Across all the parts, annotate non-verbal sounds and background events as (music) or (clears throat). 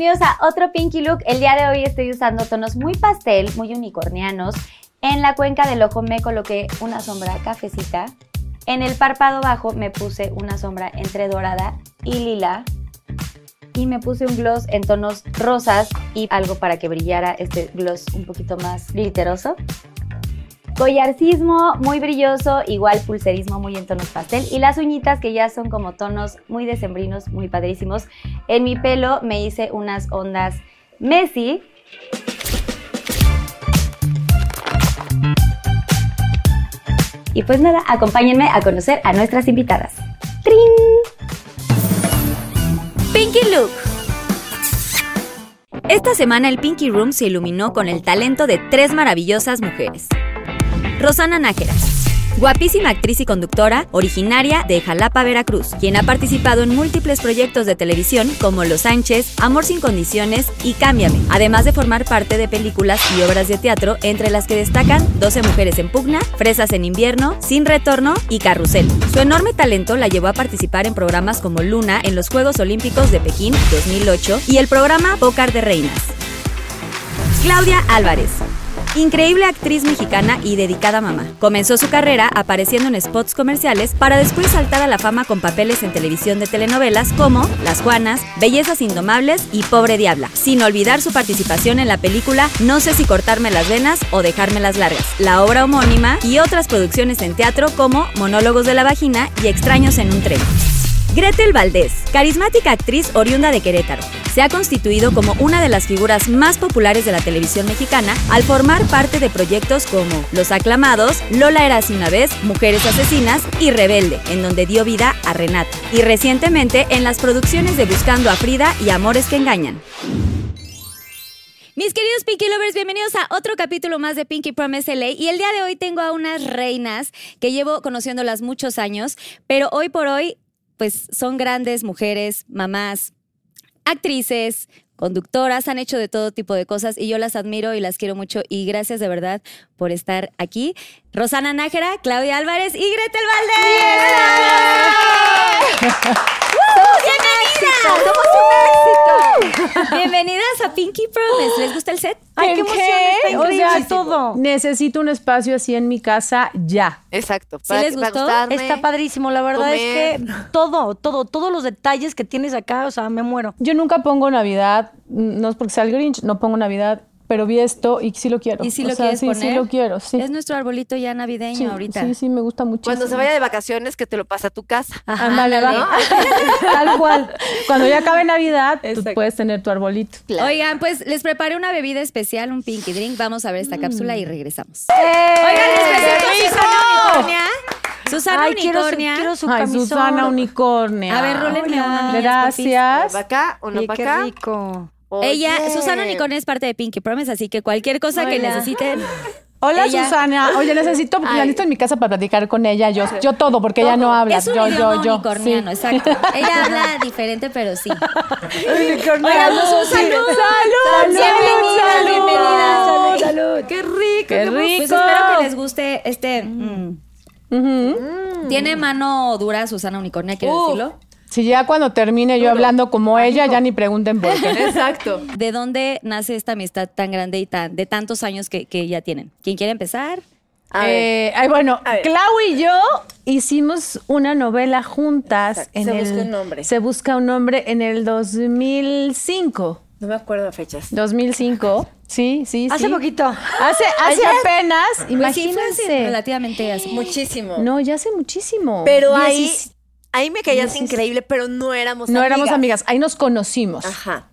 Bienvenidos a otro Pinky Look. El día de hoy estoy usando tonos muy pastel, muy unicornianos. En la cuenca del ojo me coloqué una sombra cafecita. En el párpado bajo me puse una sombra entre dorada y lila. Y me puse un gloss en tonos rosas y algo para que brillara este gloss un poquito más glitteroso. Collarcismo muy brilloso, igual pulserismo muy en tonos pastel y las uñitas que ya son como tonos muy decembrinos, muy padrísimos. En mi pelo me hice unas ondas Messi. Y pues nada, acompáñenme a conocer a nuestras invitadas. ¡Trin! Pinky Look. Esta semana el Pinky Room se iluminó con el talento de tres maravillosas mujeres. Rosana Nájera. Guapísima actriz y conductora, originaria de Jalapa, Veracruz, quien ha participado en múltiples proyectos de televisión como Los Sánchez, Amor sin condiciones y Cámbiame, además de formar parte de películas y obras de teatro, entre las que destacan 12 mujeres en pugna, Fresas en invierno, Sin retorno y Carrusel. Su enorme talento la llevó a participar en programas como Luna en los Juegos Olímpicos de Pekín 2008 y el programa Pócar de Reinas. Claudia Álvarez. Increíble actriz mexicana y dedicada mamá. Comenzó su carrera apareciendo en spots comerciales para después saltar a la fama con papeles en televisión de telenovelas como Las Juanas, Bellezas Indomables y Pobre Diabla, sin olvidar su participación en la película No sé si cortarme las venas o dejármelas largas, la obra homónima y otras producciones en teatro como Monólogos de la Vagina y Extraños en un tren. Gretel Valdés, carismática actriz oriunda de Querétaro, se ha constituido como una de las figuras más populares de la televisión mexicana al formar parte de proyectos como Los Aclamados, Lola era así una vez, Mujeres Asesinas y Rebelde, en donde dio vida a Renata, y recientemente en las producciones de Buscando a Frida y Amores que Engañan. Mis queridos Pinky Lovers, bienvenidos a otro capítulo más de Pinky Promise LA. Y el día de hoy tengo a unas reinas que llevo conociéndolas muchos años, pero hoy por hoy, pues son grandes mujeres, mamás, actrices, conductoras, han hecho de todo tipo de cosas y yo las admiro y las quiero mucho y gracias de verdad por estar aquí. Rosana Nájera, Claudia Álvarez y Gretel Valdés. ¡Bienvenidas! Bienvenidas a Pinky Promise. ¿Les gusta el set? Ay, qué ¿El emoción, qué? está O sea, todo. Necesito un espacio así en mi casa ya. Exacto. ¿Sí les gustó? Está padrísimo, la verdad es que todo, todo, todos los detalles que tienes acá, o sea, me muero. Yo nunca pongo Navidad, no es porque sea el Grinch, no pongo Navidad, pero vi esto y sí lo quiero. ¿Y si O lo sea, quieres sí, poner? Sí lo quiero, sí. Es nuestro arbolito ya navideño sí, ahorita. Sí, sí, me gusta muchísimo. Cuando se vaya de vacaciones, que te lo pase a tu casa. Ajá, Ándale, va. ándale. (laughs) Tal cual. Cuando ya acabe Navidad, tú puedes tener tu arbolito. Oigan, pues les preparé una bebida especial, un pinky drink. Vamos a ver esta cápsula y regresamos. ¡Eh! Oigan, les presento a Susana Unicornia. Susana Ay, quiero su, Unicornia. quiero su Ay, camisón. Susana Unicornia. A ver, rólenme una. Gracias. Uno para acá, uno Oye, para qué acá. Ella. Susana Unicornia es parte de Pinky Promise, así que cualquier cosa que necesiten. (laughs) Hola, Ella- Susana. Oye, necesito, la necesito en mi casa para platicar con ella. Yo, yo todo, porque ella no habla. Es un yo, yo, yo. unicorniano, Sí. exacto. Ella (laughs) habla diferente, pero sí. Unicornio. Oigan, pues, un salud. ¡Salud! Bienvenidas, ¡Salud! bienvenidas. ¡Salud! Salud. ¡Qué rico! ¡Qué rico! Pues espero que les guste este. mm. Tiene mano dura Susana Unicornia, quiero Uh. decirlo. Si ya cuando termine yo hablando como ella, ya ni pregunten por qué. (laughs) Exacto. ¿De dónde nace esta amistad tan grande y tan, de tantos años que, que ya tienen? ¿Quién quiere empezar? A ver. Eh, ay, bueno, A ver. Clau y yo hicimos una novela juntas. Exacto. En Se el, busca un nombre. Se busca un nombre en el 2005. No me acuerdo de fechas. 2005. Sí, sí, Hace sí. poquito. Hace, (laughs) hace apenas, hace imagínense. relativamente hace. Muchísimo. no, ya hace muchísimo. Pero ahí, Ahí me caías increíble, pero no éramos No amigas. éramos amigas, ahí nos conocimos. Ajá.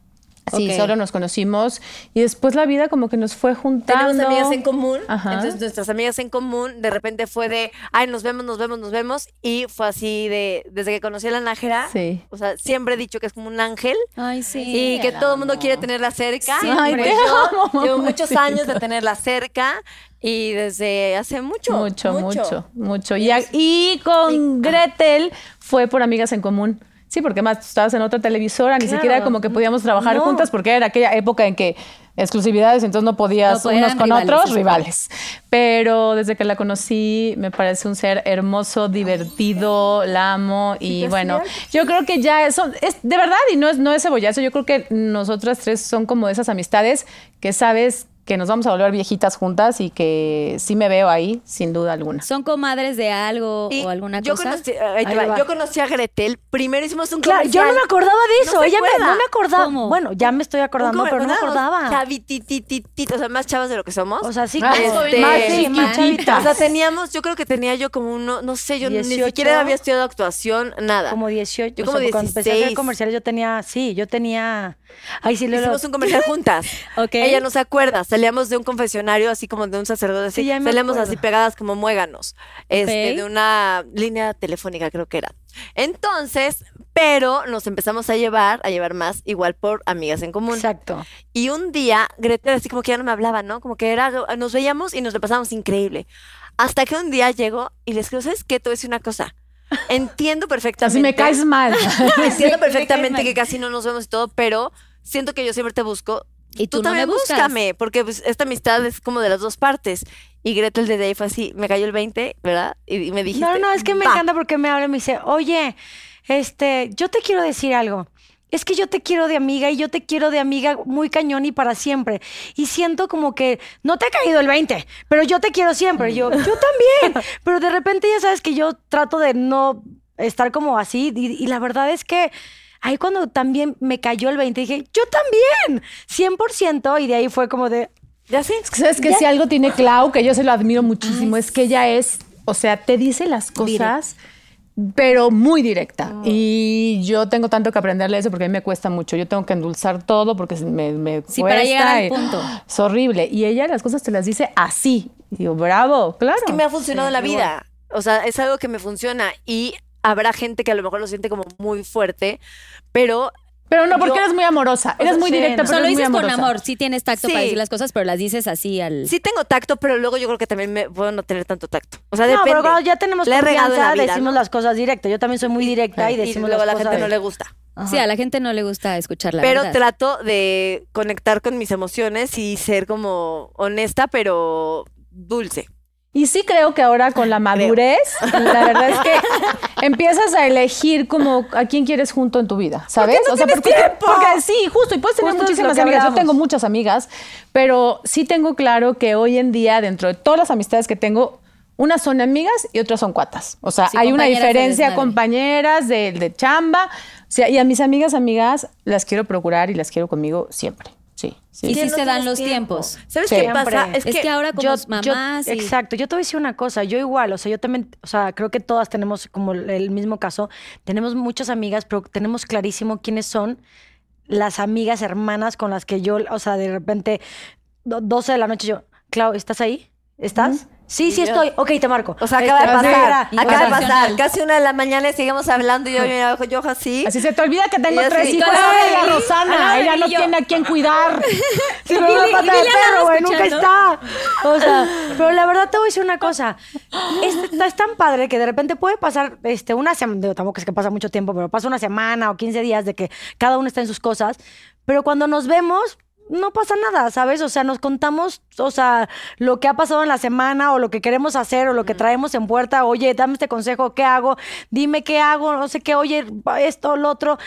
Sí, solo nos conocimos y después la vida como que nos fue juntando. Tenemos amigas en común. Ajá. Entonces, nuestras amigas en común, de repente fue de, ay, nos vemos, nos vemos, nos vemos. Y fue así de, desde que conocí a la Nájera, Sí. o sea, siempre he dicho que es como un ángel. Ay, sí. y que todo el mundo quiere tenerla cerca. Sí. Ay, Pues te yo (laughs) amo, Llevo muchos años de tenerla cerca y desde hace mucho. Mucho, mucho, mucho. Y, a- y con Gretel fue por amigas en común. Sí, porque más tú estabas en otra televisora, ni siquiera como que podíamos trabajar No. juntas porque era aquella época en que exclusividades, entonces no podías No, pues unos con rivales, otros, rivales. Pero desde que la conocí me parece un ser hermoso, divertido, la amo y bueno, yo creo que ya eso es de verdad y no es no es cebollazo, yo creo que nosotras tres son como esas amistades que sabes que nos vamos a volver viejitas juntas y que sí me veo ahí, sin duda alguna. ¿Son comadres de algo Y o alguna yo cosa? Conocí, ahí Ahí va. va. yo conocí a Gretel. Primero hicimos un Claro, yo no me acordaba de ¿No eso. se Ella me, no me acordaba. ¿Cómo? Bueno, ya me estoy acordando, pero no me acordaba. Chavititititito, o sea, más chavas de lo que somos. O sea, sí, Ah, como- este, más, sí, más chavitas. O sea, teníamos, yo creo que tenía yo como uno, no sé, yo ni 18. siquiera había estudiado actuación, nada. Como 18. Yo o como sea, Cuando empecé a hacer 16. comerciales yo tenía, sí, yo tenía... Ay, sí, luego... Hicimos un comercial juntas. (laughs) Ella no se acuerda. Salíamos de un confesionario, así como de un sacerdote, así. Sí, Salíamos acuerdo. así pegadas como muéganos. Este, de una línea telefónica, creo que era. Entonces, pero nos empezamos a llevar, a llevar más, igual por amigas en común. Exacto. Y un día, Gretel así como que ya no me hablaba, ¿no? Como que era, nos veíamos y nos lo pasábamos increíble. Hasta que un día llegó y les digo, ¿sabes qué? Te voy a decir una cosa. Entiendo perfectamente. Así me caes mal. (laughs) Entiendo perfectamente que casi no nos vemos y todo, pero siento que yo siempre te busco. Y tú no también me buscas. búscame, porque pues, esta amistad es como de las dos partes. Y Gretel ahí fue así, me cayó el 20, ¿verdad? Y, y me dijiste, No, no, es que me "Va". encanta porque me habla y me dice, oye, este, yo te quiero decir algo. Es que yo te quiero de amiga y yo te quiero de amiga muy cañón y para siempre. Y siento como que no te ha caído el 20, pero yo te quiero siempre. Yo, yo también. (laughs) Pero de repente ya sabes que yo trato de no estar como así. Y, y la verdad es que ahí cuando también me cayó el 20, dije, yo también, 100%. Y de ahí fue como de, Ya sé. Es que sabes que si algo tiene Clau, que yo se lo admiro muchísimo, es que ella es, o sea, te dice las cosas, pero muy directa. Y yo tengo tanto que aprenderle eso porque a mí me cuesta mucho. Yo tengo que endulzar todo porque me, me Sí, para cuesta llegar al punto. Es horrible. Y ella las cosas te las dice así. Y digo, bravo, claro. Es que me ha funcionado en la vida. O sea, es algo que me funciona. Y habrá gente que a lo mejor lo siente como muy fuerte, pero Pero no, porque Yo- eres muy amorosa. Eres sea, muy sí, directa, no. pero Solo eres muy dices con amorosa. amor, sí tienes tacto para decir las cosas, pero las dices así al... sí tengo tacto, pero luego yo creo que también me puedo no tener tanto tacto. O sea, no, depende. pero cuando ya tenemos en confianza, la vida, decimos ¿no? las cosas directas. Yo también soy muy directa y, y decimos luego a la las gente cosas no le gusta. Sí, a la gente no le gusta escuchar la pero verdad. trato de conectar con mis emociones y ser como honesta, pero dulce. Y sí creo que ahora con la madurez, (laughs) la verdad es que empiezas a elegir como a quién quieres junto en tu vida, ¿sabes? no tienes porque, tiempo. porque sí, justo, y puedes tener Justo muchísimas amigas. Yo tengo muchas amigas, pero sí tengo claro que hoy en día, dentro de todas las amistades que tengo, unas son amigas y otras son cuatas. O sea, Sí, hay una diferencia, compañeras de, de chamba. O sea, y a mis amigas, amigas, las quiero procurar y las quiero conmigo siempre. Sí, sí. Y sí no se dan los tiempo. tiempos. ¿Sabes Sí. qué Siempre. pasa? Es que, ahora como yo- yo- mamás y- exacto, yo te voy a decir una cosa, yo igual, o sea, yo también, o sea, creo que todas tenemos como el mismo caso, tenemos muchas amigas, pero tenemos clarísimo quiénes son las amigas hermanas con las que yo, o sea, de repente, do- 12 de la noche yo, Clau, ¿estás ahí? ¿Estás? Sí, sí estoy. Ok, te marco. O sea, acaba de Este, pasar. Acaba de pasar. Casi una de la mañana y seguimos hablando y yo, yo, yo así. Así se te olvida que tengo tres hijos. la Ay, la Lili, Rosana, de ella no tiene a quién cuidar. (laughs) Me perro, güey, nunca está. O sea, pero la verdad te voy a decir una cosa. Es, es tan padre que de repente puede pasar este, una semana, tampoco es que pasa mucho tiempo, pero pasa una semana o 15 días de que cada uno está en sus cosas. Pero cuando nos vemos, no pasa nada, ¿sabes? O sea, nos contamos, o sea, lo que ha pasado en la semana o lo que queremos hacer o lo que traemos en puerta. Oye, dame este consejo, ¿qué hago? Dime qué hago, no sé qué, oye, esto, lo otro.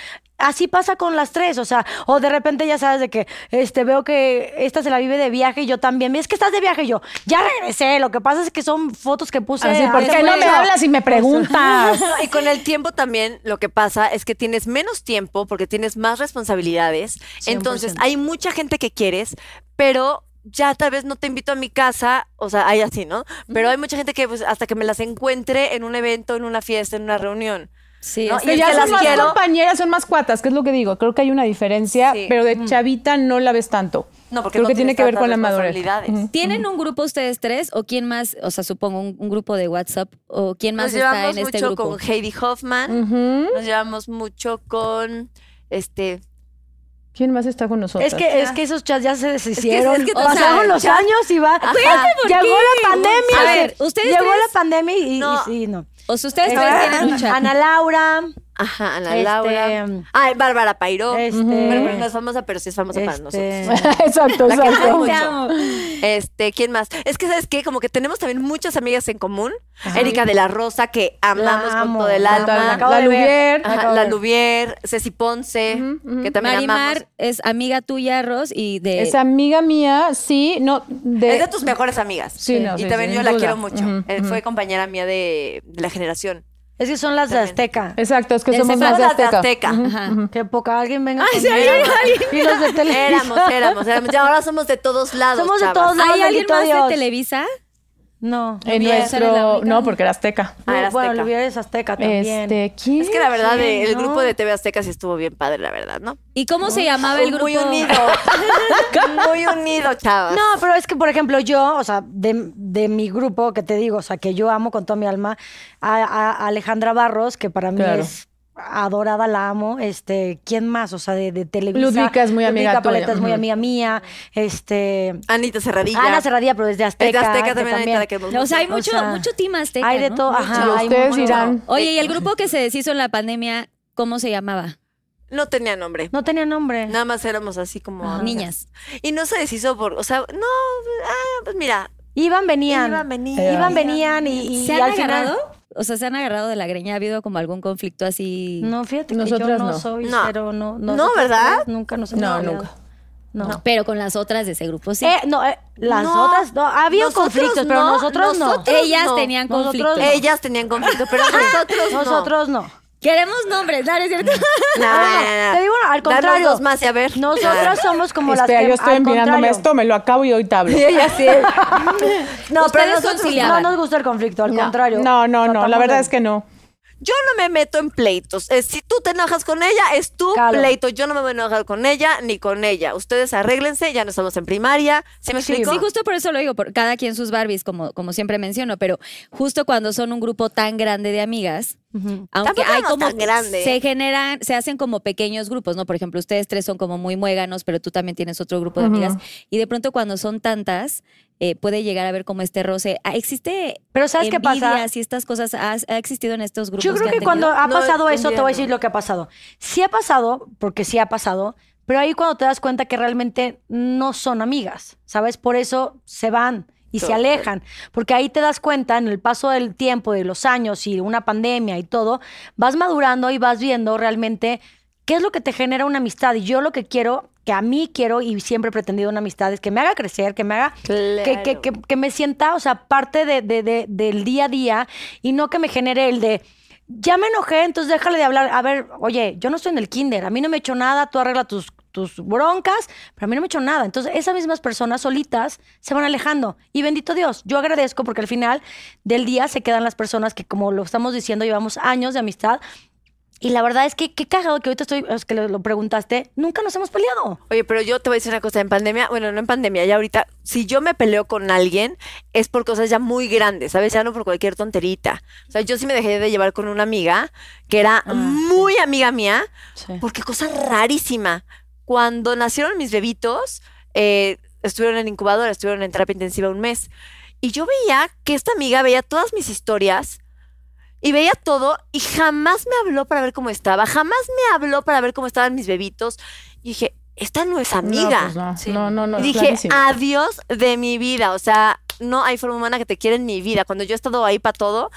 Así pasa con las tres, o sea, o de repente ya sabes de que este veo que esta se la vive de viaje y yo también. Es que estás de viaje y yo. Ya regresé. Lo que pasa es que son fotos que puse. Así, ¿por hace qué no me hablas y me preguntas? (laughs) y con el tiempo también lo que pasa es que tienes menos tiempo porque tienes más responsabilidades. Entonces, hay mucha gente que quieres, pero ya tal vez no te invito a mi casa, o sea, hay así, ¿no? Pero hay mucha gente que pues, hasta que me las encuentre en un evento, en una fiesta, en una reunión. Sí, ¿no? es Y Que ya que son las más quiero, compañeras, son más cuatas, que es lo que digo. Creo que hay una diferencia, Sí. pero de chavita no la ves tanto. No, porque Creo no que tiene que ver con la madurez. ¿Tienen un grupo ustedes tres o quién más? O sea, supongo un, un grupo de WhatsApp o quién más Nos está llevamos en este mucho grupo. con Heidi Hoffman. Nos llevamos mucho con este. ¿Quién más está con nosotros? Es que, es que esos chats ya se deshicieron. es que, o Pasaron sea, los ya- años y va. Ajá. Llegó la pandemia. A ver, ustedes Llegó tres- la pandemia y, y- No. y sí, no. O sea, ustedes tres tienen un chat. Ana Laura. Ajá, Ana Este, Laura. Ay, Bárbara Pairó. Este, Bueno, bueno, no es famosa, pero sí es famosa para nosotros. (laughs) este, exacto, La que exacto. amo. Este, ¿quién más? Es que, ¿sabes qué? Como que tenemos también muchas amigas en común. Erika de la Rosa, que amamos con amo, todo el la alma. la acabo La de ver. Lubier. Acabo Ajá, la ver. Lubier, Ceci Ponce, que también amamos. Marimar es amiga tuya, Ros, y de... Es amiga mía, sí, no. De, Es de tus mejores amigas. Sí, no, y sí, también sí, yo la duda. quiero mucho. Eh. Fue compañera mía de, de la generación. Es que son las de. Azteca. Exacto, es que somos más de las de Azteca. Azteca. Ajá. ujú. Qué poca alguien venga. Ay, con sí. (laughs) Y los de Televisa. Éramos, éramos, éramos. Y ahora somos de todos lados. Somos de todos lados. ¿Hay alguien más Dios. de Televisa? No. En Lubier, ¿esa era la nuestro. No, porque era Azteca. Ah, era bueno, Azteca. Lubier es Azteca también. Este, ¿quién? Es que la verdad, ¿Quién, el grupo de TV Azteca sí estuvo bien padre, la verdad, ¿no? ¿Y cómo se llamaba el grupo? Muy unido. (laughs) Muy unido, chavas. No, pero es que, por ejemplo, yo, o sea, de, de mi grupo, que te digo, o sea, que yo amo con toda mi alma, a, a- a Alejandra Barros, que para mí Claro. es adorada, la amo. Este, ¿quién más? O sea, de, de Televisa. Es muy amiga Ludwika Paleta tuya. es muy amiga mía. Este. Anita Cerradilla. Ana Cerradilla, pero desde Azteca. Es de Azteca que también, Anita, la queremos O sea, hay O mucho, sea, mucho team azteca, Hay de ¿no? todo, ajá. hay Ustedes mucho. dirán. Oye, ¿y el grupo que se deshizo en la pandemia, cómo se llamaba? No tenía nombre. No tenía nombre. Nada más éramos así como. Niñas. Y no se deshizo por, o sea, no, ah, pues mira, Iban, venían. Iban, venían. Iban, venían y, y ¿Se han al final- agarrado? O sea, ¿se han agarrado de la greña? ¿Ha habido como algún conflicto así? No, fíjate que yo Nosotras no, no. soy No. cero, no. No, nosotras ¿verdad? tres Nunca nos hemos No, nunca. No. Pero con las otras de ese grupo sí. Eh, no, eh, las No, otras, no, había nosotros conflictos, pero no, nosotros no. nosotros Ellas no. tenían Nosotros conflictos. no. ellas tenían conflicto, pero nosotros no. Nosotros no. Queremos nombres, ¿no? ¿No es cierto? (laughs) No, no, no. Te digo, al Danos contrario. dos más y a ver. Nosotros (laughs) somos como Espera, las que yo estoy contrario. esto, me lo acabo y hoy te hablo. (laughs) Sí, ella sí. No, Ustedes pero nosotros. No nos gusta el conflicto, al No, contrario. No, no, no, la verdad de- es que no. Yo no me meto en pleitos. Eh, si tú te enojas con ella, es tu Claro. pleito. Yo no me voy a enojar con ella ni con ella. Ustedes arréglense, ya no estamos en primaria. ¿Sí me explico? Sí, justo por eso lo digo, por cada quien sus Barbies, como, como siempre menciono, pero justo cuando son un grupo tan grande de amigas, aunque hay como tan grande. se generan, se hacen como pequeños grupos, ¿no? Por ejemplo, ustedes tres son como muy muéganos, pero tú también tienes otro grupo de amigas. Y de pronto cuando son tantas, eh, puede llegar a ver como este roce. Ah, ¿Existe Pero ¿sabes qué pasa? y estas cosas ha, ha existido en estos grupos? Yo creo que cuando ha pasado eso, te voy a no. decir lo que ha pasado. Sí ha pasado, porque sí ha pasado, pero ahí cuando te das cuenta que realmente no son amigas, ¿sabes? Por eso se van y se alejan, porque ahí te das cuenta en el paso del tiempo, de los años y una pandemia y todo, vas madurando y vas viendo realmente qué es lo que te genera una amistad. Y yo lo que quiero, que a mí quiero y siempre he pretendido una amistad, es que me haga crecer, que me haga que, que, Claro. que, que me sienta, o sea, parte de, de- de- del día a día y no que me genere el de, ya me enojé, entonces déjale de hablar. A ver, oye, yo no estoy en el kinder, a mí no me he hecho nada, tú arregla tus, tus broncas, pero a mí no me he hecho nada. Entonces, esas mismas personas solitas se van alejando. Y bendito Dios, yo agradezco porque al final del día se quedan las personas que, como lo estamos diciendo, llevamos años de amistad. Y la verdad es que qué cagado que ahorita estoy, es que lo, lo preguntaste, nunca nos hemos peleado. Oye, pero yo te voy a decir una cosa, en pandemia, bueno, no en pandemia, ya ahorita, si yo me peleo con alguien, es por cosas ya muy grandes, ¿sabes? Ya no por cualquier tonterita. O sea, yo sí me dejé de llevar con una amiga que era muy amiga mía, Sí. porque cosa rarísima. Cuando nacieron mis bebitos, eh, estuvieron en incubadora, estuvieron en terapia intensiva un mes. Y yo veía que esta amiga veía todas mis historias y veía todo y jamás me habló para ver cómo estaba, jamás me habló para ver cómo estaban mis bebitos. Y dije, esta no es amiga. No, pues no, Sí. no, no, dije, clarísimo. adiós de mi vida. O sea, no hay forma humana que te quiera en mi vida. Cuando yo he estado ahí para todo,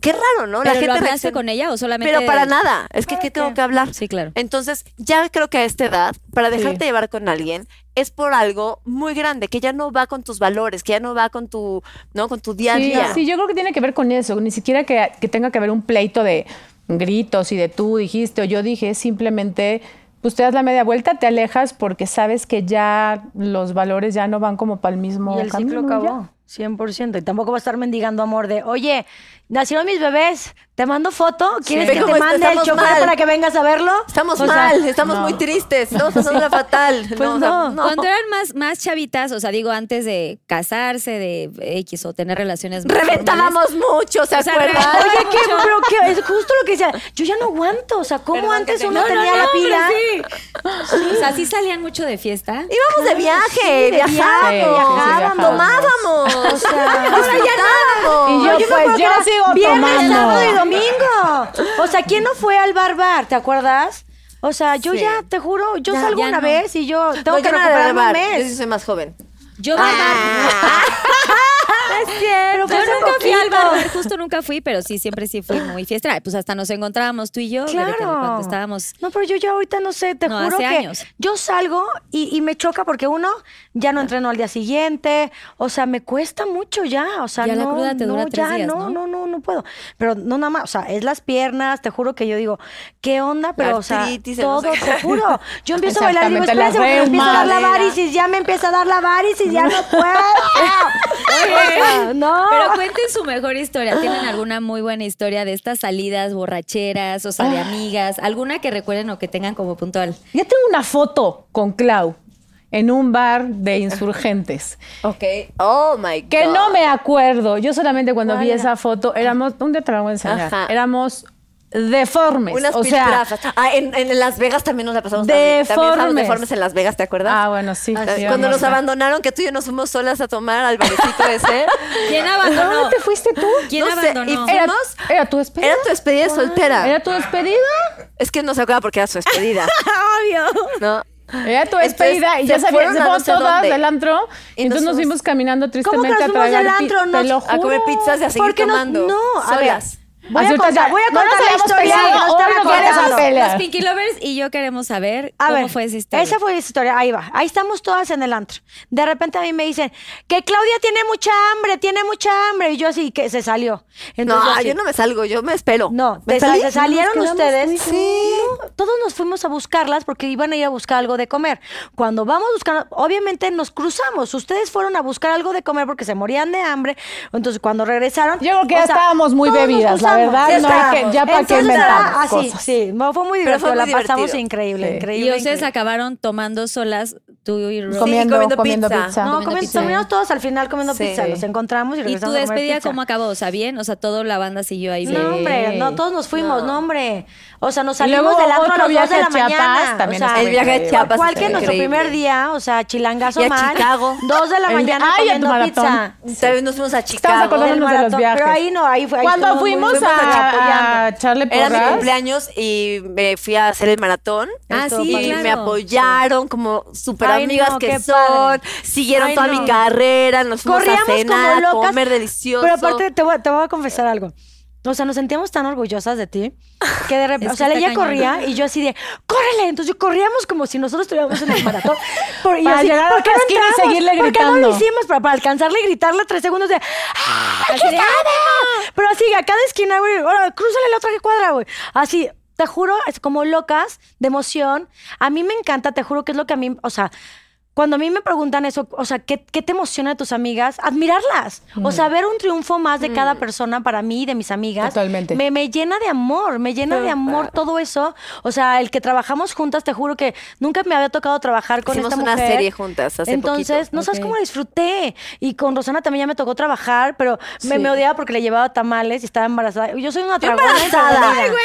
qué raro, ¿no? ¿Pero lo hablaste reacciona- con ella o solamente...? Pero para nada. Es que, ¿qué tengo que hablar? Sí, claro. Entonces, ya creo que a esta edad, para Sí. dejarte llevar con alguien, es por algo muy grande, que ya no va con tus valores, que ya no va con tu, ¿no? Con tu día a Sí, día. sí, yo creo que tiene que ver con eso. Ni siquiera que, que tenga que haber un pleito de gritos y de tú dijiste o yo dije. Simplemente, pues te das la media vuelta, te alejas porque sabes que ya los valores ya no van como para el mismo Y el ciclo camino, ya. acabó, 100%. Y tampoco va a estar mendigando amor de, oye, nacieron mis bebés, Te mando foto. ¿Quieres que te mande el chofer mal. para que vengas a verlo? Estamos O sea, mal, estamos muy tristes, estamos (laughs) fatal. Pues o sea, no. Cuando eran más, más chavitas, o sea, digo, antes de casarse, de X o tener relaciones más Reventábamos mucho, ¿se O sea, acuerdan? Oye, ¿qué? Pero ¿qué? Es justo lo que decía. Yo ya no aguanto. O sea, ¿cómo Perdón, antes uno No, no, tenía no, la pila? formales. O sea, sí salían mucho de fiesta. Íbamos de viaje, sí, de viajábamos, viajábamos. tomábamos, O sea, no. Y yo, pues, yo era sigo viernes, tomando. sábado y domingo. O sea, ¿quién no fue al bar bar? ¿Te acuerdas? O sea, yo Sí. ya, te juro, yo Ya, salgo ya una no. vez y yo tengo No, que yo no recuperarme un Yo sí mes. soy más joven. Yo, Ah. (laughs) Es cierto, Yo nunca fui al bar, justo nunca fui, pero sí, siempre sí fui muy fiestera. Pues hasta nos encontrábamos tú y yo, Claro. cuando estábamos... No, pero yo ya ahorita no sé, te No, juro hace que años. yo salgo y, y me choca porque uno ya no entreno al día siguiente, o sea, me cuesta mucho ya, o sea, Ya la no, cruda te dura no, tres ya, días, no, ¿no? no, no, no puedo. Pero no nada más, o sea, es las piernas, te juro que yo digo, ¿qué onda? Pero, o sea, todo, te juro. Yo empiezo a bailar y digo, la espérense, porque me empieza a dar la varices, ya me empieza a dar la varices, ya no puedo. (laughs) O sea, (laughs) no. Pero cuenten su mejor historia. ¿Tienen alguna muy buena historia de estas salidas borracheras, o sea, de amigas? ¿Alguna que recuerden o que tengan como puntual? Ya tengo una foto con Clau en un bar de insurgentes. (laughs) Ok. Oh my God. Que no me acuerdo. Yo solamente cuando vi ¿Cuál esa foto éramos. Un día te la voy a enseñar. Ajá. Éramos deformes. Unas o sea. Ah, en, en Las Vegas también nos la pasamos también. También estábamos Deformes. deformes en Las Vegas, ¿te acuerdas? Ah, bueno, sí. Sí, Cuando nos a- abandonaron, que tú y yo nos fuimos solas a tomar al barecito ese. (laughs) ¿Quién abandonó? ¿Dónde te fuiste tú? ¿Quién No sé, abandonó? y Era, fuimos. era tu despedida. Era tu despedida de soltera. ¿Era tu despedida? Es que no se acuerda porque era su despedida. (laughs) Obvio. ¿No? Era tu Entonces, despedida y ya no sé todas dónde. del antro. Y entonces nos nos fuimos caminando ¿Cómo que tristemente nos a tragar del antro? Te Nos- lo A comer juro. pizzas y a seguir ¿Por qué no- tomando. no, a ver. Voy a contar, voy a no contar la habíamos historia. peleado, no. Los Pinky Lovers y yo queremos saber A cómo ver, fue esa historia. Esa fue esa historia. Ahí va. Ahí estamos todas en el antro. De repente a mí me dicen que Claudia tiene mucha hambre, tiene mucha hambre. Y yo así que se salió. Entonces, No, así, yo no me salgo, yo me espero. No, ¿Me sal- se salieron ustedes. Sí. No, todos nos fuimos a buscarlas porque iban a ir a buscar algo de comer. Cuando vamos buscando, obviamente nos cruzamos. Ustedes fueron a buscar algo de comer porque se morían de hambre. Entonces cuando regresaron. Yo creo que ya sea, estábamos muy bebidas, la verdad, Sí no hay que- estábamos. ya para qué Entonces, inventar ah, sí, cosas. sí, no, fue muy Pero divertido. fue muy la pasamos increíble, Sí. increíble. y ustedes increíble. acabaron tomando solas, tú y Ro- comiendo, comiendo comiendo pizza. pizza. No, comiendo comiendo, pizza. terminamos todos al final comiendo Sí. pizza. Los encontramos y ¿Y tu regresamos a comer despedida pizza. cómo acabó? O sea, bien, o sea, toda la banda siguió ahí. bien. No, hombre, no, todos nos fuimos, no, hombre. O sea, nos luego salimos del antro a otro las 2 de viaje la a Chiapas mañana. también o sea, El viaje a. Chiapas ¿Cuál que nuestro primer día? O sea, chilangazo Y a mal. Chicago. Dos de la El mañana Ay, a tu comiendo maratón. pizza. También nos fuimos a Estamos Chicago. acordándonos de los viajes. pero ahí no, ahí fue- ahí Cuando muy- fuimos fuimos a, a echarle Era mi porras, cumpleaños y me fui a hacer el maratón. Ah, sí, y me apoyaron como súper amigas no, que son. padre. Siguieron Ay, toda no. mi carrera, nos fuimos Corríamos a cenar, comer delicioso. Pero aparte, te voy a confesar algo. O sea, nos sentíamos tan orgullosas de ti (laughs) que de repente, Es o sea, ella cañón. corría y yo así de, ¡córrele! Entonces corríamos como si nosotros estuviéramos en el (laughs) maratón. Por, y Para así, llegar a ¿por qué no esquina y entramos? seguirle ¿Por qué no lo gritando? hicimos? Para, para alcanzarle y gritarle tres segundos de, ¡Ah, aquí de, está! Pero así, a cada esquina, güey, ahora, crúzale la otra que cuadra, güey. Así, te juro, es como locas de emoción. A mí me encanta, te juro que es lo que a mí, o sea, cuando a mí me preguntan eso, o sea, ¿qué, qué te emociona de tus amigas? Admirarlas. O sea, ver un triunfo más de cada persona para mí y de mis amigas. Totalmente. Me, me llena de amor, me llena de amor todo eso. O sea, el que trabajamos juntas, te juro que nunca me había tocado trabajar con Hicimos esta una mujer. serie juntas hace Entonces, poquito. no sabes cómo la disfruté. Y con Rosana también ya me tocó trabajar, pero me, Sí. me odiaba porque le llevaba tamales y estaba embarazada. Yo soy una Yo tragona embarazada.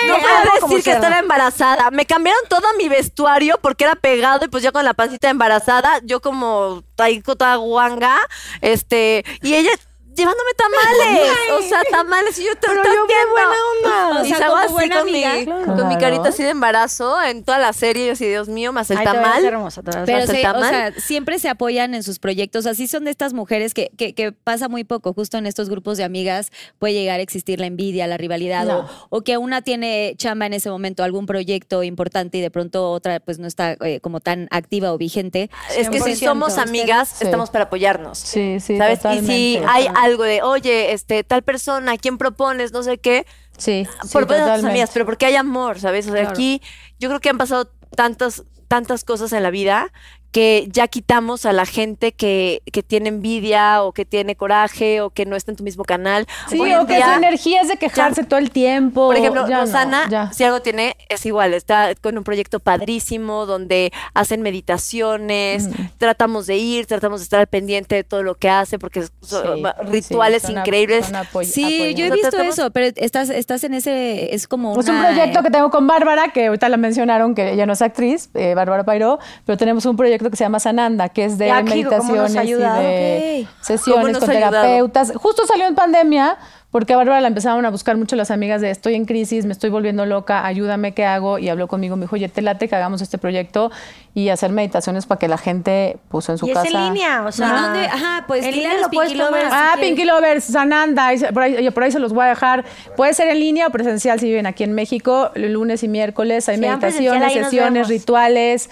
No puedo decir que estaba embarazada. Me cambiaron todo mi vestuario porque era pegado y pues ya con la pancita embarazada, yo como taiko toda guanga, este, y ella llevándome tamales, (laughs) o sea, tamales y yo te Pero yo bien buena onda. (laughs) O Y sea, salgo como así buena con mi, amiga. con mi carita así de embarazo en toda la serie, yo así, Dios mío, más el Ay, tamal. hermosa, Pero ¿Más el se- o tamal? sea, siempre se apoyan en sus proyectos. Así son de estas mujeres que, que, que pasa muy poco. Justo en estos grupos de amigas puede llegar a existir la envidia, la rivalidad, No. o, o que una tiene chamba en ese momento, algún proyecto importante y de pronto otra pues no está eh, como tan activa o vigente. Es que si 100%. somos amigas, Sí. estamos para apoyarnos. Sí, sí, ¿Sabes? totalmente. y si hay algo de, oye, este, tal persona, ¿quién propones? No sé qué. Sí, sí, por buenas totalmente. amigas, pero porque hay amor, ¿sabes? O sea, Claro. aquí yo creo que han pasado tantas, tantas cosas en la vida que ya quitamos a la gente que, que tiene envidia o que tiene coraje o que no está en tu mismo canal. Sí, Hoy o que día- su energía es de quejarse todo el tiempo. por ejemplo, Ya no, Rosana, ya. si algo tiene, es igual. Está con un proyecto padrísimo donde hacen meditaciones, Mm. tratamos de ir, tratamos de estar al pendiente de todo lo que hace, porque son Sí, rituales sí, son ap- increíbles. son apoy- Sí, apoyo. yo he visto tratamos- eso, pero estás, estás en ese, es como Es un proyecto eh, que tengo con Bárbara, que ahorita la mencionaron, que ella no es actriz, eh, Bárbara Pairó, pero tenemos un proyecto que se llama Sananda, que es de Ya, aquí, ¿cómo nos ha meditaciones y sesiones con ayudado? terapeutas. Justo salió en pandemia, porque a Bárbara la empezaron a buscar mucho las amigas de estoy en crisis, me estoy volviendo loca, ayúdame, ¿qué hago? Y habló conmigo, me dijo, oye, te late que hagamos este proyecto y hacer meditaciones para que la gente puso en su y casa. es en línea, o ¿Y sea. dónde? Ajá, pues en línea los lo puedes Pinky Lovers. tomar. Ah, que- Pinky Lovers, Sananda, por ahí, por ahí se los voy a dejar. Puede ser en línea o presencial si viven aquí en México, lunes y miércoles. Hay meditaciones, sesiones, rituales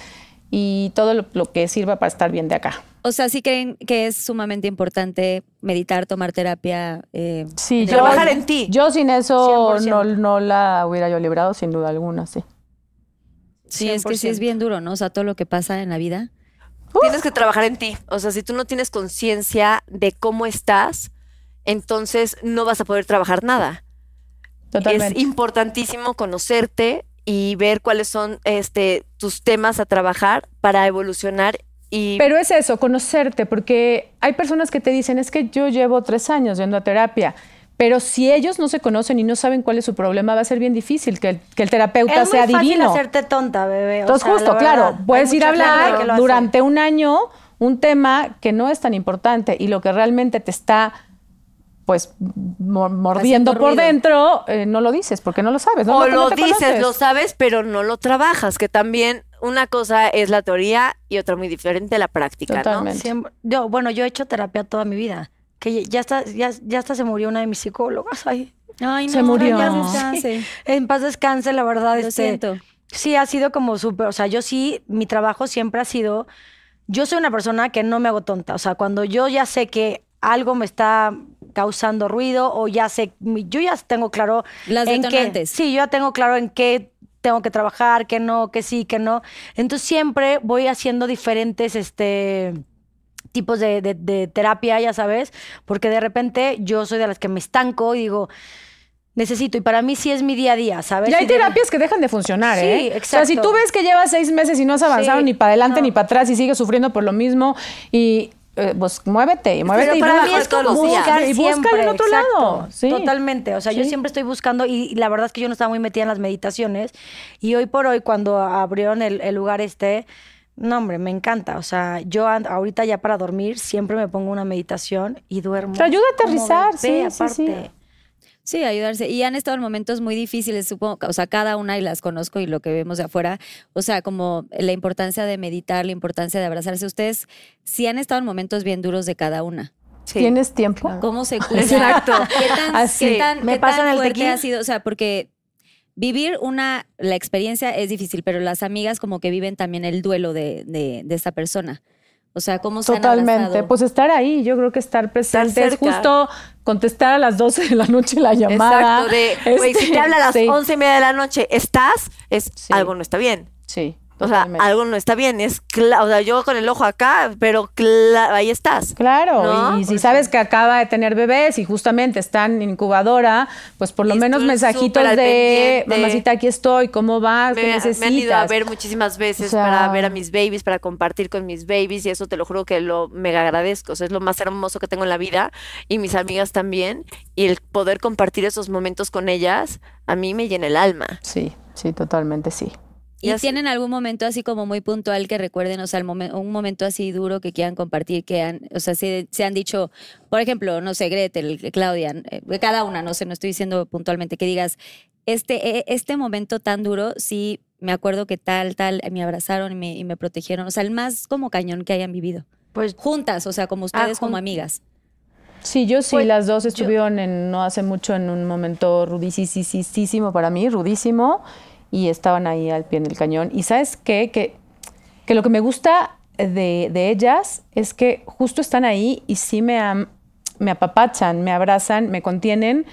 y todo lo, lo que sirva para estar bien de acá. O sea, sí creen que es sumamente importante meditar, tomar terapia. eh, Sí, en Trabajar en ti. Yo sin eso 100%. no, no la hubiera yo librado, sin duda alguna, sí. Sí, es que sí es 100%. bien duro, ¿no? O sea, todo lo que pasa en la vida. Tienes que trabajar en ti. O sea, si tú no tienes conciencia de cómo estás, entonces no vas a poder trabajar nada. Totalmente. Es importantísimo conocerte y ver cuáles son este, tus temas a trabajar para evolucionar y Pero es eso, conocerte, porque hay personas que te dicen, es que yo llevo tres años yendo a terapia, pero si ellos no se conocen y no saben cuál es su problema, va a ser bien difícil que el, que el terapeuta es sea muy fácil divino. hacerte tonta, bebé. o Entonces, sea, justo, la claro, puedes ir a hablar durante un año un tema que no es tan importante y lo que realmente te está pues mo- mordiendo por ruido. dentro, eh, no lo dices porque no lo sabes. ¿no? o No- no lo dices, conoces. lo sabes, pero no lo trabajas, que también una cosa es la teoría y otra muy diferente la práctica, ¿no? Totalmente. Siempre- yo, bueno, yo he hecho terapia toda mi vida. Que ya está, ya, ya hasta se murió una de mis psicólogas. Ay, Ay, Se murió. No. en paz descanse, la verdad. Lo este, siento. Sí, ha sido como súper, o sea, yo sí, mi trabajo siempre ha sido, yo soy una persona que no me hago tonta, o sea, cuando yo ya sé que algo me está causando ruido o ya sé, yo ya tengo claro Las en qué, sí, yo ya tengo claro en qué tengo que trabajar, que no, que sí, que no. Entonces siempre voy haciendo diferentes, este tipos de, de- de terapia, ya sabes, porque de repente yo soy de las que me estanco y digo, necesito, y para mí sí es mi día a día, ¿sabes? Y hay terapias que dejan de funcionar, Sí, ¿eh? O sea, si exacto. tú ves que llevas seis meses y no has avanzado Sí, ni para adelante no. ni para atrás y sigues sufriendo por lo mismo y eh, pues muévete y muévete y para mí es como busca- buscar y siempre, en otro exacto, lado. Sí. Totalmente. O sea, yo siempre estoy buscando y, y la verdad es que yo no estaba muy metida en las meditaciones. Y hoy por hoy, cuando abrieron el, el lugar este, no, hombre, me encanta. O sea, yo ahorita ya para dormir siempre me pongo una meditación y duermo. Te ayuda a aterrizar, sí, sí, sí. Sí, ayudarse. Y han estado en momentos muy difíciles, supongo, o sea, cada una y las conozco y lo que vemos de afuera, o sea, como la importancia de meditar, la importancia de abrazarse. Ustedes sí han estado en momentos bien duros de cada una. Sí. ¿Tienes tiempo? ¿Cómo se (laughs) cuida? Exacto. ¿Qué tan, Así. qué tan, Me qué pasan tan el fuerte ha sido? O sea, porque vivir una, la experiencia es difícil, pero las amigas como que viven también el duelo de, de, de esta persona. O sea, ¿cómo se Totalmente. Pues estar ahí, yo creo que estar presente es justo contestar a las 12 de la noche la llamada. Exacto, de, (laughs) güey, si te habla a las sí, once y media de la noche, ¿estás? Es Sí. algo no está bien. Sí. O sea, totalmente. algo no está bien. Es cla- o sea, yo con el ojo acá, pero ahí estás. Claro, ¿No? y si sabes que acaba de tener bebés y justamente están en incubadora, pues por lo Y menos mensajitos de mamacita, aquí estoy, ¿cómo vas? ¿Qué Me, me necesitas? han ido a ver muchísimas veces O sea- para ver a mis babies, para compartir con mis babies y eso te lo juro que lo mega agradezco. O sea, es lo más hermoso que tengo en la vida y mis amigas también. Y el poder compartir esos momentos con ellas a mí me llena el alma. Sí, sí, totalmente sí. ¿Y tienen algún momento así como muy puntual que recuerden, o sea, el momen- un momento así duro que quieran compartir, que han, o sea, se, se han dicho, por ejemplo, no sé, Gretel, Claudia, eh, cada una, no sé, no estoy diciendo puntualmente, que digas, este, eh, este momento tan duro, sí, me acuerdo que tal, tal, me abrazaron y me, y me protegieron, o sea, el más como cañón que hayan vivido. Pues Juntas, o sea, como ustedes como amigas. Sí, yo sí, Pues, las dos estuvieron en, no hace mucho en un momento rudísimo para mí, rudísimo, y estaban ahí al pie del cañón. Y sabes qué? Que, que lo que me gusta de, de ellas es que justo están ahí y sí me, am- me apapachan, me abrazan, me contienen,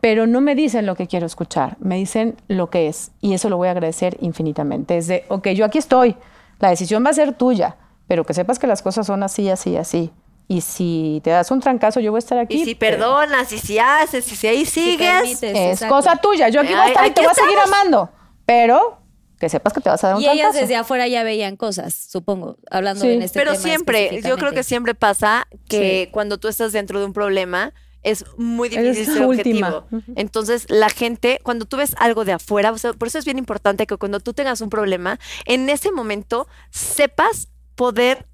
pero no me dicen lo que quiero escuchar, me dicen lo que es. Y eso lo voy a agradecer infinitamente. Es de, ok, yo aquí estoy, la decisión va a ser tuya. pero que sepas que las cosas son así, así, así. Y si te das un trancazo, yo voy a estar aquí. Y si pero perdonas, y si haces, y si ahí Si sigues. permites, Es exacto. cosa tuya. Yo aquí voy a Ay, estar y te voy a seguir amando. Pero que sepas que te vas a dar un Y ellas trancazo. desde afuera ya veían cosas, supongo, hablando Sí. en este Pero tema siempre, yo creo que siempre pasa que cuando tú estás dentro de un problema es muy difícil ser objetivo. Entonces, la gente, cuando tú ves algo de afuera, o sea, por eso es bien importante que cuando tú tengas un problema, en ese momento sepas poder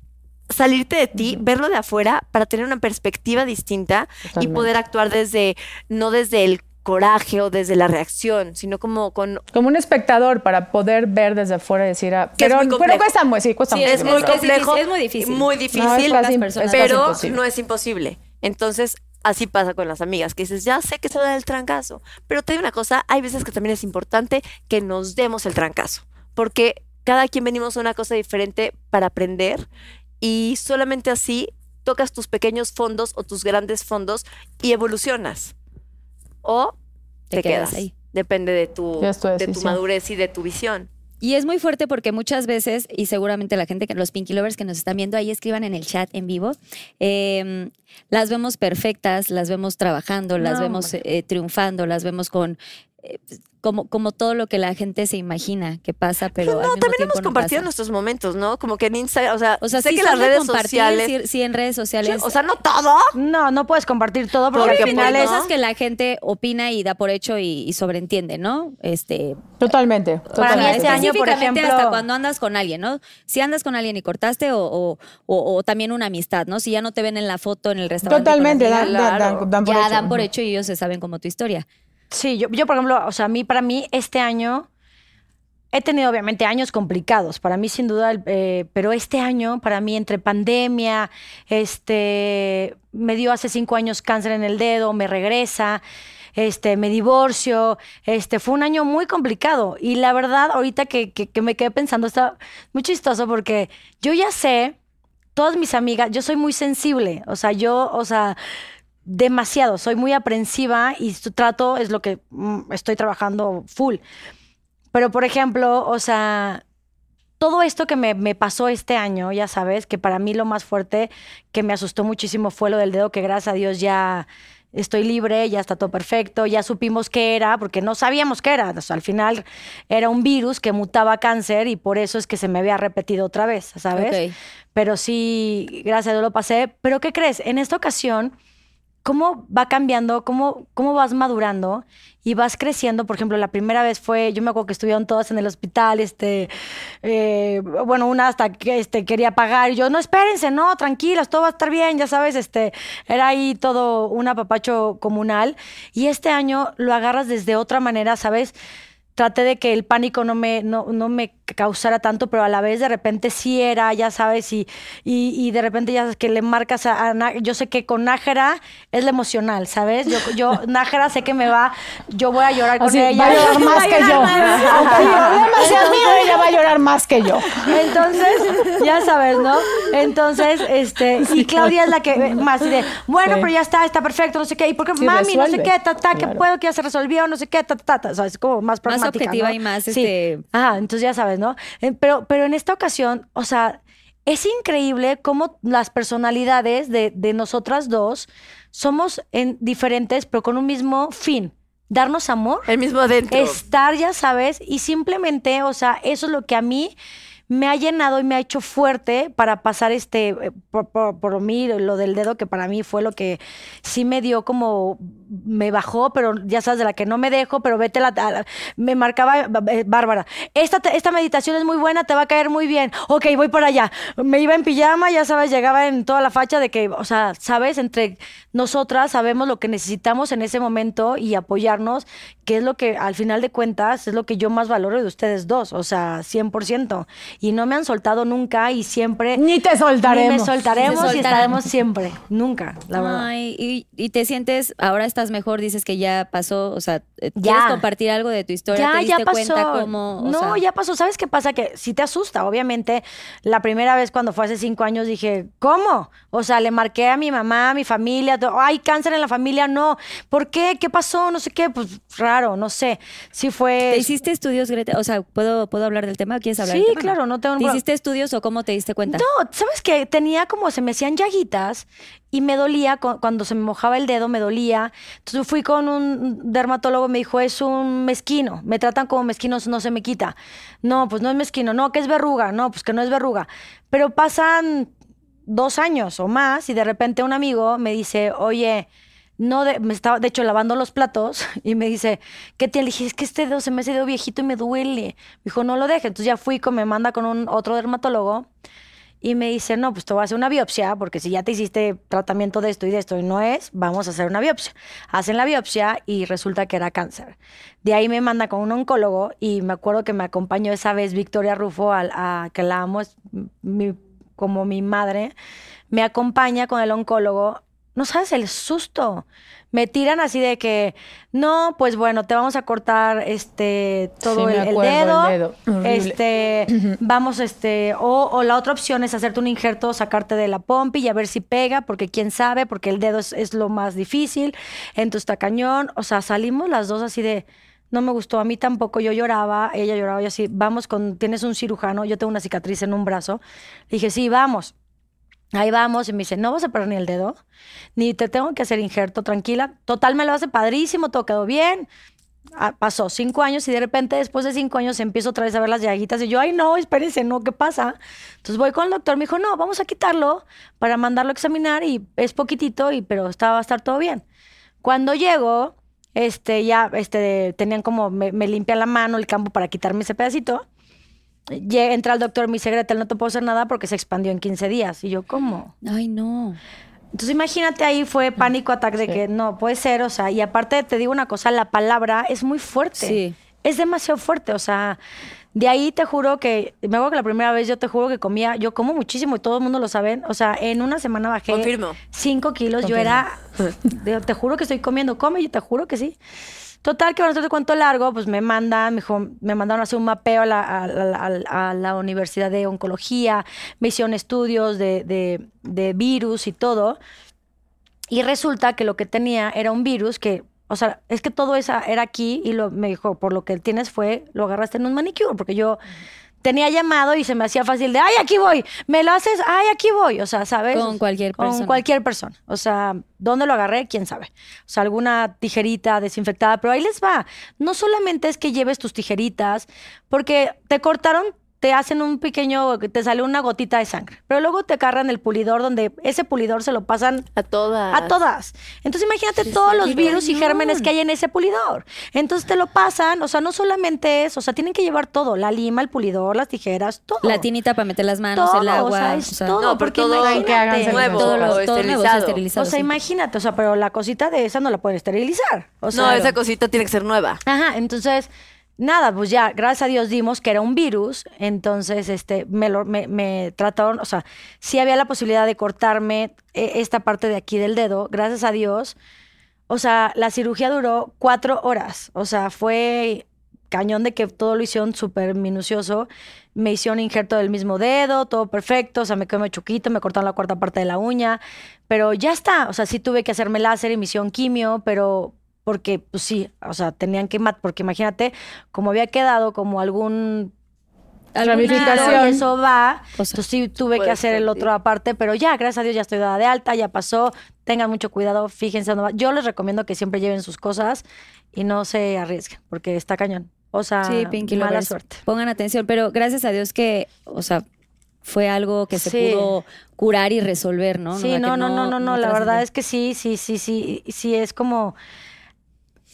salirte de ti, verlo de afuera para tener una perspectiva distinta y poder actuar desde, no desde el coraje o desde la reacción, sino como con Como un espectador para poder ver desde afuera y decir, ah, pero, muy pero complejo. cuesta, sí, cuesta Sí, mucho. es muy complejo, difícil, es muy difícil. muy No, es difícil, casi- Las personas- es casi pero imposible. no es imposible. Entonces, así pasa con las amigas, que dices, ya sé que se da el trancazo, pero te digo una cosa, hay veces que también es importante que nos demos el trancazo, porque cada quien venimos a una cosa diferente para aprender y solamente así tocas tus pequeños fondos o tus grandes fondos y evolucionas. O te, Te quedas quedas. ahí. Depende de tu, de tu madurez y de tu visión. Y es muy fuerte porque muchas veces, y seguramente la gente, que los Pinky Lovers que nos están viendo ahí, escriban en el chat en vivo, eh, las vemos perfectas, las vemos trabajando, las No, vemos eh, triunfando, las vemos con... eh, como, como todo lo que la gente se imagina que pasa, pero al no, mismo también hemos no compartido pasa. nuestros momentos, ¿no? Como que en Instagram, o sea, O sea, sé sí que las de redes compartir, sociales... sí, sí, en redes sociales. O sea, no todo. No, no puedes compartir todo porque al final pues, es... que la gente opina y da por hecho y, y sobreentiende, ¿no? Este, Totalmente. Para mí totalmente. este año, por Específicamente ejemplo- hasta cuando andas con alguien, ¿no? Si andas con alguien y cortaste o, o- o- o también una amistad, ¿no? Si ya no te ven en la foto en el restaurante. Totalmente, dan, amigas, dan- dan- dan por ya hecho. dan por hecho y ellos se saben como tu historia. Sí, yo, yo, por ejemplo, o sea, a mí, para mí, este año he tenido obviamente años complicados, para mí sin duda, eh, pero este año, para mí, entre pandemia, este, me dio hace cinco años cáncer en el dedo, me regresa, este, me divorcio, este, fue un año muy complicado. Y la verdad, ahorita que- que me quedé pensando, está muy chistoso porque yo ya sé, todas mis amigas, yo soy muy sensible, o sea, yo, o sea, demasiado, soy muy aprensiva y su trato es lo que mm, estoy trabajando full. Pero, por ejemplo, o sea, todo esto que me, me pasó este año, ya sabes, que para mí lo más fuerte que me asustó muchísimo fue lo del dedo, que gracias a Dios ya estoy libre, ya está todo perfecto, ya supimos qué era, porque no sabíamos qué era. O sea, al final era un virus que mutaba cáncer y por eso es que se me había repetido otra vez, ¿sabes? Ok. Pero sí, gracias a Dios lo pasé. Pero ¿qué crees? En esta ocasión, ¿cómo va cambiando? ¿Cómo, cómo vas madurando? Y vas creciendo. Por ejemplo, la primera vez fue, yo me acuerdo que estuvieron todas en el hospital, este, eh, bueno, una hasta que este, quería pagar. Y yo, no, espérense, no, tranquilas, todo va a estar bien, ya sabes, este, era ahí todo un apapacho comunal. Y este año lo agarras desde otra manera, ¿sabes? traté de que el pánico no me, no, no me causara tanto, pero a la vez de repente sí era, ya sabes, y, y, y de repente ya sabes que le marcas a, a yo sé que con Nájera es lo emocional, ¿sabes? Yo, yo (laughs) Nájera sé que me va, yo voy a llorar con Así, ella. va a llorar más que yo. más. Ella va a llorar más que yo. Entonces, ya sabes, ¿no? Entonces, este, y Claudia es la que más de, bueno, Sí. pero ya está, está perfecto, no sé qué, y porque Sí, mami, no sé qué, ta, ta, que Claro. puedo, que ya se resolvió, no sé qué, ta, ta, ta, ta. O sea, es como más pragmática, objetiva ¿no? y más, Sí. este- Ajá, entonces ya sabes, ¿no? Pero, pero en esta ocasión, o sea, es increíble cómo las personalidades de, de nosotras dos somos en, diferentes, pero con un mismo fin, darnos amor El mismo adentro. estar, ya sabes, y simplemente, o sea, eso es lo que a mí me ha llenado y me ha hecho fuerte para pasar este, eh, por, por- por mí, lo del dedo, que para mí fue lo que sí me dio como, me bajó, pero ya sabes, de la que no me dejo, pero vete la, a la- me marcaba eh, Bárbara, esta, esta meditación es muy buena, te va a caer muy bien, ok, voy para allá, me iba en pijama, ya sabes, llegaba en toda la facha de que, o sea, sabes, entre nosotras sabemos lo que necesitamos en ese momento y apoyarnos, que es lo que al final de cuentas es lo que yo más valoro de ustedes dos, o sea, 100%. Y no me han soltado nunca y siempre... Ni te soltaremos. Ni me soltaremos y estaremos siempre, nunca, la verdad. Ay, y, y te sientes, ahora estás mejor, dices que ya pasó, o sea, eh, Ya. ¿quieres compartir algo de tu historia? ¿Te Ya, ya pasó. cuenta cómo? o no, sea, ya pasó. ¿Sabes qué pasa? Que si te asusta, obviamente. La primera vez cuando fue hace cinco años dije, ¿cómo? O sea, le marqué a mi mamá, a mi familia. to- Ay, cáncer en la familia, no. ¿Por qué? ¿Qué pasó? No sé qué. Pues raro, no sé. Sí fue. ¿Te hiciste estudios, Greta? O sea, ¿puedo, ¿puedo hablar del tema? ¿Quieres hablar Sí, del tema? claro, no tengo ¿Te hiciste estudios o cómo te diste cuenta? No, ¿sabes qué? Tenía como, se me hacían llaguitas y me dolía, cu- cuando se me mojaba el dedo me dolía. Entonces fui con un dermatólogo, me dijo, es un mezquino, me tratan como mezquino, no se me quita. No, pues no es mezquino, no, que es verruga, no, pues que no es verruga. Pero pasan dos años o más y de repente un amigo me dice, oye, no, de, me estaba de hecho lavando los platos (laughs) y me dice, ¿qué te Le dije, es que este dedo se me hace dedo viejito y me duele. Me dijo, no lo dejes. Entonces ya fui, con, me manda con un otro dermatólogo y me dice, no, pues te voy a hacer una biopsia, porque si ya te hiciste tratamiento de esto y de esto y no es, vamos a hacer una biopsia. Hacen la biopsia y resulta que era cáncer. De ahí me manda con un oncólogo y me acuerdo que me acompañó esa vez Victoria Rufo, a, que la amo, como mi madre, me acompaña con el oncólogo. No sabes el susto. Me tiran así de que, no, pues bueno, te vamos a cortar este todo Sí, el, dedo. el dedo. Horrible. Este, vamos, este, o, o la otra opción es hacerte un injerto, sacarte de la pompi y a ver si pega, porque quién sabe, porque el dedo es, es lo más difícil, entonces está cañón. O sea, salimos las dos así de, no me gustó, a mí tampoco, yo lloraba, ella lloraba, yo así, vamos con, tienes un cirujano, yo tengo una cicatriz en un brazo. Le dije, sí, vamos. Ahí vamos y me dice, no vas a perder ni el dedo, ni te tengo que hacer injerto, tranquila. Total, me lo hace padrísimo, todo quedó bien. Ah, pasó cinco años y de repente después de cinco años empiezo otra vez a ver las llaguitas y yo, ay no, espérense, no, ¿qué pasa? Entonces voy con el doctor, me dijo, no, vamos a quitarlo para mandarlo a examinar y es poquitito, y, pero está, va a estar todo bien. Cuando llego, este, ya, este, tenían como, me, me limpian la mano, el campo para quitarme ese pedacito. Llega, entra el doctor, me dice, Gretel, no te puedo hacer nada porque se expandió en 15 días. Y yo, ¿cómo? Ay, no. Entonces imagínate ahí fue pánico ataque de Sí. que no puede ser, o sea, y aparte te digo una cosa, la palabra es muy fuerte. Sí. Es demasiado fuerte, o sea, de ahí te juro que, me acuerdo que la primera vez yo te juro que comía, yo como muchísimo y todo el mundo lo saben, o sea, en una semana bajé Confirmo. 5 kilos, yo era, te juro que estoy comiendo, come, yo te juro que sí. Total, que para no te cuento largo, pues me mandan, me, dijo- me mandaron a hacer un mapeo a la, a a la Universidad de Oncología, me hicieron estudios de, de- de virus y todo. Y resulta que lo que tenía era un virus que, o sea, es que todo eso era aquí y lo, me dijo, por lo que tienes fue, lo agarraste en un manicure, porque yo tenía llamado y se me hacía fácil de, ay, aquí voy, me lo haces, ay, aquí voy, o sea, ¿sabes? Con cualquier Con persona. cualquier persona. O sea, ¿dónde lo agarré? ¿Quién sabe? O sea, alguna tijerita desinfectada, pero ahí les va. No solamente es que lleves tus tijeritas, porque te cortaron, te hacen un pequeño, te sale una gotita de sangre, pero luego te cargan el pulidor donde ese pulidor se lo pasan A todas. a todas. Entonces imagínate todos los virus y gérmenes que hay en ese pulidor. Entonces te lo pasan, o sea, no solamente eso, o sea, tienen que llevar todo, la lima, el pulidor, las tijeras, todo. La tinita para meter las manos, Todo, el o agua. o sea, todo, No, porque todo imagínate. que háganse nuevo, todo o lo, todo esterilizado. esterilizado. O sea, sí. imagínate, o sea, pero la cosita de esa no la pueden esterilizar. O sea, no, esa cosita tiene que ser nueva. Ajá, entonces, nada, pues ya, gracias a Dios dimos que era un virus, entonces este, me, lo, me, trataron, o sea, sí había la posibilidad de cortarme eh, esta parte de aquí del dedo, gracias a Dios. O sea, la cirugía duró cuatro horas, o sea, fue cañón de que todo lo hicieron súper minucioso. Me hicieron injerto del mismo dedo, todo perfecto, o sea, me medio chuquito, me cortaron la cuarta parte de la uña, pero ya está, o sea, sí tuve que hacerme láser y hicieron quimio, pero porque, pues sí, o sea, tenían que matar, porque imagínate, como había quedado como algún Ramificación. eso va, O sea, entonces sí tuve que hacer el otro aparte, pero ya, gracias a Dios ya estoy dada de alta, ya pasó, tengan mucho cuidado, fíjense. Yo les recomiendo que siempre lleven sus cosas y no se arriesguen, porque está cañón. O sea, Sí, Pinky mala Lovers, suerte. Pongan atención, pero gracias a Dios que, o sea, fue algo que se Sí. pudo curar y resolver, ¿no? Sí, no, no, no, no, no, la verdad es que sí, sí, sí, sí, sí es como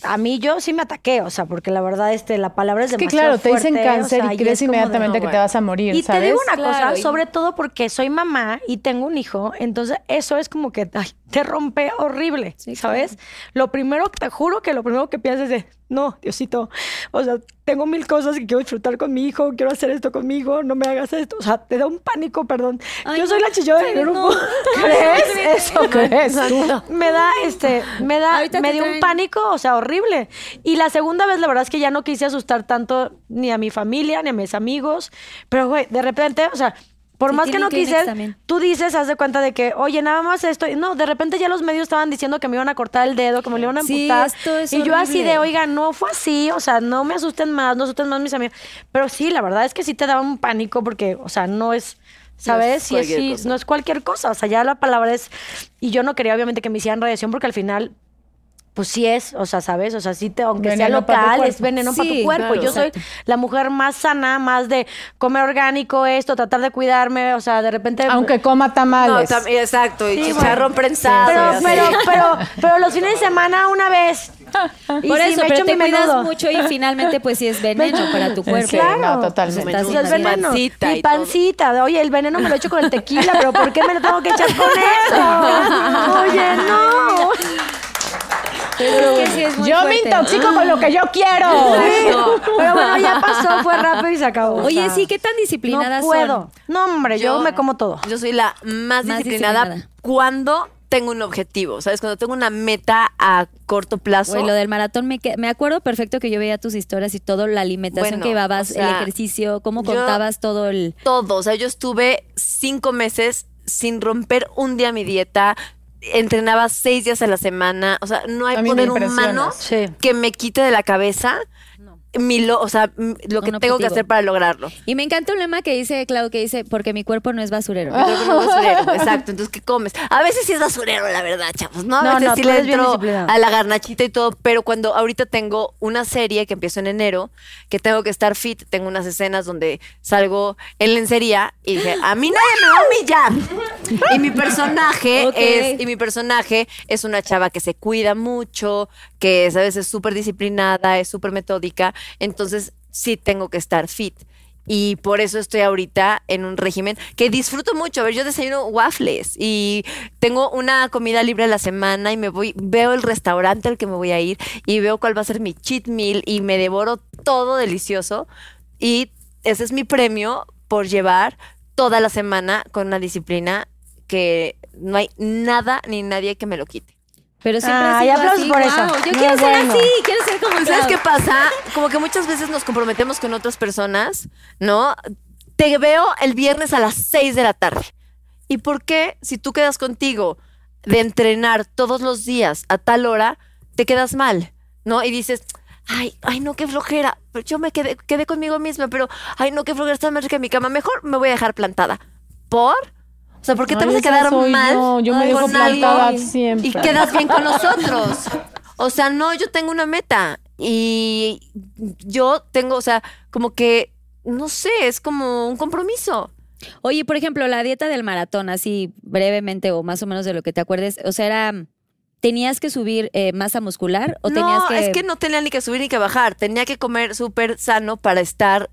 a mí yo sí me ataqué, o sea, porque la verdad este la palabra es, Es que demasiado claro, te dicen fuerte, o cáncer sea, y crees de- inmediatamente que te vas a morir, Y ¿sabes? te digo una Claro, cosa, y- sobre todo porque soy mamá y tengo un hijo, entonces eso es como que ay, te rompe horrible, Sí, ¿sabes? Lo primero, te juro que lo primero que piensas es de, no, Diosito, o sea, tengo mil cosas que quiero disfrutar con mi hijo, quiero hacer esto conmigo, no me hagas esto, o sea, te da un pánico, perdón. Ay, yo soy la chillona del grupo. No. (laughs) (laughs) ¿Crees? ¿Eso crees me da este me da Ahorita me dio un pánico o sea horrible y la segunda vez la verdad es que ya no quise asustar tanto ni a mi familia ni a mis amigos pero güey de repente o sea Por Sí, más que no quise, tú dices, haz de cuenta de que, oye, nada más esto. y No, de repente ya los medios estaban diciendo que me iban a cortar el dedo, que me lo iban a Sí, amputar. esto es y yo así de, oiga, no fue así, o sea, no me asusten más, no asusten más mis amigos. Pero sí, la verdad es que sí te daba un pánico porque, o sea, no es. ¿Sabes? Sí, es- sí, cosa. no es cualquier cosa. O sea, ya la palabra es. Y yo no quería, obviamente, que me hicieran radiación porque al final. Pues sí es, o sea, ¿sabes? O sea, sí te, aunque sea Veneno tu local, es veneno para tu cuerpo. claro, yo soy exacto. la mujer más sana, más de comer orgánico, esto, tratar de cuidarme, o sea, de repente. Aunque coma No, tamales. tam- exacto, y Sí, chicharrón bueno. prensado. Pero, pero, pero, pero los fines de semana una vez. Y Por sí, eso, me pero te mi cuidas menudo. mucho y finalmente pues sí es veneno para tu cuerpo. Sí, Claro. no, totalmente. Pues estás sea, veneno. pancita Mi pancita. Oye, el veneno me lo echo con el tequila, pero ¿por qué me lo tengo que echar con (laughs) eso? Oye, no. Pero es que sí es muy yo me intoxico con lo que yo quiero. (laughs) Pero bueno, ya pasó, fue rápido y se acabó. o Oye, sea, sí, ¿qué tan disciplinadas No puedo. son? No, hombre, yo, me como todo. Yo soy la más, Más disciplinada, disciplinada. cuando tengo un objetivo, ¿sabes? Cuando tengo una meta a corto plazo. Güey, lo del maratón, me, me acuerdo perfecto que yo veía tus historias y todo, la alimentación Bueno, que llevabas, o sea, el ejercicio, cómo yo- contabas todo el... todo. O sea, yo estuve cinco meses sin romper un día mi dieta. Entrenaba seis días a la semana. O sea, no hay poder humano Sí. que me quite de la cabeza mi lo, o sea, lo que tengo que hacer para lograrlo. Y me encanta un lema que dice, Clau, que dice, porque mi cuerpo no es basurero. Creo que no es basurero, (laughs) Exacto. Entonces, ¿qué comes? A veces sí es basurero, la verdad, chavos. No, a No, veces no, sí le entro a la garnachita y todo, pero cuando ahorita tengo una serie que empiezo en enero, que tengo que estar fit, tengo unas escenas donde salgo en lencería y dije, a mí nadie me va a humillar. (laughs) Y mi personaje es, y mi personaje es una chava que se cuida mucho, que sabes es súper disciplinada, es súper metódica, entonces sí tengo que estar fit. Y por eso estoy ahorita en un régimen que disfruto mucho. A ver, yo desayuno waffles y tengo una comida libre a la semana y me voy, veo el restaurante al que me voy a ir y veo cuál va a ser mi cheat meal y me devoro todo delicioso. Y ese es mi premio por llevar toda la semana con una disciplina que no hay nada ni nadie que me lo quite. Pero siempre Ay, ha sido aplausos así. por eso. Yo Muy quiero ser bueno. así, quiero ser como ¿Y ¿Sabes qué pasa? Como que muchas veces nos comprometemos con otras personas, ¿no? Te veo el viernes a las 6 de la tarde. ¿Y por qué, si tú quedas contigo de entrenar todos los días a tal hora, te quedas mal, ¿no? Y dices, ay, ay, no, qué flojera. Pero yo me quedé, quedé conmigo misma, pero, ay, no, qué flojera, está más rica en mi cama. Mejor me voy a dejar plantada. ¿Por? O sea, ¿por qué te Ay, vas a quedar mal yo. Yo me con dejo plantada siempre. y quedas bien con nosotros? (laughs) O sea, no, yo tengo una meta y yo tengo, o sea, como que, no sé, es como un compromiso. Oye, por ejemplo, la dieta del maratón, así brevemente o más o menos de lo que te acuerdes, o sea, era, ¿tenías que subir eh, masa muscular o tenías no, que...? es que no tenía ni que subir ni que bajar. Tenía que comer súper sano para estar,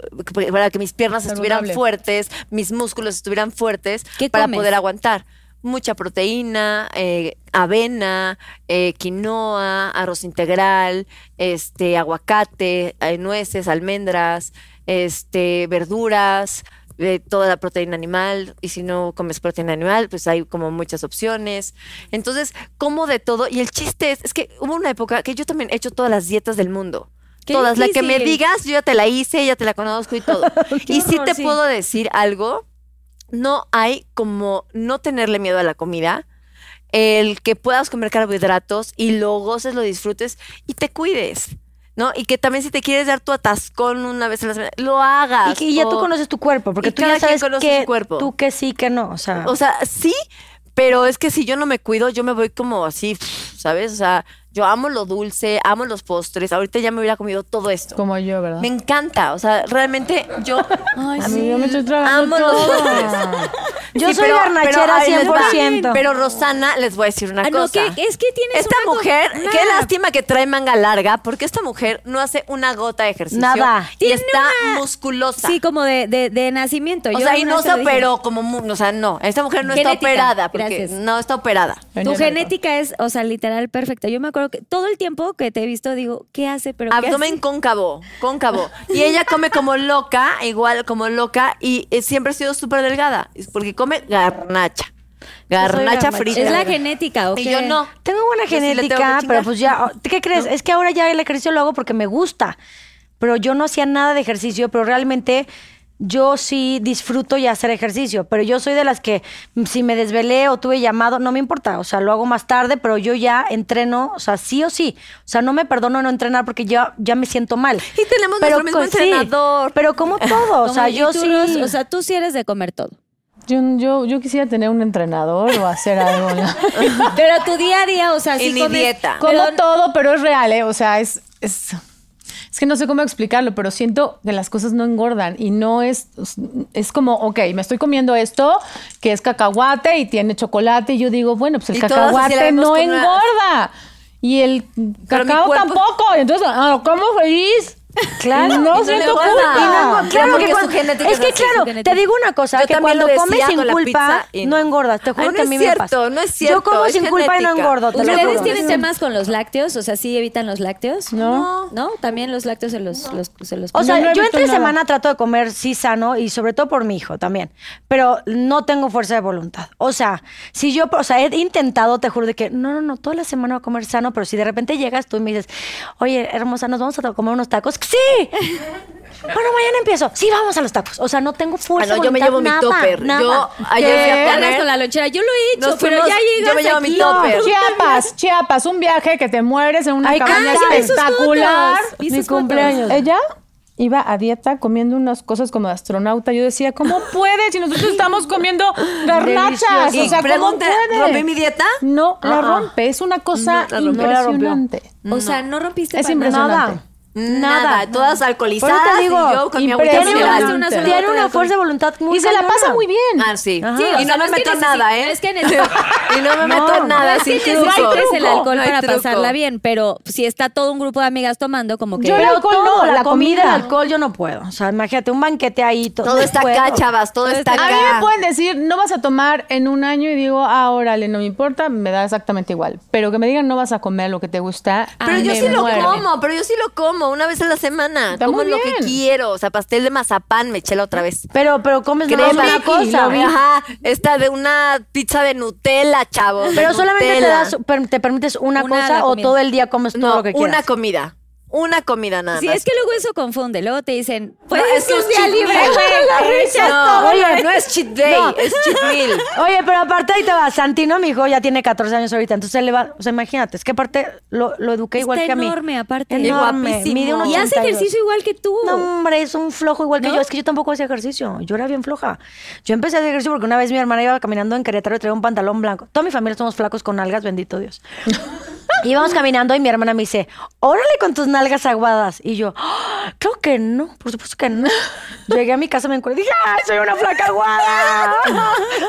para que mis piernas estuvieran fuertes, mis músculos estuvieran fuertes, ¿Qué para comes? poder aguantar. Mucha proteína, eh, avena, eh, quinoa, arroz integral, este, aguacate, eh, nueces, almendras, este, verduras, eh, toda la proteína animal. Y si no comes proteína animal, pues hay como muchas opciones. Entonces, como de todo. Y el chiste es, es que hubo una época que yo también he hecho todas las dietas del mundo. Todas. La que me digas, yo ya te la hice, ya te la conozco y todo. (laughs) y sí horror, te sí. puedo decir algo. No hay como no tenerle miedo a la comida. El que puedas comer carbohidratos y lo goces, lo disfrutes y te cuides. ¿No? Y que también si te quieres dar tu atascón una vez a la semana, lo hagas. Y, que- ya tú o- conoces tu cuerpo, porque y tú ya sabes que cuerpo. tú que sí, que no. O sea, O sea, sí, pero es que si yo no me cuido, yo me voy como así, ¿sabes? O sea, yo amo lo dulce, amo los postres. Ahorita ya me hubiera comido todo esto. Como yo, ¿verdad? Me encanta, o sea, realmente yo A mí yo me estoy tragando amo los todo. postres. (laughs) yo Sí, soy pero- garnachera pero va. 100%. Pero Rosana, les voy a decir una Ah, no, cosa. que- es que tienes Esta una co- mujer, qué lástima que trae manga larga, porque esta mujer no hace una gota de ejercicio. Nada. Y Tiene está una- musculosa. Sí, como de, de, de nacimiento. o Yo sea, y alguna no vez se te lo dije. operó como, mu- o sea, no, esta mujer no está operada, porque gracias. no está operada. Tu genética es, o sea, literal perfecta. Yo me acuerdo que todo el tiempo que te he visto digo, ¿qué hace? Pero ¿qué Abdomen hace? cóncavo, cóncavo. Y ella come como loca, igual como loca, y eh, siempre ha sido súper delgada, porque come garnacha. Garnacha frita. Es la genética, ¿o Y yo no. Tengo buena sí tengo genética, pero pues ya, ¿qué crees? Es que ahora ya el ejercicio lo hago porque me gusta, pero yo no hacía nada de ejercicio, pero realmente yo sí disfruto y hacer ejercicio, pero yo soy de las que mm, si me desvelé o tuve llamado, no me importa, o sea, lo hago más tarde, pero yo ya entreno, o sea, sí o sí. O sea, no me perdono no entrenar porque ya, ya me siento mal. Y tenemos nuestro mismo sí, entrenador. pero como (laughs) todo, o sea, yo sí. O sea, tú sí eres de comer todo. Yo, yo, yo quisiera tener un entrenador o hacer algo. ¿no? (laughs) Pero tu día a día, o sea, Y sí dieta. Como pero- todo, pero es real, ¿eh? O sea, es, es. Es que no sé cómo explicarlo, pero siento que las cosas no engordan y no es. Es como, ok, me estoy comiendo esto que es cacahuate y tiene chocolate, y yo digo, bueno, pues el cacahuate no una- engorda. Y el cacao cuerpo- tampoco. Y entonces, ah, lo como feliz. Claro. No Y no no claro que cuando- es que claro, te digo una cosa, Yo que cuando comes sin culpa no no. engordas, te juro Ay, que a mí me pasa. no es Yo cierto, como es sin culpa y no engordo, te lo ¿Ustedes juro. tienen temas con los lácteos? O sea, ¿sí evitan los lácteos? No. ¿No? También los lácteos se los, los, se los O sea, yo entre nada. semana trato de comer sí sano y sobre todo por mi hijo también, pero no tengo fuerza de voluntad. O sea, si yo, o sea, he intentado, te juro de que no, no, no, toda la semana voy a comer sano, pero si de repente llegas tú y me dices, oye, hermosa, nos vamos a comer unos tacos, sí. Bueno, mañana empiezo. Sí, vamos a los tacos. O sea, no tengo fuerza. Ah, no, yo me llevo mi topper. nada. Yo ayer fui a con la lonchera. Yo lo he hecho, Nos pero fuimos- ya llegas yo me llevo mi topper. Chiapas, Chiapas, un viaje que te mueres en una Ay, cabaña cállate. espectacular. Mi fotos. cumpleaños. Ella iba a dieta comiendo unas cosas como de astronauta. Yo decía, ¿cómo (laughs) puede si nosotros estamos comiendo garnachas? O sea, ¿cómo pregunta, puede? ¿rompí mi dieta? No, la Ah, ah. rompe. Es una cosa No, la la impresionante. O sea, no rompiste Es para impresionante. Nada. Nada, todas alcoholizadas Por eso te digo, y yo con mi mineral. Tomaste una Tiene una fuerza de voluntad muy Y se la pasa muy bien. Ah, sí. Sí, y sea, no me no que meto nada, ¿eh? es que necesi- (laughs) y no me No, meto no nada. es que truco. el alcohol No para truco. pasarla bien, pero si está todo un grupo de amigas tomando, como que... Yo el alcohol todo, no, la, la comida, el alcohol, yo no puedo. O sea, imagínate, un banquete ahí. to- Todo no está puedo. acá, chavas, todo está A mí me acá. pueden decir, no vas a tomar en un año y digo, ah, órale, no me importa, me da exactamente igual. Pero que me digan, no vas a comer lo que te gusta. Pero me yo sí lo como, pero yo sí lo como una vez a la semana. Está como lo que quiero. O sea, pastel de mazapán me eché la otra vez. Pero, pero comes Crema. más una cosa. Ajá, esta de una pizza de Nutella, chavos. de Pero solamente te, das, te permites una, cosa o todo el día comes todo No, lo que quieras. una comida. Una comida nada Sí, más. es que luego eso confunde. Luego te dicen, pues No, es que un es día libre, güey. Eso, todo, oye, no es cheat day, No. es cheat meal. (laughs) Oye, pero aparte ahí te va, Santino, mi hijo, ya tiene 14 años ahorita, entonces él le va, o sea, imagínate, es que aparte lo, lo eduqué igual Está que a mí. enorme, aparte. Enorme, mide Y hace 82. ejercicio igual que tú. No, hombre, es un flojo igual que ¿No? yo. Es que yo tampoco hacía ejercicio. Yo era bien floja. Yo empecé a hacer ejercicio porque una vez mi hermana iba caminando en Querétaro y traía un pantalón blanco. Toda mi familia somos flacos con nalgas, bendito Dios. (laughs) Íbamos caminando y mi hermana me dice, órale con tus nalgas aguadas. Y yo, "Ah, creo que no, por supuesto que no. Llegué a mi casa, me encuentro y dije, ¡ay, soy una flaca aguada!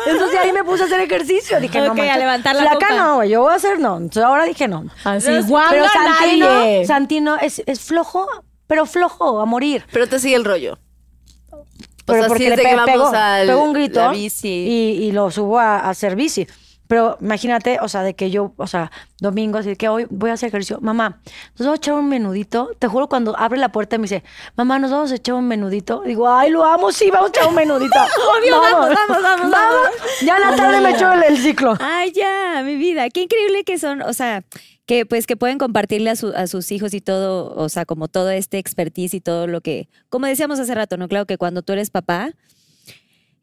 Entonces ahí me puse a hacer ejercicio. Dije, no, Ok, a manches, levantar la Flaca copa. no, yo voy a hacer no. Entonces ahora dije no. Así, Pero guanga Santino, nadie. Santino es, es flojo, pero flojo a morir. Pero te sigue el rollo. Pero sea, porque le pe- pegó, al- pegó un grito la bici. Y, y lo subo a, a hacer bici. Pero imagínate, o sea, de que yo, o sea, domingo, así que hoy voy a hacer ejercicio. Mamá, nos vamos a echar un menudito. Te juro, cuando abre la puerta y me dice, mamá, nos vamos a echar un menudito. Digo, ay, lo amo, sí, vamos a echar un menudito. (laughs) Obvio, vamos, vamos, vamos, vamos. Ya la tarde me echo el, el ciclo. Ay, ya, mi vida. Qué increíble que son, o sea, que pues que pueden compartirle a, su- a sus hijos y todo, o sea, como todo este expertise y todo lo que, como decíamos hace rato, ¿no? Claro que cuando tú eres papá,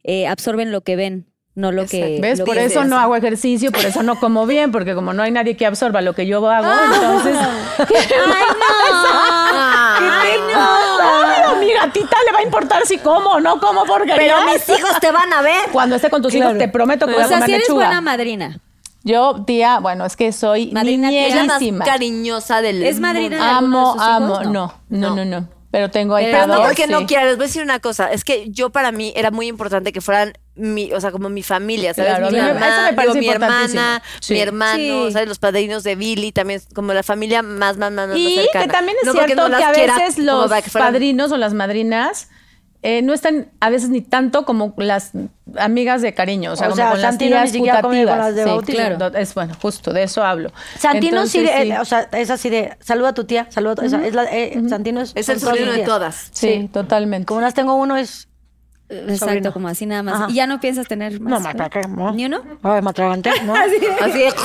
eh, absorben lo que ven, no lo que... ¿Ves? lo Por que eso no hago ejercicio, por eso no como bien, porque como no hay nadie que absorba lo que yo hago, entonces. (laughs) ¡Ay, no! ¡Ay, no! Ay, a mi gatita le va a importar si como o no como porquería. Pero mis hijos te van a ver. Cuando esté con tus hijos, te prometo que voy O a sea, comer si eres lechuga. buena madrina. Yo, tía, bueno, es que soy Madrina, cariñosa del ¿Es madrina de mundo. alguno de Amo, sus hijos? amo. No. No, no, no, no. Pero tengo ahí Pero Pero no porque sí. no quiera, les voy a decir una cosa. Es que yo para mí era muy importante que fueran mi, o sea, como mi familia, ¿sabes? Claro, a mi mamá, eso me parece digo, mi hermana, Sí. mi hermano, Sí. ¿sabes? Los padrinos de Billy, también como la familia más, más, más, más Y cercana. que también es No cierto no que las a veces los padrinos o las madrinas eh, no están a veces ni tanto como las amigas de cariño, o sea, O como sea, con las Santino tías con las de Sí, claro. Es bueno, justo de eso hablo. Santino sí, Entonces, eh, o sea, es así de, saluda a tu tía, saluda a tu, esa- es la, eh, Santino es... Es el sobrino de tías. todas. sí, totalmente. Como unas tengo uno es Exacto, sobrino. como así nada más. Ajá. ¿Y ya no piensas tener más? No, ma, ¿para qué? No. ¿Ni uno? Ay, me atraganté, ¿no? (laughs) Así es. (laughs)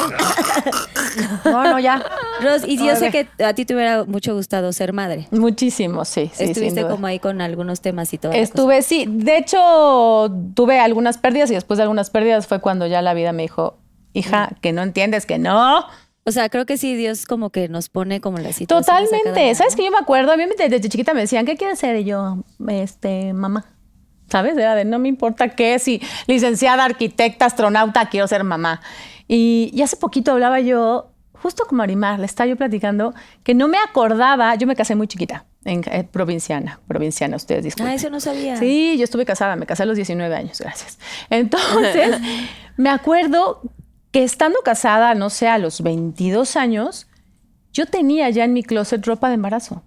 No, no, ya. Ros, y yo sé que a ti te hubiera mucho gustado ser madre. Muchísimo, sí. sí Estuviste como ahí con algunos temas y todo. Estuve, sí. De hecho, tuve algunas pérdidas y después de algunas pérdidas fue cuando ya la vida me dijo, hija, que no entiendes que no. O sea, creo que sí, Dios como que nos pone como la situación. Totalmente. ¿Sabes que Yo me acuerdo, a mí desde chiquita me decían, ¿qué quieres ser? Y yo, este, mamá. ¿Sabes? Era de no me importa qué, si licenciada, arquitecta, astronauta, quiero ser mamá. Y, y hace poquito hablaba yo, justo como Arimar, le estaba yo platicando, que no me acordaba, yo me casé muy chiquita, en, eh, provinciana, provinciana, ustedes disculpen. Ah, eso no sabía. Sí, yo estuve casada, me casé a los 19 años, gracias. Entonces, (laughs) me acuerdo que estando casada, no sé, a los 22 años, yo tenía ya en mi closet ropa de embarazo.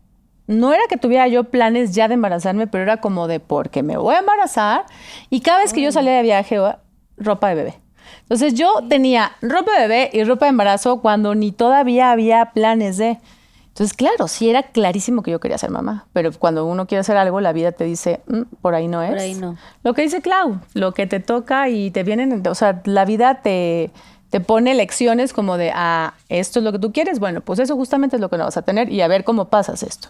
No era que tuviera yo planes ya de embarazarme, pero era como de porque me voy a embarazar y cada vez que yo salía de viaje, ropa de bebé. Entonces yo tenía ropa de bebé y ropa de embarazo cuando ni todavía había planes de... Entonces, claro, sí era clarísimo que yo quería ser mamá, pero cuando uno quiere hacer algo, la vida te dice, "Mm, por ahí no es. Por ahí no. Lo que dice Clau, lo que te toca y te vienen, o sea, la vida te, te pone lecciones como de, ah, esto es lo que tú quieres, bueno, pues eso justamente es lo que no vas a tener y a ver cómo pasas esto.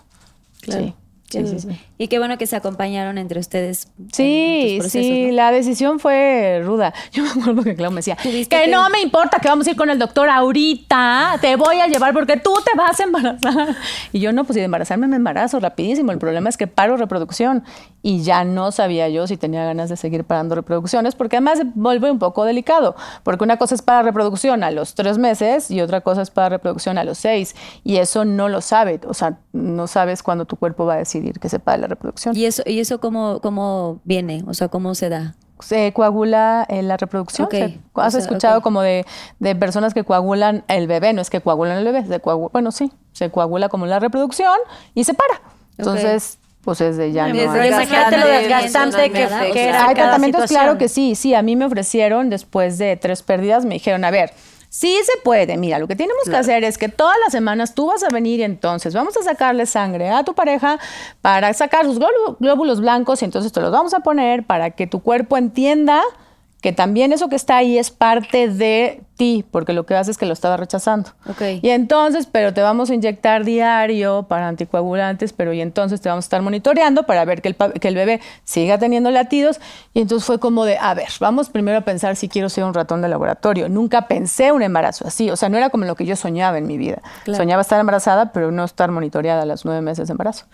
Claro. Sí. Sí, sí, sí. Y qué bueno que se acompañaron entre ustedes. en Sí, procesos, sí, ¿no? la decisión fue ruda. (laughs) Yo me acuerdo que Clau me decía, ¿Tuviste que que- no me importa que vamos a ir con el doctor ahorita, te voy a llevar porque tú te vas a embarazar. (laughs) Y yo no, pues si de embarazarme me embarazo rapidísimo. El problema es que paro reproducción y ya no sabía yo si tenía ganas de seguir parando reproducciones porque además vuelve un poco delicado, porque una cosa es para reproducción a los tres meses y otra cosa es para reproducción a los seis y eso no lo sabe, o sea, no sabes cuándo tu cuerpo va a decidir que se pare la reproducción. ¿Y eso, y eso cómo, cómo viene? O sea, ¿cómo se da? se coagula eh, la reproducción. Ok, Se- o ¿Has sea, escuchado como de, de personas que coagulan el bebé? No es que coagulan el bebé, se coagu- bueno, sí, se coagula como la reproducción y se para. Entonces, pues es de ya no. Imagínate lo desgastante que, que era Hay cada tratamientos, situación. claro que sí, sí. A mí me ofrecieron después de tres pérdidas, me dijeron, a ver, sí se puede. Mira, lo que tenemos que hacer es que todas las semanas tú vas a venir y entonces vamos a sacarle sangre a tu pareja para sacar sus glóbulos, glóbulos blancos y entonces te los vamos a poner para que tu cuerpo entienda que también eso que está ahí es parte de ti, porque lo que hace es que lo estaba rechazando. Ok. Y entonces, pero te vamos a inyectar diario para anticoagulantes, pero y entonces te vamos a estar monitoreando para ver que el, que el bebé siga teniendo latidos. Y entonces fue como de, a ver, vamos primero a pensar si quiero ser un ratón de laboratorio. Nunca pensé un embarazo así, o sea, no era como lo que yo soñaba en mi vida. Claro. Soñaba estar embarazada, pero no estar monitoreada a los nueve meses de embarazo.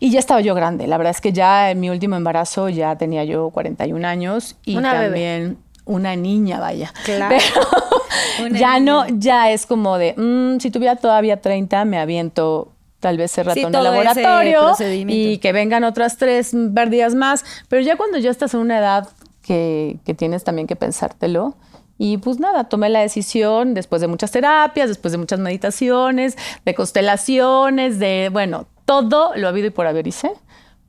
Y ya estaba yo grande. La verdad es que ya en mi último embarazo ya tenía yo 41 años y Una bebé. Una niña, vaya. Claro. Pero (laughs) ya no, ya es como de, mm, si tuviera todavía 30, me aviento tal vez Sí, ratón todo ese laboratorio y que vengan otras tres pérdidas más. Pero ya cuando ya estás en una edad que, que tienes también que pensártelo. Y pues nada, tomé la decisión después de muchas terapias, después de muchas meditaciones, de constelaciones, de, bueno, todo lo habido y por haber hice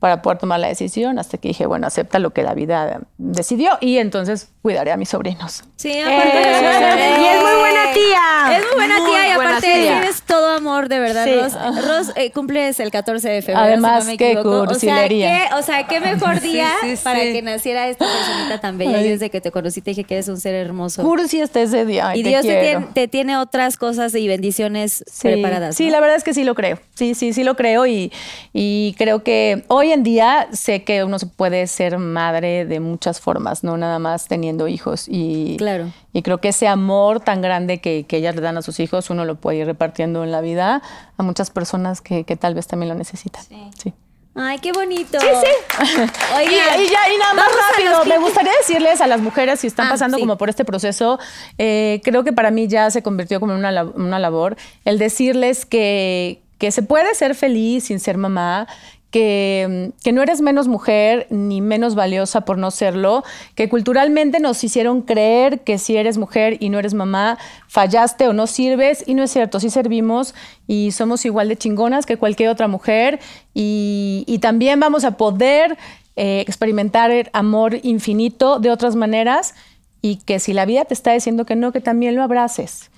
para poder tomar la decisión hasta que dije, bueno, acepta lo que la vida decidió y entonces cuidaré a mis sobrinos. Sí, aparte. Eh, y es muy buena tía. Es muy buena Muy tía y aparte tía. eres todo amor, de verdad, Sí. Ros. Ros, eh, cumples el 14 de febrero. Además, si no me qué cursilería. O sea, qué, o sea, qué mejor día sí, sí. para que naciera esta personita tan bella. Ay. Yo desde que te conocí te dije que eres un ser hermoso. Cursi hasta ese día. ay, y Dios te tiene, te tiene otras cosas y bendiciones preparadas. Sí, ¿no? la verdad es que sí lo creo. Sí, sí, sí lo creo y, y creo que hoy en día sé que uno se puede ser madre de muchas formas, no nada más teniendo hijos. Y, Claro. y creo que ese amor tan grande que, que ellas le dan a sus hijos, uno lo puede ir repartiendo en la vida a muchas personas que, que tal vez también lo necesitan. Sí. Ay, qué bonito. Sí, sí. (laughs) Oigan, y, y ya, y nada más rápido, me gustaría decirles a las mujeres si están Ah, pasando sí. como por este proceso, eh, creo que para mí ya se convirtió como en una, una labor, el decirles que, que se puede ser feliz sin ser mamá, que, que no eres menos mujer ni menos valiosa por no serlo, que culturalmente nos hicieron creer que si eres mujer y no eres mamá, fallaste o no sirves, y no es cierto, sí servimos y somos igual de chingonas que cualquier otra mujer, y, y también vamos a poder eh, experimentar el amor infinito de otras maneras, y que si la vida te está diciendo que no, que también lo abraces.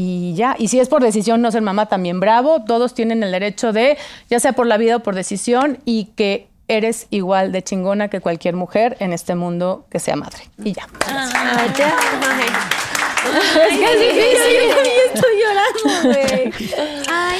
Y ya, y si es por decisión no ser mamá, también bravo. Todos tienen el derecho de, ya sea por la vida o por decisión, y que eres igual de chingona que cualquier mujer en este mundo que sea madre. Y ya. Ay, te amo. Estoy llorando, güey.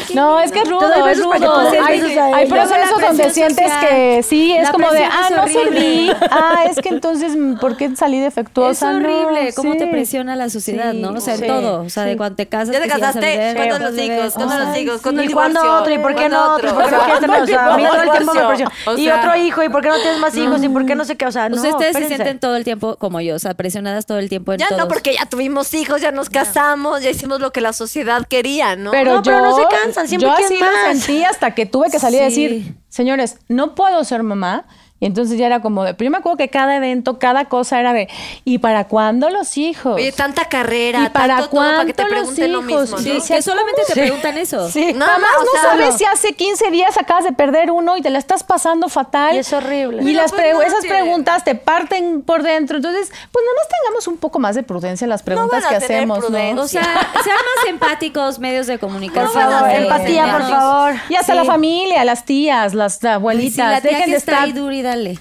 Qué No, es que es rudo, es rudo. Hay, hay procesos donde sientes social. que sí, es La como de, ah, es no serví. Ah, es que entonces, ¿por qué salí Es defectuosa? No, horrible cómo te presiona la sociedad, Sí, ¿no? O sea, en sí, todo. O sea, de cuando te casas. Ya te casaste, ¿cuándo los hijos? ¿Cuándo los hijos? ¿Cuándo otro? ¿Y por qué ¿Cuándo no otro? (laughs) ¿Y por qué no? O sea, a mí todo el tiempo me presiona. O Y otro hijo, ¿y por qué no tienes más hijos? ¿Y por qué no sé qué? O sea, no, O sea, ustedes se sienten todo el tiempo como yo, o sea, presionadas todo el tiempo en Ya no, porque ya tuvimos hijos, ya nos casamos, ya hicimos lo que la sociedad quería, ¿no? Pero, No, pero no se cansan, siempre yo así lo sentí hasta que tuve que salir a decir, señores, no puedo ser mamá. Y entonces ya era como de, pero yo me acuerdo que cada evento, cada cosa era de, ¿y para cuándo los hijos? Oye, tanta carrera, ¿Y para tanto todo para que te cuánto los pregunten lo hijos? mismo, ¿no? Sí, Sí, que solamente te Sí. preguntan eso. Sí. Nada más, no sea, sabes no. si hace 15 días acabas de perder uno y te la estás pasando fatal. Y es horrible. Y las pues pre- esas preguntas te parten por dentro. Entonces, pues nada más tengamos un poco más de prudencia en las preguntas que hacemos, prudencia. ¿no? O sea, sean más empáticos medios de comunicación. Por empatía, por favor. Y hasta Sí. la familia, las tías, las sí, abuelitas, la tía dejen que de está estar. Dale.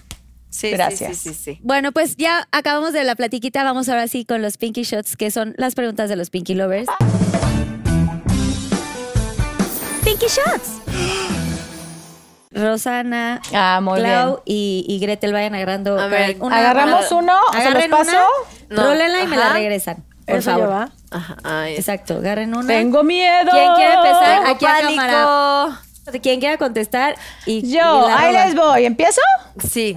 Sí, Gracias. Sí, sí, sí, sí. Bueno, pues ya acabamos de la platiquita. Vamos ahora sí con los Pinky Shots, que son las preguntas de los Pinky Lovers. Pinky Shots. (gasps) Rosana, Ah, muy Clau y, y Gretel vayan agarrando. A ver, una- ¿agarramos una- uno? ¿O se los paso? una, No. rólenla y me la regresan. Por Eso favor. ¿va? Ajá, ay, Exacto, agarren una. Tengo miedo. ¿Quién quiere empezar? Tengo Aquí a cámara. Quien quiera contestar y Yo, ahí les voy. ¿Empiezo? Sí.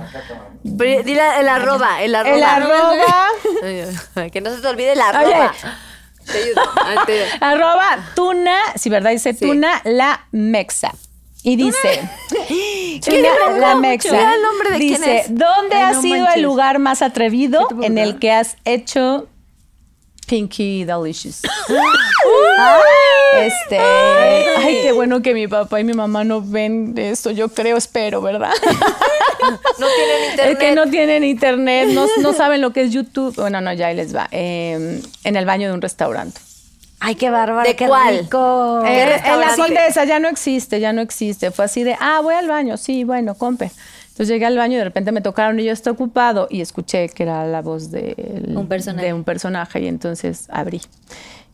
Dile el arroba, el arroba. El arroba. Que no se te olvide el arroba. Te ayudo. Arroba tuna, si verdad dice Sí. tuna la mexa. Y dice, (gasps) ¿Qué tuna la mexa. Mira el nombre de quién dice, es. ¿dónde Ay, ha no sido manches. el lugar más atrevido ¿Qué te en el que has hecho Pinky Delicious? (gasps) este, ay, qué bueno que mi papá y mi mamá no ven esto, yo creo, espero, ¿verdad? No tienen internet. (laughs) Es que no tienen internet, no, no saben lo que es YouTube. Bueno, no, ya ahí les va. Eh, en el baño de un restaurante. Ay, qué bárbaro. ¿De qué cuál? rico. ¿Qué Eh, en la condesa ya no existe, ya no existe. Fue así de, ah, voy al baño, sí, bueno, compre. Entonces llegué al baño y de repente me tocaron y yo estaba ocupado y escuché que era la voz de Un personaje. de un personaje y entonces abrí.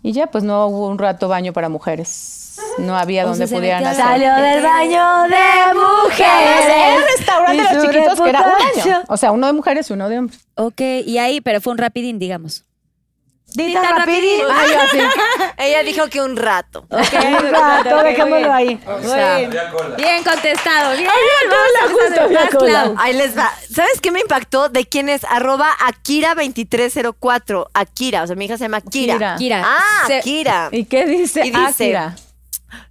Y ya, pues no hubo un rato baño para mujeres. No había O donde pudieran hacer. Salió del baño de mujeres. Era un restaurante de los chiquitos que era un reputación. baño. O sea, uno de mujeres y uno de hombres. Ok, y ahí, pero fue un rapidín, digamos. Dita. Ah, (laughs) así. (laughs) Ella dijo que un rato. Un rato, dejémoslo ahí. Bien, bien contestado. Bien, cola, vamos a justo empezar. había Vas, cola. Ahí les va. ¿Sabes qué me impactó? De quién es arroba Akira2304. Akira, o sea, mi hija se llama Kira. Kira. Kira. Ah, Se- Kira. ¿Y qué dice? Y dice- Akira?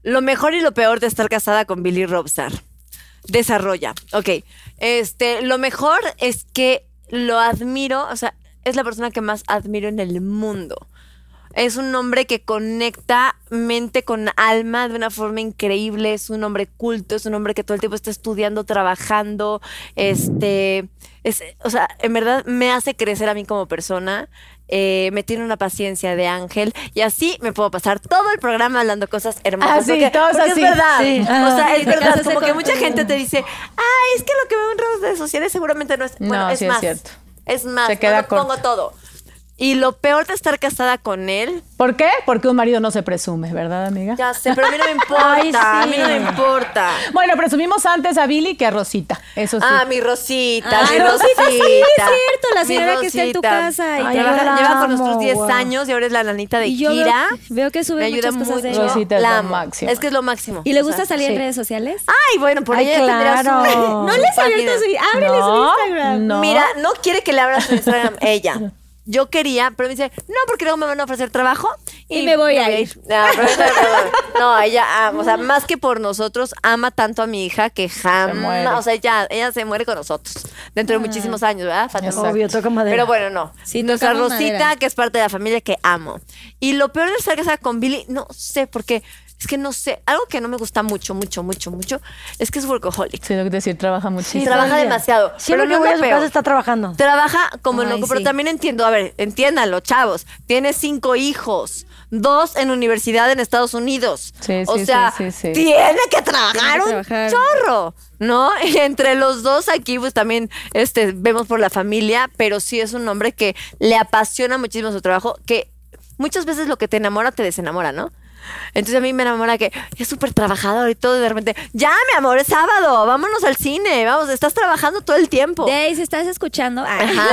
Lo mejor y lo peor de estar casada con Billy Robstar. Desarrolla. Ok. Este, lo mejor es que lo admiro, o sea, es la persona que más admiro en el mundo. Es un hombre que conecta mente con alma de una forma increíble. Es un hombre culto, es un hombre que todo el tiempo está estudiando, trabajando. Este, es, o sea, en verdad me hace crecer a mí como persona. eh, me tiene una paciencia de ángel y así me puedo pasar todo el programa hablando cosas hermosas. Ah, sí, porque, todos porque así. es verdad. Sí. O sea, es verdad. Como que mucha gente te dice, ay, es que lo que veo en redes sociales seguramente no es. No, Bueno, es sí es más. cierto. Es más, Se queda no lo pongo todo. Y lo peor de estar casada con él, ¿Por qué? Porque un marido no se presume, ¿verdad, amiga? ya sé, pero a mí no me (laughs) importa. Ay, sí. A mí no me importa. Bueno, presumimos antes a Billy que a Rosita. Eso sí. Ah, mi Rosita, Ah, mi Rosita, Rosita. sí, es cierto, la señora que está en tu casa y Ay, Lleva, la lleva con nosotros 10 guau. años y ahora es la nanita de Y yo veo- Kira. veo que sube me ayuda muchas cosas mucho. Rosita es la lo amo. máximo. Es que es lo máximo. ¿Y le O gusta sea, salir en redes sociales? Ay, bueno, por ahí ella su- claro. (laughs) No su les ha abierto su... Ábrele su No, Instagram. no. Mira, no quiere que le abra su (laughs) Instagram ella. Yo quería, pero me dice, no, porque luego me van a ofrecer trabajo. Y me voy a ir. No, pero- pero- pero- no, ella, ama, o sea, más que por nosotros, ama tanto a mi hija que muere. jamás, o sea, ella, ella se muere con nosotros. Dentro de muchísimos años, ¿verdad? Exacto. Obvio, toca madera. Pero bueno, no. Sí, Nuestra Rosita, madera. que es parte de la familia que amo. Y lo peor de estar casada con Billy, no sé, porque es que no sé, algo que no me gusta mucho, mucho, mucho, mucho, es que es workaholic. Sí, lo que decir, trabaja muchísimo. Sí, trabaja demasiado. Siempre pero que no voy es a lo su casa está trabajando. Trabaja como Ay, loco, pero también entiendo, a ver, entiéndanlo, chavos. Tiene cinco hijos, dos en universidad en Estados Unidos. Sí, o sí, sea, sí, sí, sí. tiene que trabajar Tiene que un trabajar. chorro, ¿no? (laughs) Y entre los dos aquí, pues también este, vemos por la familia, pero sí es un hombre que le apasiona muchísimo su trabajo, que muchas veces lo que te enamora te desenamora, ¿no? Entonces a mí me enamora que es súper trabajador y todo, y de repente, ya, mi amor, es sábado, vámonos al cine, vamos, estás trabajando todo el tiempo. Daisy, ¿estás escuchando? Ajá.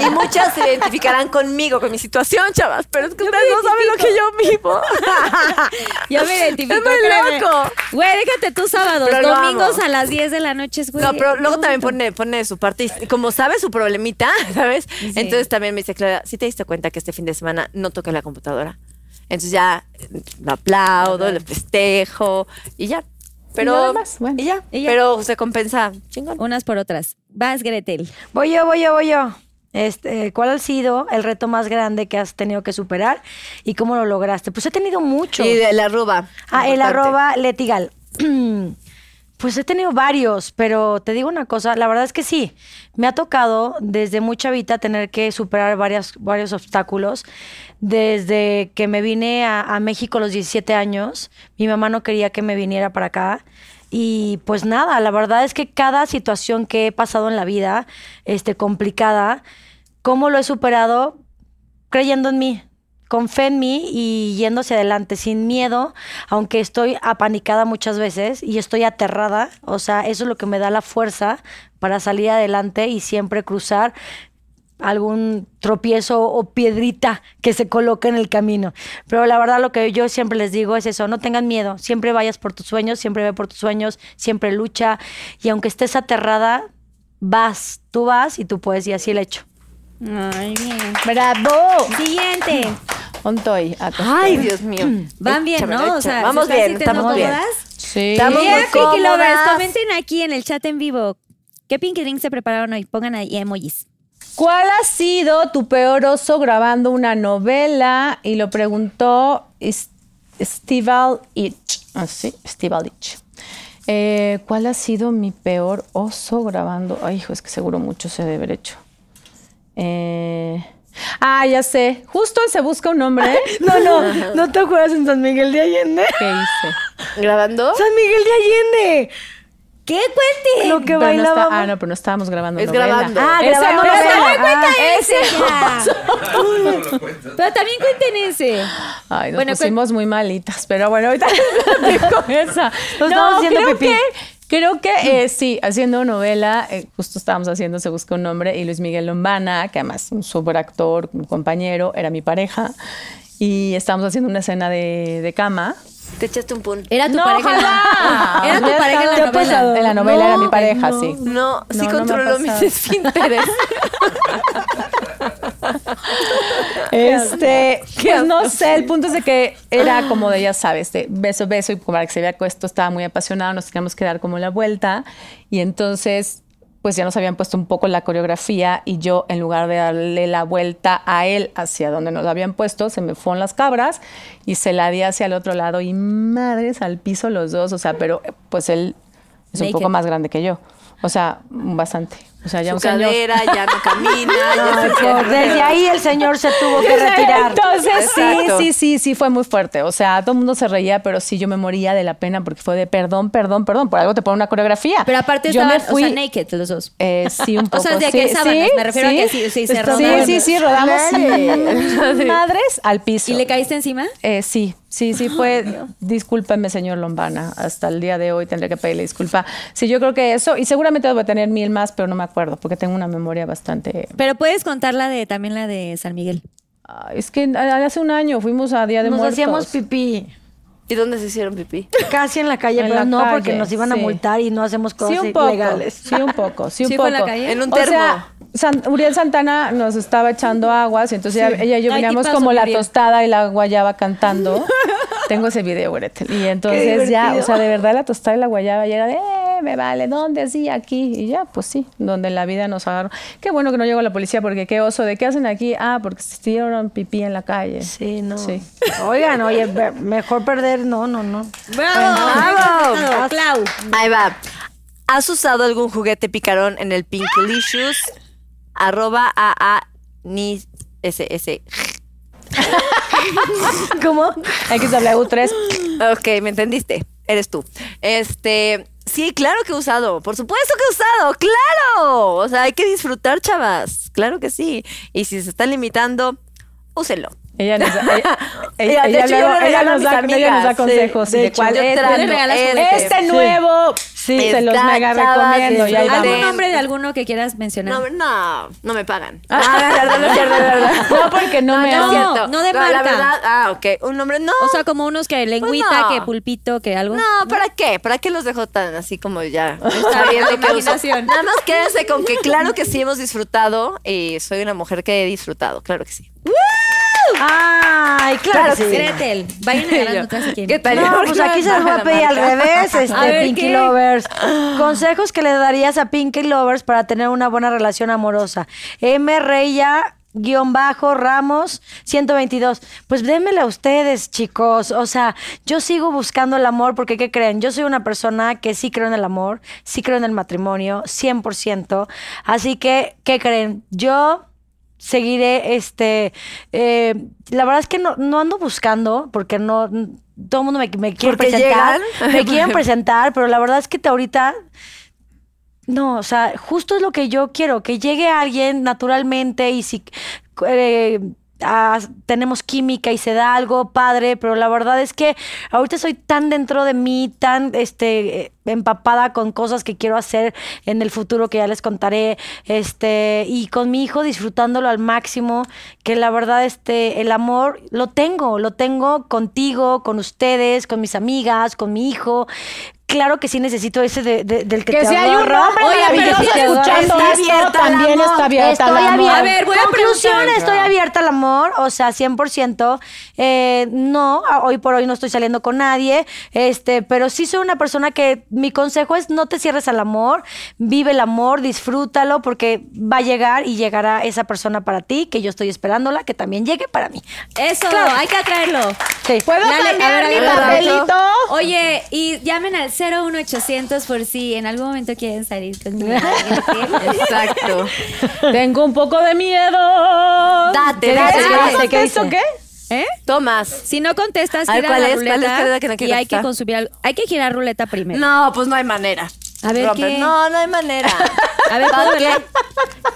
Y muchas se identificarán conmigo, con mi situación, chavas. Pero es que ustedes no saben lo que yo vivo. (laughs) Yo me identifico. Es muy créeme. loco. Güey, déjate tus sábados, Pero domingos a las 10 de la noche, güey. No, pero luego también pone, pone su parte. Y como sabe su problemita, (laughs) ¿sabes? Entonces también me dice, Clara, si te diste cuenta que este fin de semana no toqué la computadora. Entonces ya lo aplaudo, le festejo y ya. Pero, más, bueno. y ya. Y ya. Pero se compensa chingón. Unas por otras. Vas, Gretel. Voy yo, voy yo, voy yo. Este, ¿Cuál ha sido el reto más grande que has tenido que superar y cómo lo lograste? Pues he tenido mucho. Y de la arroba. Ah, el importante. arroba letigal. (clears throat) Pues he tenido varios, pero te digo una cosa, la verdad es que sí, me ha tocado desde muy chavita tener que superar varias, varios obstáculos. Desde que me vine a, México a los 17 años, mi mamá no quería que me viniera para acá. Y pues nada, la verdad es que cada situación que he pasado en la vida, este, complicada, ¿cómo lo he superado? creyendo en mí, con fe en mí y yendo hacia adelante, sin miedo, aunque estoy apanicada muchas veces y estoy aterrada. O sea, eso es lo que me da la fuerza para salir adelante y siempre cruzar algún tropiezo o piedrita que se coloque en el camino. Pero la verdad lo que yo siempre les digo es eso, no tengan miedo, siempre vayas por tus sueños, siempre ve por tus sueños, siempre lucha y aunque estés aterrada, vas, tú vas y tú puedes y así el hecho. Ay, bien. ¡Bravo! Siguiente. Ontoy. Ay, Dios mío. (clears throat) Van bien, ¿no? O échamelo. sea, vamos ¿se están bien, estamos bien. Sí. Estamos Bien, muy Pinky Lovers, cómodas. comenten aquí en el chat en vivo. ¿Qué Pinky Drink se prepararon hoy? Pongan ahí emojis. ¿Cuál ha sido tu peor oso grabando una novela? Y lo preguntó Estival Ich. Así, Estival Ich. Eh, ¿Cuál ha sido mi peor oso grabando? Ay, hijo, es que seguro mucho se debe haber hecho. Eh, ah, ya sé. Justo en Se Busca un Hombre. (laughs) No, no, no te acuerdas en San Miguel de Allende. ¿Qué hice? (laughs) ¿Grabando? San Miguel de Allende. ¿Qué cuenten? Lo que no ah, no, pero no estábamos grabando Es novela. grabando. Ah, Ese- grabando pero novela. también cuenta Ah, ese. (laughs) Pero también cuenten ese. Ay, nos Bueno, pusimos muy malitas, pero bueno, ahorita (laughs) platico esa. Nos haciendo creo pipí. que, creo que eh, sí, haciendo novela, eh, justo estábamos haciendo Se Busca un Nombre y Luis Miguel Lombana, que además un súper actor, un compañero, era mi pareja, y estábamos haciendo una escena de, de cama. Te echaste un pun. Era tu No, pareja. la-. Era tu pareja en la novela. En la novela era mi pareja, no. sí. No, sí controló mis esfínteres. (laughs) Este, pues no sé, el punto es de que era como de, ya sabes, de beso, beso, y para que se vea que esto estaba muy apasionado, nos teníamos que dar como la vuelta, y entonces, pues ya nos habían puesto un poco la coreografía, y yo, en lugar de darle la vuelta a él hacia donde nos la habían puesto, se me fueron las cabras, y se la di hacia el otro lado, y madres al piso los dos, o sea, pero pues él es un Naked. poco más grande que yo, o sea, bastante, o sea, ya Su un señor. cadera ya no camina. (laughs) ya Ay, se por- desde ahí el señor se tuvo que (laughs) retirar. Entonces, sí, Exacto. sí, sí, sí, fue muy fuerte. O sea, todo el mundo se reía, pero sí, yo me moría de la pena porque fue de perdón, perdón, perdón. Por algo te ponen una coreografía. Pero aparte yo estaban, me fui. o sea, naked los dos. eh, sí, un poco. (laughs) O sea, de sí, que sábanas, sí, me refiero a que sí, sí, se rodaban. Sí, sí, sí, rodamos madres al piso. ¿Y le caíste encima? Eh, sí, sí, sí fue. Discúlpeme, señor Lombana. Hasta el día de hoy tendré que pedirle disculpa. Sí, yo creo que eso, y seguramente debo tener mil más, pero no me acuerdo, porque tengo una memoria bastante. Pero puedes contar la de también la de San Miguel. Ay, es que hace un año fuimos a Día de Nos Muertos. hacíamos pipí. ¿Y dónde se hicieron pipí? (laughs) Casi en la calle, En pero la no calle, porque nos iban a sí. multar y no hacemos cosas Sí, un poco. ilegales. Sí, un poco. Sí, un ¿Sí poco. fue en la calle? En un O termo. sea, San- Uriel Santana nos estaba echando aguas y entonces ella, ella y yo veníamos como la Uriel. tostada y la guayaba cantando. (laughs) Tengo ese video, Gretel. Y entonces ya, o sea, de verdad la tostada y la guayaba ya era de... "Eh". Me vale, ¿dónde? Así, aquí. Y ya, pues sí, donde la vida nos agarró. Qué bueno que no llegó la policía porque qué oso, ¿de qué hacen aquí? Ah, porque se hicieron pipí en la calle. Sí, no. Sí. Oigan, oye, mejor perder, no, no, no. ¡Bravo! Bravo, Clau. Ahí va. ¿Has usado algún juguete picarón en el Pinkylicious? Arroba a a ni s (laughs) s. ¿Cómo? XW3. Ok, me entendiste. Eres tú. Este, sí, claro que he usado. Por supuesto que he usado. Claro. O sea, hay que disfrutar, chavas. Claro que sí. Y si se están limitando, úsenlo. Ella nos, ella, (laughs) Ella, ella ella nos da, consejos. De cuál juguetes. este nuevo. Sí. se los Está, mega chavas, recomiendo. Y ahí disfruten. vamos. ¿Algún nombre de alguno que quieras mencionar? No, no, no me pagan. (laughs) Ah, de verdad, no de verdad. No, porque no, me No, no. cierto. no de La marca. verdad, ah, ok. Un nombre, no. O sea, como unos que lengüita, no. que pulpito, que algo. No, ¿para qué? ¿Para qué los dejo tan así como ya? (laughs) Está bien de que uso? Imaginación. Nada más quédense con que claro que sí hemos disfrutado y soy una mujer que he disfrutado, claro que sí. Ay, claro, Claro sí. Gretel, vayan (laughs) agarrando. ¿Qué tal? No, pues aquí se los voy a pedir al revés, este, ver, Pinky ¿qué? Lovers. (gasps) Consejos que le darías a Pinky Lovers para tener una buena relación amorosa. M. Reya guion bajo Ramos 122. Pues démela a ustedes, chicos. O sea, yo sigo buscando el amor porque, ¿qué creen? Yo soy una persona que sí creo en el amor, sí creo en el matrimonio, 100%. Así que, ¿qué creen? Yo seguiré, este, eh, la verdad es que no, no ando buscando, porque no, todo el mundo me, me quiere Porque presentar, llegan. (laughs) me quieren (laughs) presentar, pero la verdad es que te ahorita, no, o sea, justo es lo que yo quiero, que llegue alguien naturalmente y si eh, ah, tenemos química y se da algo padre, pero la verdad es que ahorita soy tan dentro de mí, tan este eh, empapada con cosas que quiero hacer en el futuro que ya les contaré, este y con mi hijo disfrutándolo al máximo, que la verdad este el amor lo tengo, lo tengo contigo, con ustedes, con mis amigas, con mi hijo. Claro que sí necesito ese de- de- del que, Que te si hay un agarra. hombre Oye, agarra. escuchando Está abierta al también amor. está abierta Estoy al amor. A ver, voy a Conclusión, preguntar. estoy abierta al amor, o sea, 100%. Eh, no, a- hoy por hoy no estoy saliendo con nadie, este, pero sí soy una persona que mi consejo es no te cierres al amor, vive el amor, disfrútalo, porque va a llegar y llegará esa persona para ti, que yo estoy esperándola, que también llegue para mí. Eso, Claro. hay que atraerlo. Sí. ¿Puedo Dale, cambiar a ver, mi a ver, papelito? Oye, y llamen al 01800 por si en algún momento quieren salir conmigo. (laughs) Exacto. (laughs) Tengo un poco de miedo. Date, ¿Qué date, date. ¿Qué dice? ¿Qué ¿Esto dice? qué? ¿Eh? Tomas. Si no contestas, gira ¿cuál la es? ¿Cuál es? ruleta ¿Cuál es la que no quiero y hay que consumir algo. Hay que girar ruleta primero. No, pues no hay manera. A ver. ¿qué? No, no hay manera. (laughs) A ver, ¿puedo verla?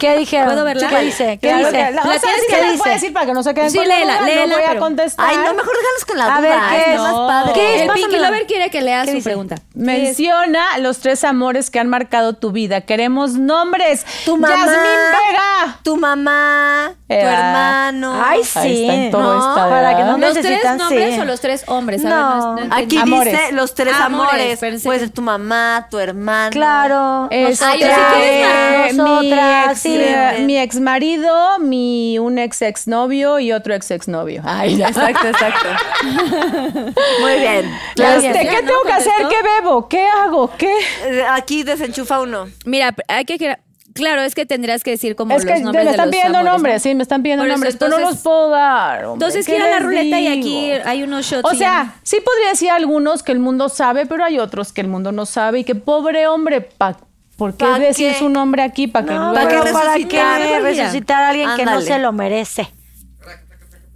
¿Qué dijeron? ¿Puedo verla? ¿Qué dice? ¿Qué Claro dice? la- o La sea, tienes sí que se las dice. puedo decir para que no se queden Sí, con la léela, duda, léela, No voy a contestar. Ay, no, mejor déjalos con la A duda. ver, ¿qué es es? más No. padre. ¿Qué es? El Pinky. Lover quiere que ¿Qué su dice? pregunta. Menciona los tres amores que han marcado tu vida. Queremos nombres. Tu mamá. Yasmín Vega. Tu mamá, tu hermano. Ay, Ahí sí. está en todo No, esta, para que no ¿verdad? ¿Los tres nombres sí. o los tres hombres? A ver, No. no Aquí dice los tres Amores, ser tu mamá, tu hermano. Claro. Este, Ay, yo sí mi nosotras, ex, sí. mi ex marido, mi un ex ex novio y otro ex ex novio. Ay, ya. Exacto, exacto. (laughs) Muy bien. Este, ¿Qué ¿no? tengo que hacer? ¿Qué bebo? ¿Qué hago? ¿Qué? Eh, Aquí desenchufa uno. Mira, hay que. Claro, es que tendrás que decir como Es los que nombres me de están los pidiendo amores, nombres, ¿no? sí, me están pidiendo eso, nombres, pero no los puedo dar. hombre. Entonces ¿Qué gira la ruleta y aquí hay unos shots. O y sea, sí podría decir algunos que el mundo sabe, pero hay otros que el mundo no sabe y que pobre hombre, pa, ¿por qué ¿Pa decir qué? su nombre aquí? ¿Para que No, luego- ¿Para qué ¿para resucitar? qué Mejor mira. resucitar a alguien que no se lo merece?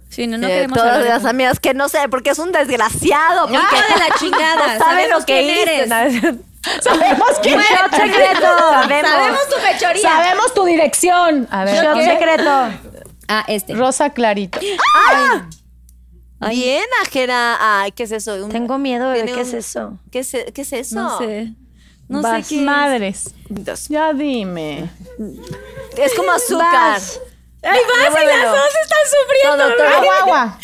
Sí, no, no Eh, queremos todas hablar de las amigas que no sé, porque es un desgraciado. Porque de la (laughs) chingada. No sabe lo que eres. (laughs) Sabemos quién Shot (laughs) secreto. Sabemos. Sabemos tu fechoría. Sabemos tu dirección. A ver, Shot ¿qué? secreto. Ah, este. Rosa Clarito. Bien, ajera. Ay, ¿qué es eso? Un- Tengo miedo, bebé. ¿Qué un- es eso? ¿Qué es, qué es eso? No sé. No Vas. sé qué. es. Madres. Ya dime. Es como azúcar. Vas. Ay, vas y las dos están sufriendo. Todo, todo. Agua, agua.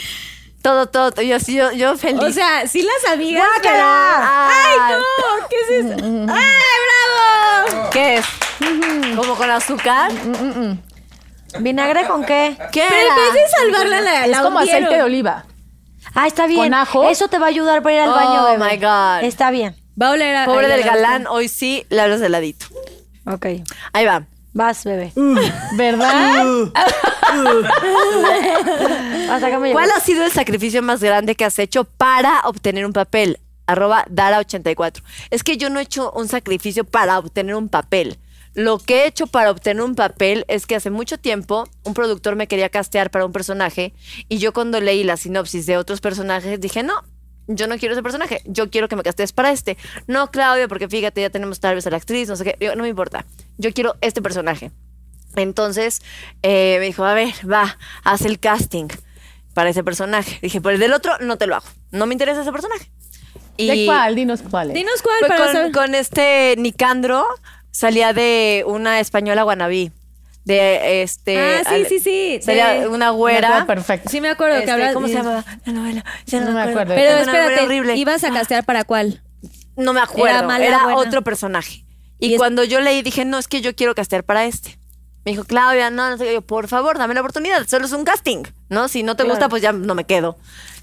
Todo, todo. Yo, sí, yo, yo feliz. O sea, sí las amigas, pero... Ay, No, ¿qué es eso? ¡Ay, bravo! ¿Qué es? ¿Como con azúcar? ¿Vinagre con qué? ¿Qué Pero en vez de salvarla, la, Es la como hundieron. aceite de oliva. Ah, está bien. ¿Con ajo? Eso te va a ayudar para ir al Oh, baño, bebé. my God. Está bien. Va a oler a. Pobre del galán, hoy sí le hablas de ladito. Ok. Ahí va. Vas, bebé. ¿Verdad? Acá me llegó. ¿Cuál ha sido el sacrificio más grande que has hecho para obtener un papel? Arroba Dara84. Es que yo no he hecho un sacrificio para obtener un papel. Lo que he hecho para obtener un papel es que hace mucho tiempo un productor me quería castear para un personaje y yo cuando leí la sinopsis de otros personajes dije, no, yo no quiero ese personaje, yo quiero que me castees para este. No, Claudia, porque fíjate, ya tenemos tal vez a la actriz, no sé qué, Digo, no me importa, yo quiero este personaje. Entonces eh, me dijo, a ver, va, haz el casting para ese personaje. Dije, pero el del otro no te lo hago. No me interesa ese personaje. Y ¿De cuál? Dinos cuál. es. Dinos cuál fue para con, saber. con este Nicandro, salía de una española guanabí. De este. Ah, sí, al- sí, sí, de- una güera. acuerdo Perfecto. Sí, me acuerdo Este, que hablas. ¿Cómo se llama la novela? Ya No me acuerdo. Pero una memoria espérate, horrible. ¿ibas a castear para cuál? No me acuerdo. ¿Era Era, mala, buena? otro personaje. Y, Y es- cuando yo leí, dije, no, es que yo quiero castear para este. Me dijo, Claudia, no, no sé qué. Yo, por favor, dame la oportunidad. Solo es un casting, ¿no? Si no te gusta, pues ya no me quedo.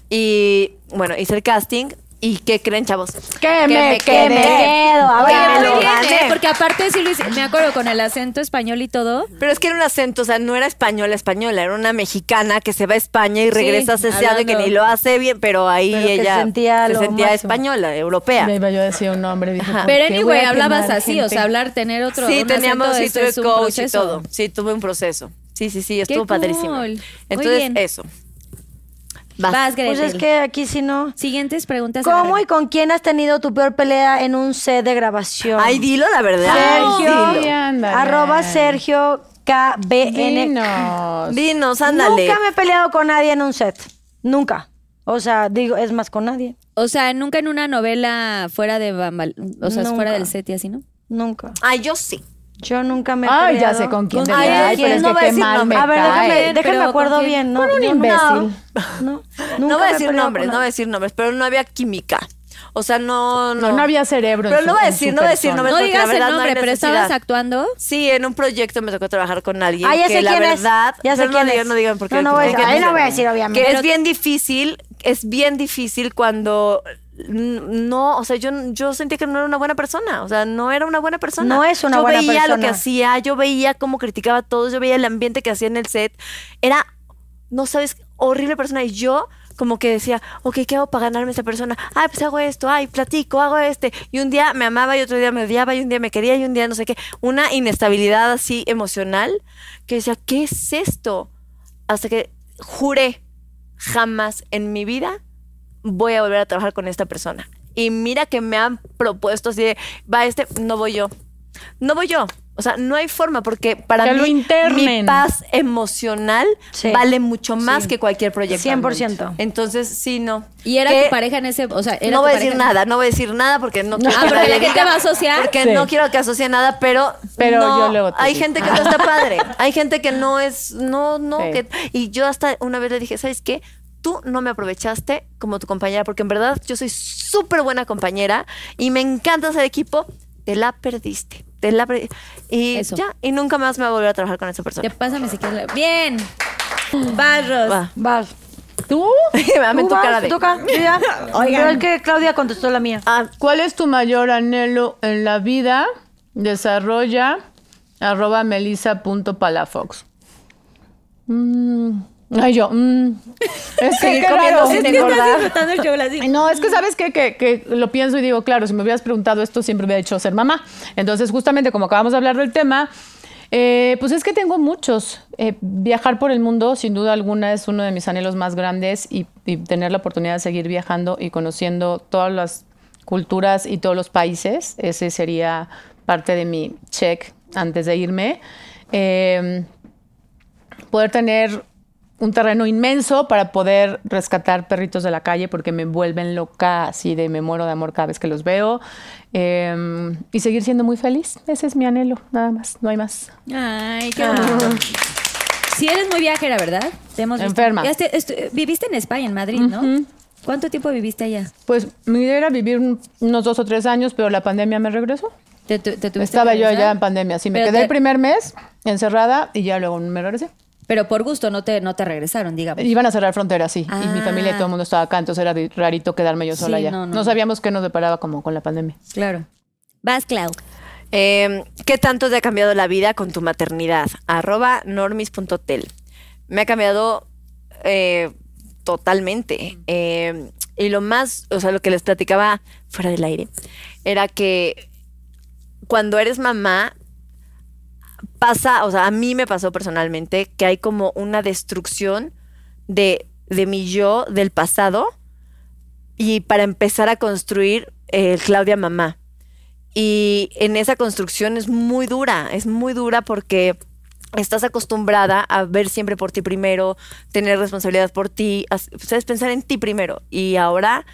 Y bueno, hice el casting. ¿Y qué creen, chavos? Que me Que me quedo. A ver, me lo. Porque aparte sí hice, me acuerdo con el acento español y todo. Pero es que era un acento, o sea, no era española, española, era una mexicana que se va a España y regresa a Sí, CCA de que ni lo hace bien, pero ahí Pero ella sentía se sentía máximo. española, europea. Ya iba yo a decir un nombre. Dije, ¿por Pero anyway, a hablabas así, o sea, hablar, tener otro. Sí, teníamos, sí, tuve coach y proceso. todo. Sí, tuve un proceso. Sí, sí, sí, estuvo Qué padrísimo. cool. Entonces, eso. Vas. Vas, Gretel. Pues es que aquí sí no. Siguientes preguntas. ¿Cómo y con quién has tenido tu peor pelea en un set de grabación? Ay, dilo la verdad. Sergio, arroba Sergio KBN. Dinos. Dinos, ándale. Nunca me he peleado con nadie en un set. Nunca. O sea, digo, es más con nadie. O sea, nunca en una novela fuera de Bambal, o sea, Nunca. fuera del set y así, ¿no? Nunca. Ay, yo sí. Yo nunca me he Ay, ya sé con quién. Ay, pero es no que voy a qué decir mal me. A ver, déjame, déjame ¿con acuerdo bien. No, Con un imbécil. No, no, No voy a decir nombres, no voy a decir nombres, pero no había química. O sea, no, no. No, no había cerebro. Pero no voy a decir, no voy a decir nombres. No porque la digas el verdad no hay nombre, pero estabas actuando. Sí, en un proyecto me tocó trabajar con alguien Ah, ya que sé la quién es. verdad, Ya sé quién no es. digan, no digan porque No, no voy a- porque- ahí no voy a decir, obviamente. Que es bien difícil, es bien difícil cuando no, o sea, yo yo sentía que no era una buena persona, o sea, no era una buena persona. No es una yo buena veía lo que persona. hacía, yo veía cómo criticaba a todos, yo veía el ambiente que hacía en el set. Era no sabes, horrible persona y yo como que decía, ok, ¿qué hago para ganarme a esta persona? Ay, pues hago esto, ay, platico, hago este. Y un día me amaba y otro día me odiaba y un día me quería y un día no sé qué. Una inestabilidad así emocional que decía, ¿qué es esto? Hasta que juré, jamás en mi vida voy a volver a trabajar con esta persona. Y mira que me han propuesto así de, va este, no voy yo. No voy yo. O sea, no hay forma porque para Que mí lo internen. mi paz emocional Sí. vale mucho más que cualquier proyecto. 100%. Entonces, sí, no. Y era Que tu pareja en ese, o sea, era No voy a decir nada, no voy a decir nada porque no quiero Ah, que porque nadie la gente diga- va a asociar. Porque Sí. no quiero que asocie nada, pero Pero no, yo luego te hay digo. gente que no está (laughs) padre, hay gente que no es, no, no, Sí. que, y yo hasta una vez le dije, ¿sabes qué? Tú no me aprovechaste como tu compañera, porque en verdad yo soy súper buena compañera y me encanta hacer equipo, te la perdiste, te la perdiste. Y Eso. ya, y nunca más me voy a volver a trabajar con esa Ya persona. pásame si quieres. la- Bien. Barros. Va. (laughs) Vas. ¿Tú? Dame tu cara te de... toca. Ya. (laughs) Pero el que Claudia contestó la mía. Ah, ¿Cuál es tu mayor anhelo en la vida? Desarrolla arroba melissa.palafox. Mm, Ay, yo. mm. Es que comiendo sin Es que engordar. estás disfrutando el show, así. No, es que sabes qué? que, que lo pienso y digo, claro, si me hubieras preguntado esto, siempre hubiera dicho ser mamá. Entonces, justamente como acabamos de hablar del tema, eh, pues es que tengo muchos. Eh, viajar por el mundo, sin duda alguna, es uno de mis anhelos más grandes y, y tener la oportunidad de seguir viajando y conociendo todas las culturas y todos los países, ese sería parte de mi check antes de irme. Eh, poder tener un terreno inmenso para poder rescatar perritos de la calle porque me vuelven loca, así de me muero de amor cada vez que los veo. Eh, y seguir siendo muy feliz. Ese es mi anhelo, nada más, no hay más. Ay, qué bonito. Si eres muy viajera, ¿verdad? Te hemos visto. Enferma. Viviste en España, en Madrid, ¿no? ¿Cuánto tiempo viviste allá? Pues mi idea era vivir un- unos dos o tres años, pero la pandemia me regresó. ¿Te, tu- te tuviste Estaba yo allá en pandemia. Sí, me quedé el primer mes encerrada y ya luego me regresé. Pero por gusto no te, no te regresaron, digamos. Iban a cerrar fronteras, sí. Y mi Ah. familia y todo el mundo estaba acá, entonces era rarito quedarme yo sola Sí, allá. no, No, no. sabíamos qué nos deparaba como con la pandemia. Claro. Vas, Clau. Eh, ¿Qué tanto te ha cambiado la vida con tu maternidad? Arroba normis.tel. Me ha cambiado eh, totalmente. Eh, y lo más, o sea, lo que les platicaba fuera del aire, era que cuando eres mamá, pasa, o sea, a mí me pasó personalmente que hay como una destrucción de, de mi yo del pasado y para empezar a construir el Claudia mamá. Y en esa construcción es muy dura, es muy dura porque estás acostumbrada a ver siempre por ti primero, tener responsabilidad por ti, sabes pensar en ti primero. Y ahora,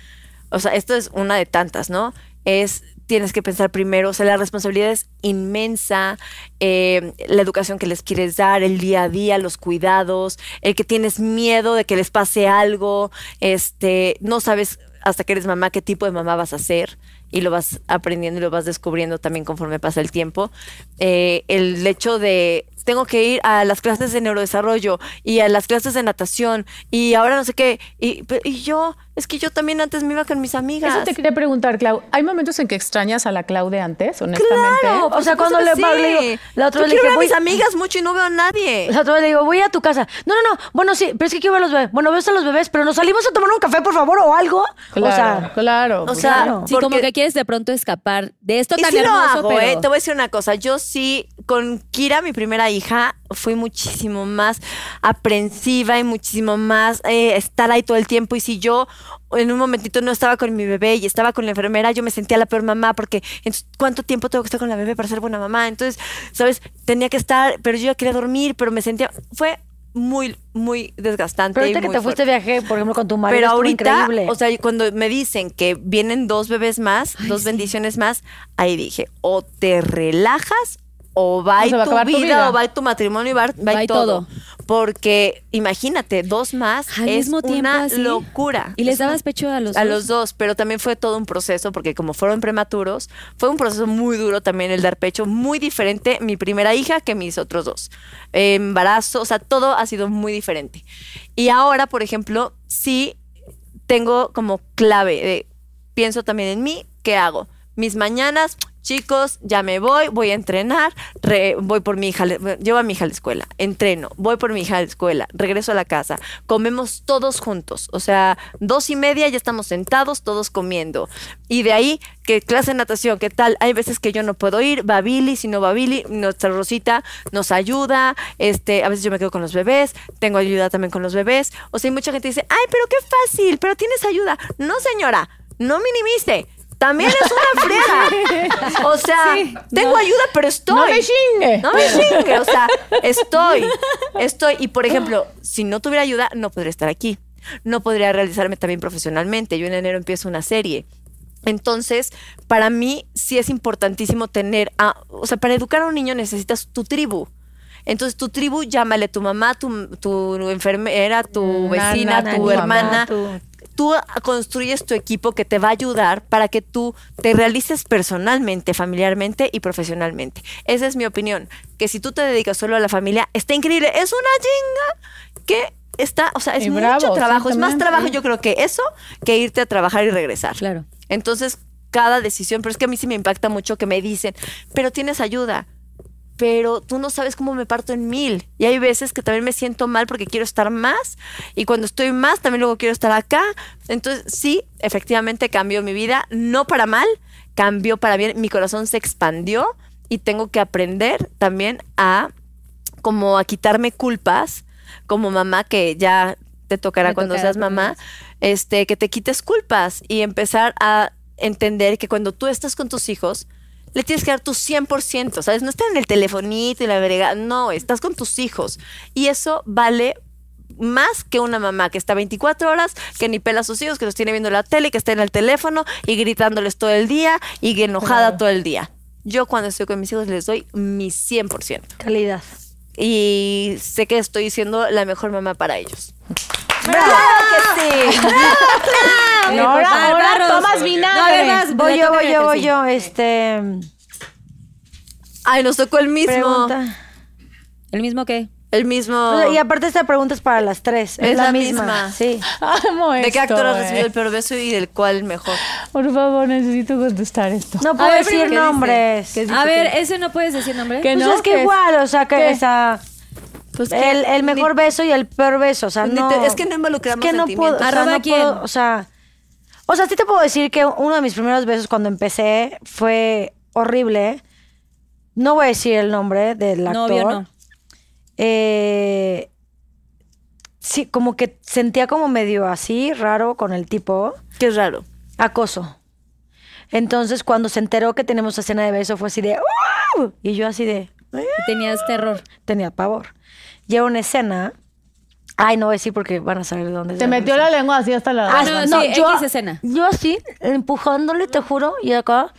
o sea, esto es una de tantas, ¿no? Es tienes que pensar primero, o sea, la responsabilidad es inmensa, eh, la educación que les quieres dar, el día a día, los cuidados, el que tienes miedo de que les pase algo, este, no sabes hasta que eres mamá qué tipo de mamá vas a ser y lo vas aprendiendo y lo vas descubriendo también conforme pasa el tiempo. Eh, el hecho de tengo que ir a las clases de neurodesarrollo y a las clases de natación y ahora no sé qué. Y, y yo, es que yo también antes me iba con mis amigas. Eso te quería preguntar, Clau. ¿Hay momentos en que extrañas a la Clau de antes, honestamente? Claro, O sea, cuando le- sí. digo- la otra Yo vez le dije, ver a voy- mis amigas mucho y no veo a nadie. La otra vez le digo, voy a a tu casa. No, no, no. Bueno, sí, pero es que quiero ver a los bebés. Bueno, ves a los bebés, pero nos salimos a tomar un café, por favor, o algo. Claro, o sea, claro. O sea, claro. Sí, como porque- que quieres de pronto escapar de esto Y tan sí lo hermoso, hago, pero... ¿eh? Te voy a decir una cosa. Yo sí, con Kira, mi primera hija, fui muchísimo más aprensiva y muchísimo más eh, estar ahí todo el tiempo. Y si yo en un momentito no estaba con mi bebé y estaba con la enfermera, yo me sentía la peor mamá porque entonces, ¿cuánto tiempo tengo que estar con la bebé para ser buena mamá? Entonces, ¿sabes? Tenía que estar, pero yo ya quería dormir, pero me sentía... Fue muy, muy desgastante. pero ahorita que te fuiste viaje, por ejemplo, con tu marido, Pero ahorita, increíble. o sea, cuando me dicen que vienen dos bebés más, dos bendiciones más, ahí dije, o te relajas o va O va tu vida, tu vida. o va tu matrimonio y va, va Va y todo. todo. Porque imagínate, dos más Al es mismo tiempo, una así. locura. ¿Y les dabas pecho a los a dos? los dos, pero también fue todo un proceso, porque como fueron prematuros, fue un proceso muy duro también el dar pecho, muy diferente mi primera hija que mis otros dos. Eh, embarazo, o sea, todo ha sido muy diferente. Y ahora, por ejemplo, sí tengo como clave de, pienso también en mí, ¿qué hago? Mis mañanas, chicos, ya me voy, voy a entrenar, re- voy por mi hija, le- llevo a mi hija a la escuela, entreno, voy por mi hija a la escuela, regreso a la casa, comemos todos juntos, o sea, dos y media ya estamos sentados, todos comiendo. Y de ahí, que clase de natación, ¿qué tal? Hay veces que yo no puedo ir, va Billy, si no va Billy, nuestra Rosita nos ayuda, este, a veces yo me quedo con los bebés, tengo ayuda también con los bebés, o sea, hay mucha gente que dice, ay, pero qué fácil, pero tienes ayuda. No, señora, no minimice. También es una (laughs) friega. O sea, tengo ayuda, pero estoy. No me chingue. No me chingue. O sea, estoy. Estoy. Y por ejemplo, si no tuviera ayuda, no podría estar aquí. No podría realizarme también profesionalmente. Yo en enero empiezo una serie. Entonces, para mí sí es importantísimo tener, a- o sea, para educar a un niño necesitas tu tribu. Entonces, tu tribu, llámale tu mamá, tu, tu enfermera, tu Nana, vecina, tu tu mamá, hermana. tu- Tú construyes tu equipo que te va a ayudar para que tú te realices personalmente, familiarmente y profesionalmente. Esa es mi opinión. Que si tú te dedicas solo a la familia, está increíble. Es una chinga que está, o sea, es Y mucho bravo, trabajo. es más trabajo, yo creo que eso, que irte a trabajar y regresar. Claro. Entonces, cada decisión, pero es que a mí sí me impacta mucho que me dicen, pero tienes ayuda, pero tú no sabes cómo me parto en mil. Y hay veces que también me siento mal porque quiero estar más, y cuando estoy más, también luego quiero estar acá. Entonces, sí, efectivamente cambió mi vida, no para mal, cambió para bien, mi corazón se expandió y tengo que aprender también a como a quitarme culpas como mamá que ya te tocará Me cuando tocará seas mamá, este que te quites culpas y empezar a entender que cuando tú estás con tus hijos le tienes que dar tu 100%, ¿sabes? No estar en el telefonito y la verga, no, estás con tus hijos y eso vale más que una mamá que está 24 horas, que ni pela a sus hijos, que los tiene viendo la tele, que está en el teléfono y gritándoles todo el día y enojada todo el día. Yo cuando estoy con mis hijos les doy mi 100% Calidad. Y sé que estoy siendo la mejor mamá para ellos. ¡Bravo! que sí! Y ahora, ahora tomas vinagre. No, Voy le yo, voy yo, voy yo. Este. Ay, nos tocó el mismo. Pregunta. ¿El mismo qué? El mismo. Y aparte esta pregunta es para las tres. Es, Es la, la misma. misma. Sí. Amo ¿De qué actor has eh. recibido el peor beso y del cual mejor? Por favor, necesito contestar esto. No puedo ver, decir ¿qué dice? nombres. ¿Qué dice A ver, que- ese no puedes decir nombre. Que Pues no, es que que- igual, o sea, que ¿Qué? esa, Pues que el, el mejor beso y el peor beso, o sea, no. te- es que no involucramos es que no puedo, o sea, ¿Arroba no quién? puedo, o sea, o sea, sí te puedo decir que uno de mis primeros besos cuando empecé fue horrible. No voy a decir el nombre del actor. Novio no. Eh, sí, como que sentía como medio así, raro con el tipo. Qué raro. Acoso. Entonces, cuando se enteró que tenemos escena de beso, fue así de. "¡Wow!", Y yo así de. Tenías terror. Tenía pavor. Lleva una escena. Ay, no voy a decir porque van a saber de dónde es Te metió la lengua así hasta la. Ah, no, sí, X escena. Yo así, empujándole, te juro, y acá.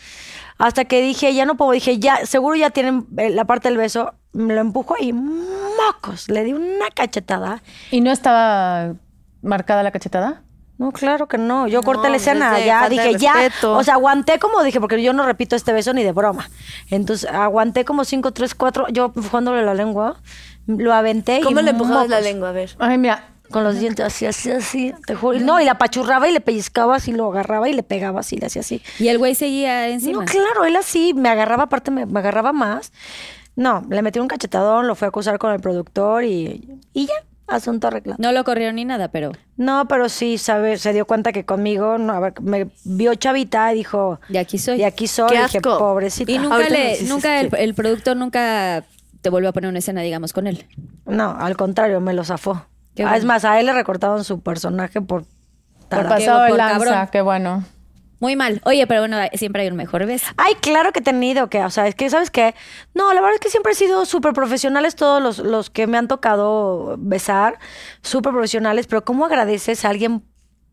Hasta que dije, ya no puedo. Dije, ya, seguro ya tienen eh, la parte del beso. Me lo empujo y mocos. Le di una cachetada. ¿Y no estaba marcada la cachetada? No, claro que no. Yo corté la pues escena, ya dije, ya. O sea, aguanté como dije, porque yo no repito este beso ni de broma. Entonces, aguanté como cinco, tres, cuatro, yo empujándole la lengua, lo aventé y ¿Cómo le empujabas la lengua? A ver. Ay, mira. Con los dientes así, así, así, te juro. Y No, y la apachurraba y le pellizcaba así, lo agarraba y le pegaba así, le hacía así. Y el güey seguía encima. No, claro, él así, me agarraba, aparte me, me agarraba más. No, le metí un cachetadón, lo fui a acusar con el productor y, y ya, asunto arreglado. No lo corrieron ni nada, pero No, pero sí, sabe, se dio cuenta que conmigo, no, a ver, me vio chavita y dijo, de aquí soy. y aquí soy, Qué y dije, pobrecita. Y nunca, le, nunca el, productor nunca te volvió a poner una escena, digamos, con él. No, al contrario, me lo zafó. Qué Ah, bueno. Es más, a él le recortaron su personaje por... Por tarado. pasado de por lanza, cabrón. qué bueno. Muy mal. Oye, pero bueno, siempre hay un mejor beso. Ay, claro que he tenido que, o sea, es que, ¿sabes qué? No, la verdad es que siempre he sido súper profesionales todos los, los que me han tocado besar, súper profesionales, pero ¿cómo agradeces a alguien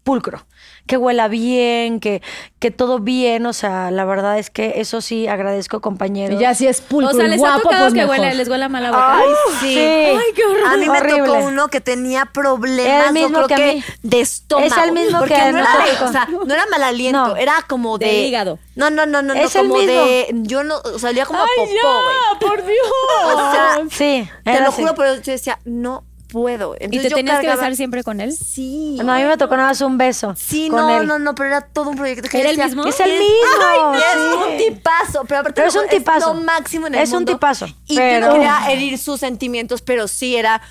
pulcro? Que huela bien, que, que todo bien, o sea, la verdad es que eso sí agradezco, compañeros. Y ya si es pulcro o sea, les guapo, ha tocado pues que mejor. huele, les huela mal la boca. Ay, sí. sí. Ay, qué horror. A mí me Horrible. tocó uno que tenía problemas, El mismo yo creo que a mí. de estómago. Es el mismo porque que no era, tocó. o sea, no era mal aliento, No. era como de... De hígado. No, no, no, no, no, Es el como mismo. de... Yo no, o sea, salía como a ¡Ay, popó, ya! güey. ¡Por Dios! O sea, Sí, te era lo así. juro, pero yo decía, no puedo. ¿Y te yo tenías que besar siempre con él? Sí. No, a mí me tocó nada más un beso. Sí, con no, él. no, no, pero era todo un proyecto. que ¿Era yo el decía, mismo? Es el "Es- mismo, Ay, es sí. un tipazo. Pero aparte Pero es lo- un tipazo. lo máximo en el Es un mundo. tipazo, Y pero- yo no quería herir sus sentimientos, pero sí era...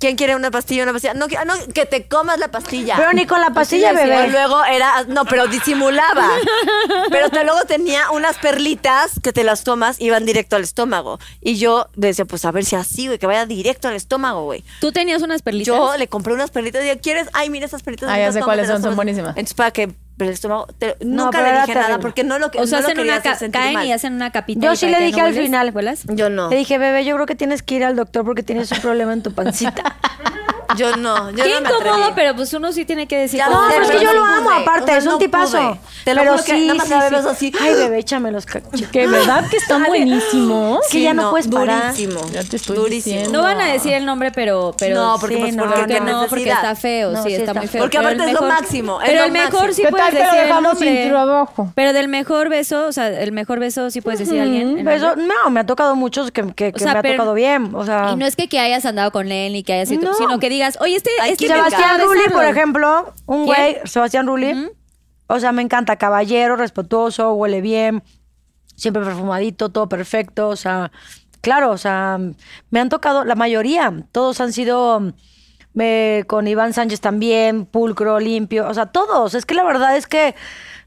¿Quién quiere una pastilla? Una pastilla. No, que- no, que te comas la pastilla. Pero ni con la pastilla, bebé. Y luego era... No, pero disimulaba. (laughs) pero te, luego tenía unas perlitas que te las tomas y van directo al estómago. Y yo decía, pues a ver si así, güey, que vaya directo al estómago, güey. ¿Tú tenías unas perlitas? Yo le compré unas perlitas y dije, ¿quieres? Ay, mira esas perlitas. Ah, ya sé cuáles son, son tomas". buenísimas. Entonces, para que el estómago... te- No, nunca pero le dije nada porque no lo que o sea, no hacen una, ca- caen mal. y hacen una capita. Yo sí le dije no al final. ¿Huelas? Yo no. Le dije, bebé, yo creo que tienes que ir al doctor porque tienes un problema en tu pancita. (laughs) Yo no. Yo Qué no me incómodo, atreví. pero pues uno sí tiene que decir. Ya No, sé, pero es que pero yo no lo amo, pude. aparte, O sea, es un no tipazo. pude. Te lo pero juro que sí, nada más sí, la sí. ves así. Ay, bebé, échame los cachos. (laughs) Que verdad que están buenísimos. que ya no puedes parar. Durísimo. Ya te estoy Durísimo. diciendo. No van a decir el nombre, pero. pero No, porque sí, pues no, porque Porque no, no, porque necesidad. está feo, No, sí, sí está, está muy feo. feo. Porque Pero aparte el es lo máximo, es Pero lo el mejor máximo. sí ¿Qué puedes tal que lo decir el dejamos sin nombre. trabajo? Pero del mejor beso, o sea, el mejor beso sí puedes decir a alguien. el Beso, nombre. no, me ha tocado muchos que, que- que sea, me ha pero- tocado bien. O sea, Y no es que, que hayas andado con él ni que hayas sido, No. sino que digas, oye, este, Ay, este me Sebastián Rulli, por ejemplo, un ¿Quién? güey, Sebastián Rulli. O sea, me encanta, caballero, respetuoso, huele bien, siempre perfumadito, todo perfecto. O sea, claro, o sea, me han tocado, la mayoría, todos han sido eh, con Iván Sánchez también, pulcro, limpio, o sea, todos. Es que la verdad es que,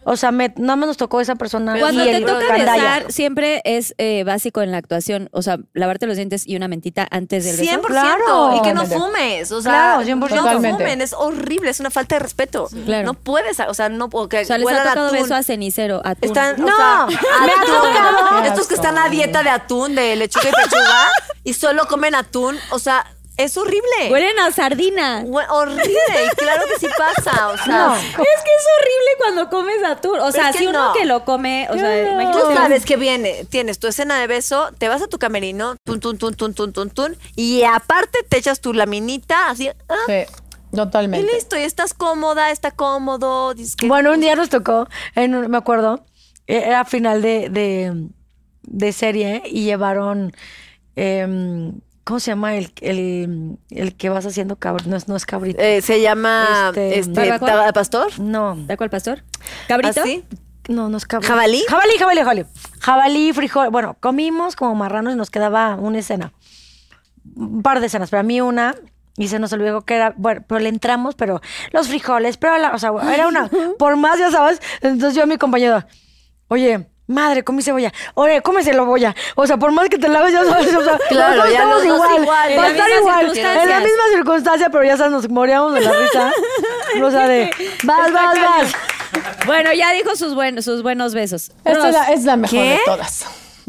o sea, me, nada más nos tocó esa persona Cuando y te el toca gandalla. besar, siempre es eh, básico en la actuación. O sea, lavarte los dientes y una mentita antes del beso. 100%. Claro. Y que no fumes. O sea, Claro, 100%. no Totalmente. fumen. Es horrible. Es una falta de respeto. Claro. No puedes, o sea, no porque O sea, les ha tocado atún. beso a cenicero, atún. Están, o No, sea, atún. tocado. Estos que están a dieta de atún, de lechuga y pechuga, (laughs) y solo comen atún, o sea, es horrible. Huelen a sardina. Hue- horrible, y claro que sí pasa, o sea. No. Es que es horrible cuando comes atún. O sea, es que si uno no. que lo come, o sea, Tú imagínate. sabes que viene, tienes tu escena de beso, te vas a tu camerino, tun, tun, tun, tun, tun, tun, tun, y aparte te echas tu laminita, así, ah, Sí, y totalmente. listo, y estás cómoda, está cómodo, dices que Bueno, un día nos tocó, en un- me acuerdo, e- era final de, de, de serie y llevaron em, ¿Cómo se llama el, el, el que vas haciendo cabrito? No es, no es cabrito. Eh, se llama Este, este, ¿Barbacoa? ¿taba- pastor. no. ¿Taco al pastor? ¿Cabrito? ¿Así? No, no es cabrito. ¿Jabalí? Jabalí, jabalí, jabalí. Jabalí, frijol. Bueno, comimos como marranos y nos quedaba una escena. Un par de escenas, pero a mí una. Y se nos olvidó que era, bueno, pero le entramos, pero los frijoles, pero la, o sea, era una, por más, ya sabes. Entonces yo a mi compañero, oye, madre, comí cebolla, oye, come cebolla. O sea, por más que te laves, ya sabes, o sea, (laughs) Claro, ya dos igual, igual, va a la estar misma igual, en la misma circunstancia, pero ya sabes, nos moríamos de la risa. O sea, de, vas, vas, vas. Bueno, ya dijo sus, buen- sus buenos besos. Esta es la, es la mejor ¿Qué? de todas.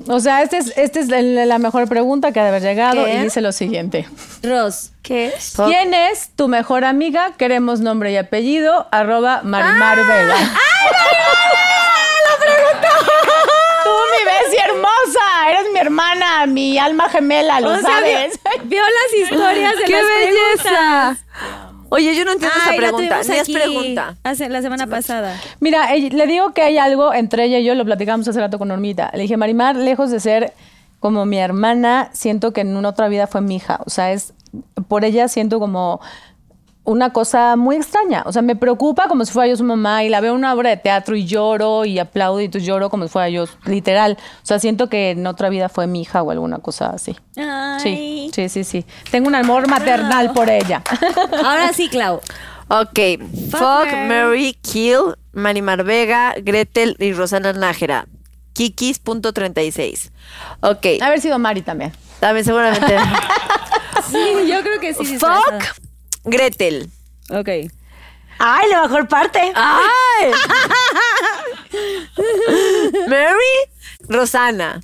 O sea, esta es, este es la, mejor pregunta que ha de haber llegado ¿Qué? y dice lo siguiente. Ros, ¿Qué es? ¿Quién es tu mejor amiga? Queremos nombre y apellido, arroba Marimar Ah. Vega. Tú, mi Bessie hermosa, eres mi hermana, mi alma gemela, lo O sea, sabes. vio, vio las historias de ¡Qué las belleza! preguntas. Oye, yo no entiendo Ay, esa pregunta. Ni es pregunta. Hace, la semana pasada. Mira, le digo que hay algo entre ella y yo, lo platicamos hace rato con Normita. Le dije, Marimar, lejos de ser como mi hermana, siento que en una otra vida fue mi hija. O sea, es por ella siento como una cosa muy extraña. O sea, me preocupa como si fuera yo su mamá y la veo en una obra de teatro y lloro y aplaudo y tú lloro como si fuera yo, literal. O sea, siento que en otra vida fue mi hija o alguna cosa así. Ay. Sí, sí, sí, sí. Tengo un amor maternal por ella. (laughs) Ahora sí, Clau. Ok. Fuck, Mary, Kill, Marimar Vega, Gretel y Rosana Nájera. Kikis.36. Ok. Haber sido Mari también. También seguramente. (laughs) Sí, yo creo que sí. Fuck, Gretel. Ok. Ay, la mejor parte. ¡Ay! (laughs) Mary, Rosana.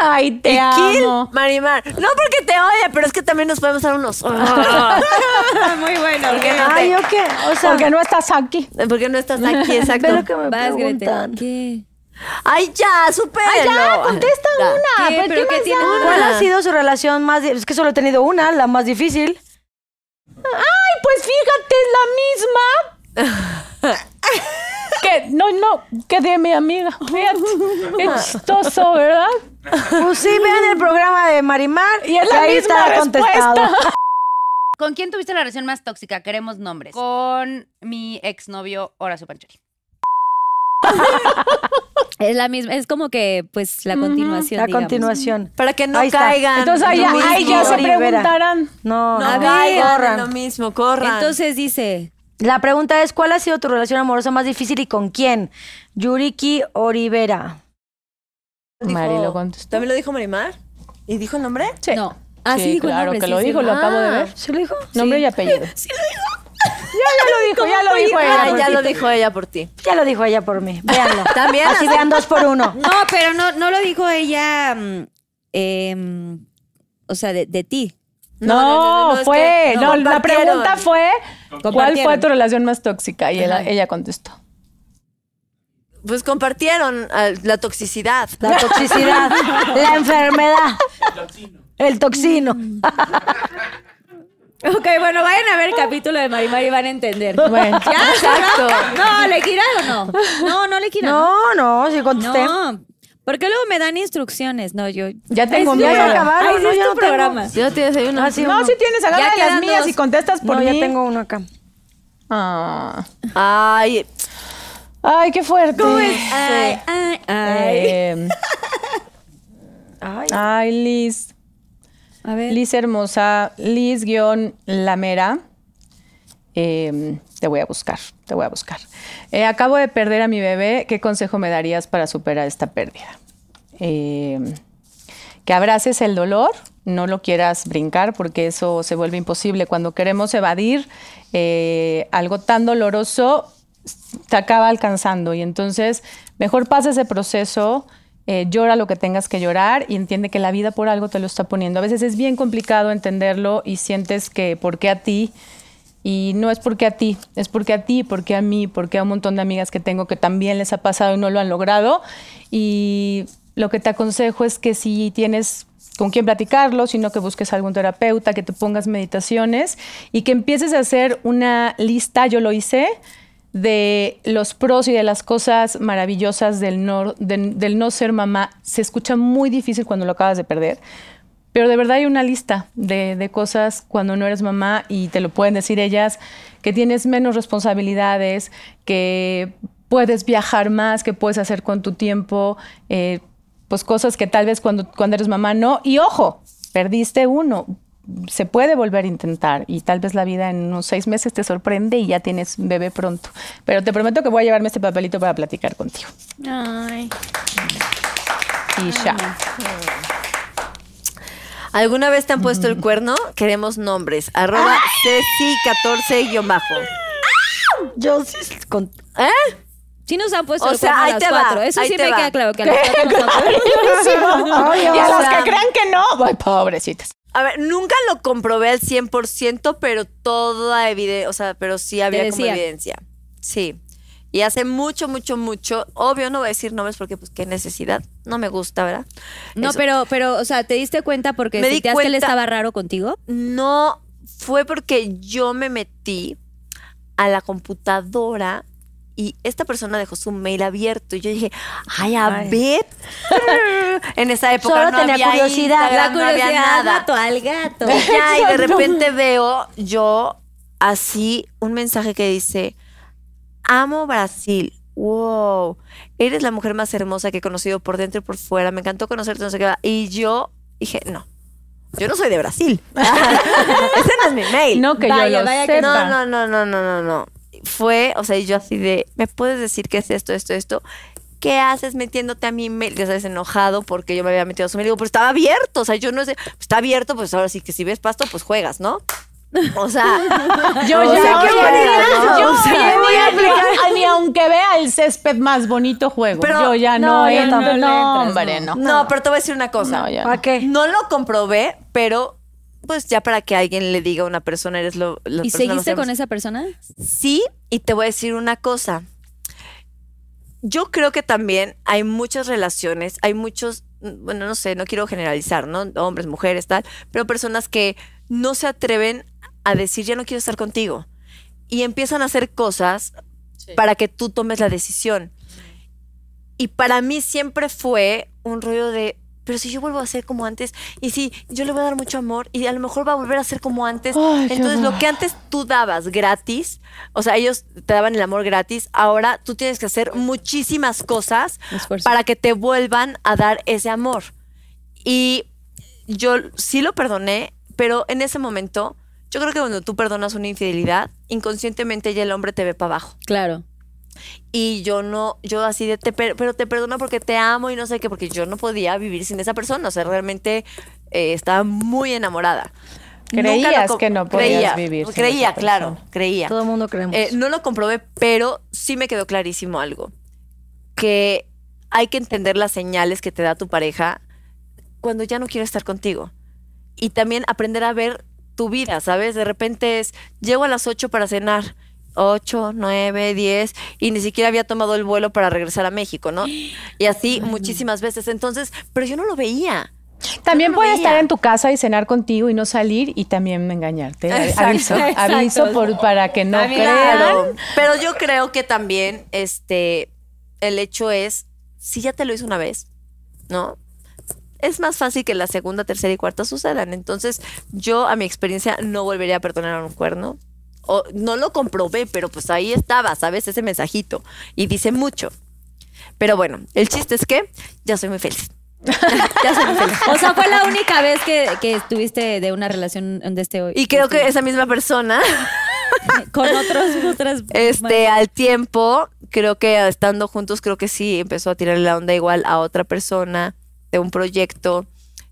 Ay, te y Kill, amo. Marimar. No porque te odia, pero es que también nos podemos dar unos. Ah. (laughs) Muy bueno. ¿Por qué no Ay, te- ¿yo qué? O sea, Porque no estás aquí. ¿Por qué no estás aquí? (laughs) Exacto. lo que me Vas, preguntan. Ay, ya, supéralo. Ay, ya, contesta Ya. una. ¿Qué? ¿Pero ¿Pero qué qué más tiene una? ¿Cuál ha sido su relación más... Es que solo he tenido una, la más difícil. Ay, pues fíjate, es la misma. (laughs) que no, no, que de mi amiga. Fíjate. Qué chistoso, ¿verdad? Pues sí, vean el programa de Marimar Y es la ahí misma está contestado. respuesta. (laughs) ¿Con quién tuviste la relación más tóxica? Queremos nombres. Con mi exnovio Horacio Pancheri. (laughs) Es la misma, es como que, pues, la continuación. La digamos. continuación. Para que no Ahí está. caigan. Entonces ahí, ya se preguntarán. No, No no, caigan corran. lo mismo, corran. Entonces dice, La pregunta es, ¿cuál ha sido tu relación amorosa más difícil y con quién? Yuriki Orivera. Mari lo contestó. ¿También lo dijo Marimar? ¿Y dijo el nombre? Sí. no. Ah, sí, Sí, dijo el claro nombre, que sí, lo sí. dijo, lo acabo de ver. ¿Se lo dijo? Nombre y apellido. (laughs) Sí lo dijo. Ya, ya lo dijo, ya lo dijo ella. Ay, ya ti. lo dijo ella por ti. Ya lo dijo ella por mí. Véanlo. (laughs) También Así vean dos por uno. No, pero no, no lo dijo ella, em, o sea, de, de ti. No, No, no, no, no, es fue. que no, la pregunta fue: ¿cuál fue tu relación más tóxica? Y ella, ella contestó. Pues compartieron ah, la toxicidad. La toxicidad, la enfermedad, el toxino. (laughs) Ok, bueno, vayan a ver el capítulo de Marimar y van a entender. (laughs) Bueno, ¿Ya? Exacto. No, ¿le gira o no? No, no le gira. No, no, sí contesté. No, porque luego me dan instrucciones. No, yo... ya tengo Ya se miedo. acabaron, Ay, no, sí es ya tu no tengo. programa. ¿Ya tienes ahí uno? Ah, sí, No, si tienes, agarra Ya las mías dos. y contestas por No, mí. ya tengo uno acá. Ah. Ay, Ay, qué fuerte. Ay, ay, ay. Eh, (laughs) Ay, ay, Liz. Liz hermosa, Liz guion Lamera. Eh, te voy a buscar, te voy a buscar. Eh, acabo de perder a mi bebé. ¿Qué consejo me darías para superar esta pérdida? Eh, que abraces el dolor, no lo quieras brincar porque eso se vuelve imposible. Cuando queremos evadir eh, algo tan doloroso, te acaba alcanzando y entonces mejor pasa ese proceso, eh, llora lo que tengas que llorar y entiende que la vida por algo te lo está poniendo. A veces es bien complicado entenderlo y sientes que por qué a ti y no es porque a ti, es porque a ti, porque a mí, porque a un montón de amigas que tengo que también les ha pasado y no lo han logrado y lo que te aconsejo es que si tienes con quién platicarlo, sino que busques algún terapeuta, que te pongas meditaciones y que empieces a hacer una lista, yo lo hice, de los pros y de las cosas maravillosas del no, de- del no ser mamá. Se escucha muy difícil cuando lo acabas de perder, Pero de verdad hay una lista de, de cosas cuando no eres mamá y te lo pueden decir ellas, que tienes menos responsabilidades, que puedes viajar más, que puedes hacer con tu tiempo, eh, pues cosas que tal vez cuando, cuando eres mamá no. Y ojo, perdiste uno. Se puede volver a intentar y tal vez la vida en unos seis meses te sorprende y ya tienes bebé pronto. Pero te prometo que voy a llevarme este papelito para platicar contigo. Ay. Y ya. ¿Alguna vez te han puesto el cuerno? Queremos nombres. Arroba Ceci14-bajo. Yo sí. Con... ¿Eh? Sí nos han puesto O el sea, cuerno a ahí las te va, cuatro. Eso ahí sí me va. queda claro que a las cuatro nos han puesto. Oye, Y a sea, que crean que no, ay, pobrecitas. A ver, nunca lo comprobé al 100%, pero toda evidencia, o sea, pero sí había como evidencia. Sí. Y hace mucho, mucho, mucho, obvio no voy a decir nombres porque pues qué necesidad, no me gusta, ¿verdad? No, Eso. pero, pero, o sea, ¿te diste cuenta porque Me di sentías que él cuenta- estaba raro contigo? No fue porque yo me metí a la computadora y esta persona dejó su mail abierto y yo dije, ay, a Ay. ver. (laughs) en esa época Solo no tenía había curiosidad. Instagram, no había nada. mató al gato. Y ya, y de (laughs) repente veo yo así un mensaje que dice, amo Brasil. Wow, eres la mujer más hermosa que he conocido por dentro y por fuera. Me encantó conocerte, no sé qué. Y yo dije, no, yo no soy de Brasil. (laughs) Ese no es mi mail. No que Vaya, yo lo vaya que sepa. No, no, no, no, no, no, no. Fue, o sea, y yo así de, ¿me puedes decir qué es esto, esto, esto? ¿Qué haces metiéndote a mi mail? Ya sabes, enojado porque yo me había metido a su mail. Digo, pero estaba abierto. O sea, yo no sé, está abierto, pues ahora sí que si ves pasto, pues juegas, ¿no? O sea, Yo o ya, sea, ¿qué yo O sea, ya ni, ni- ni aunque vea el césped más bonito juego. Pero- yo ya no, no, yo hombre, no. no. no, pero te voy a decir una cosa. No, ya ¿Para qué? No lo comprobé, pero pues ya para que alguien le diga a una persona, eres lo. la ¿Y persona seguiste con esa persona? Sí, y te voy a decir una cosa. Yo creo que también hay muchas relaciones, hay muchos, bueno, no sé, no quiero generalizar, ¿no? Hombres, mujeres, tal, pero personas que no se atreven a decir, ya no quiero estar contigo. Y empiezan a hacer cosas para que tú tomes la decisión. Y para mí siempre fue un rollo de, pero si yo vuelvo a ser como antes, y si yo le voy a dar mucho amor, y a lo mejor va a volver a ser como antes. Entonces, lo que antes tú dabas gratis, o sea, ellos te daban el amor gratis, ahora tú tienes que hacer muchísimas cosas Esfuerzo. para que te vuelvan a dar ese amor. Y yo sí lo perdoné, pero en ese momento, yo creo que cuando tú perdonas una infidelidad, inconscientemente ya el hombre te ve para abajo. Claro. Y yo no, yo así de, te, per- pero te perdono porque te amo y no sé qué, porque yo no podía vivir sin esa persona. O sea, realmente eh, estaba muy enamorada. Creías que no podías creía, vivir sin Creía, esa claro, creía. Todo el mundo creemos. Eh, no lo comprobé, pero sí me quedó clarísimo algo. Que hay que entender las señales que te da tu pareja cuando ya no quiere estar contigo. Y también aprender a ver tu vida, ¿sabes? De repente es, llego a las 8 para cenar. 8, 9, 10 y ni siquiera había tomado el vuelo para regresar a México, ¿no? Y así muchísimas veces. Entonces, pero yo no lo veía. También no puede veía. estar en tu casa y cenar contigo y no salir y también engañarte. Exacto, aviso, exacto. aviso por, para que no crean. Pero yo creo que también este el hecho es si ya te lo hizo una vez, ¿no? Es más fácil que la segunda, tercera y cuarta sucedan. Entonces, yo a mi experiencia no volvería a perdonar a un cuerno. O, no lo comprobé, pero pues ahí estaba, ¿sabes? Ese mensajito. Y dice mucho. Pero bueno, el chiste es que ya soy muy feliz. (laughs) ya soy muy feliz. O sea, fue la única vez que, que estuviste de una relación de este hoy. Y creo que esa misma persona (laughs) Con otros, otras. (laughs) Este, al tiempo, creo que estando juntos, creo que sí empezó a tirarle la onda igual a otra persona de un proyecto.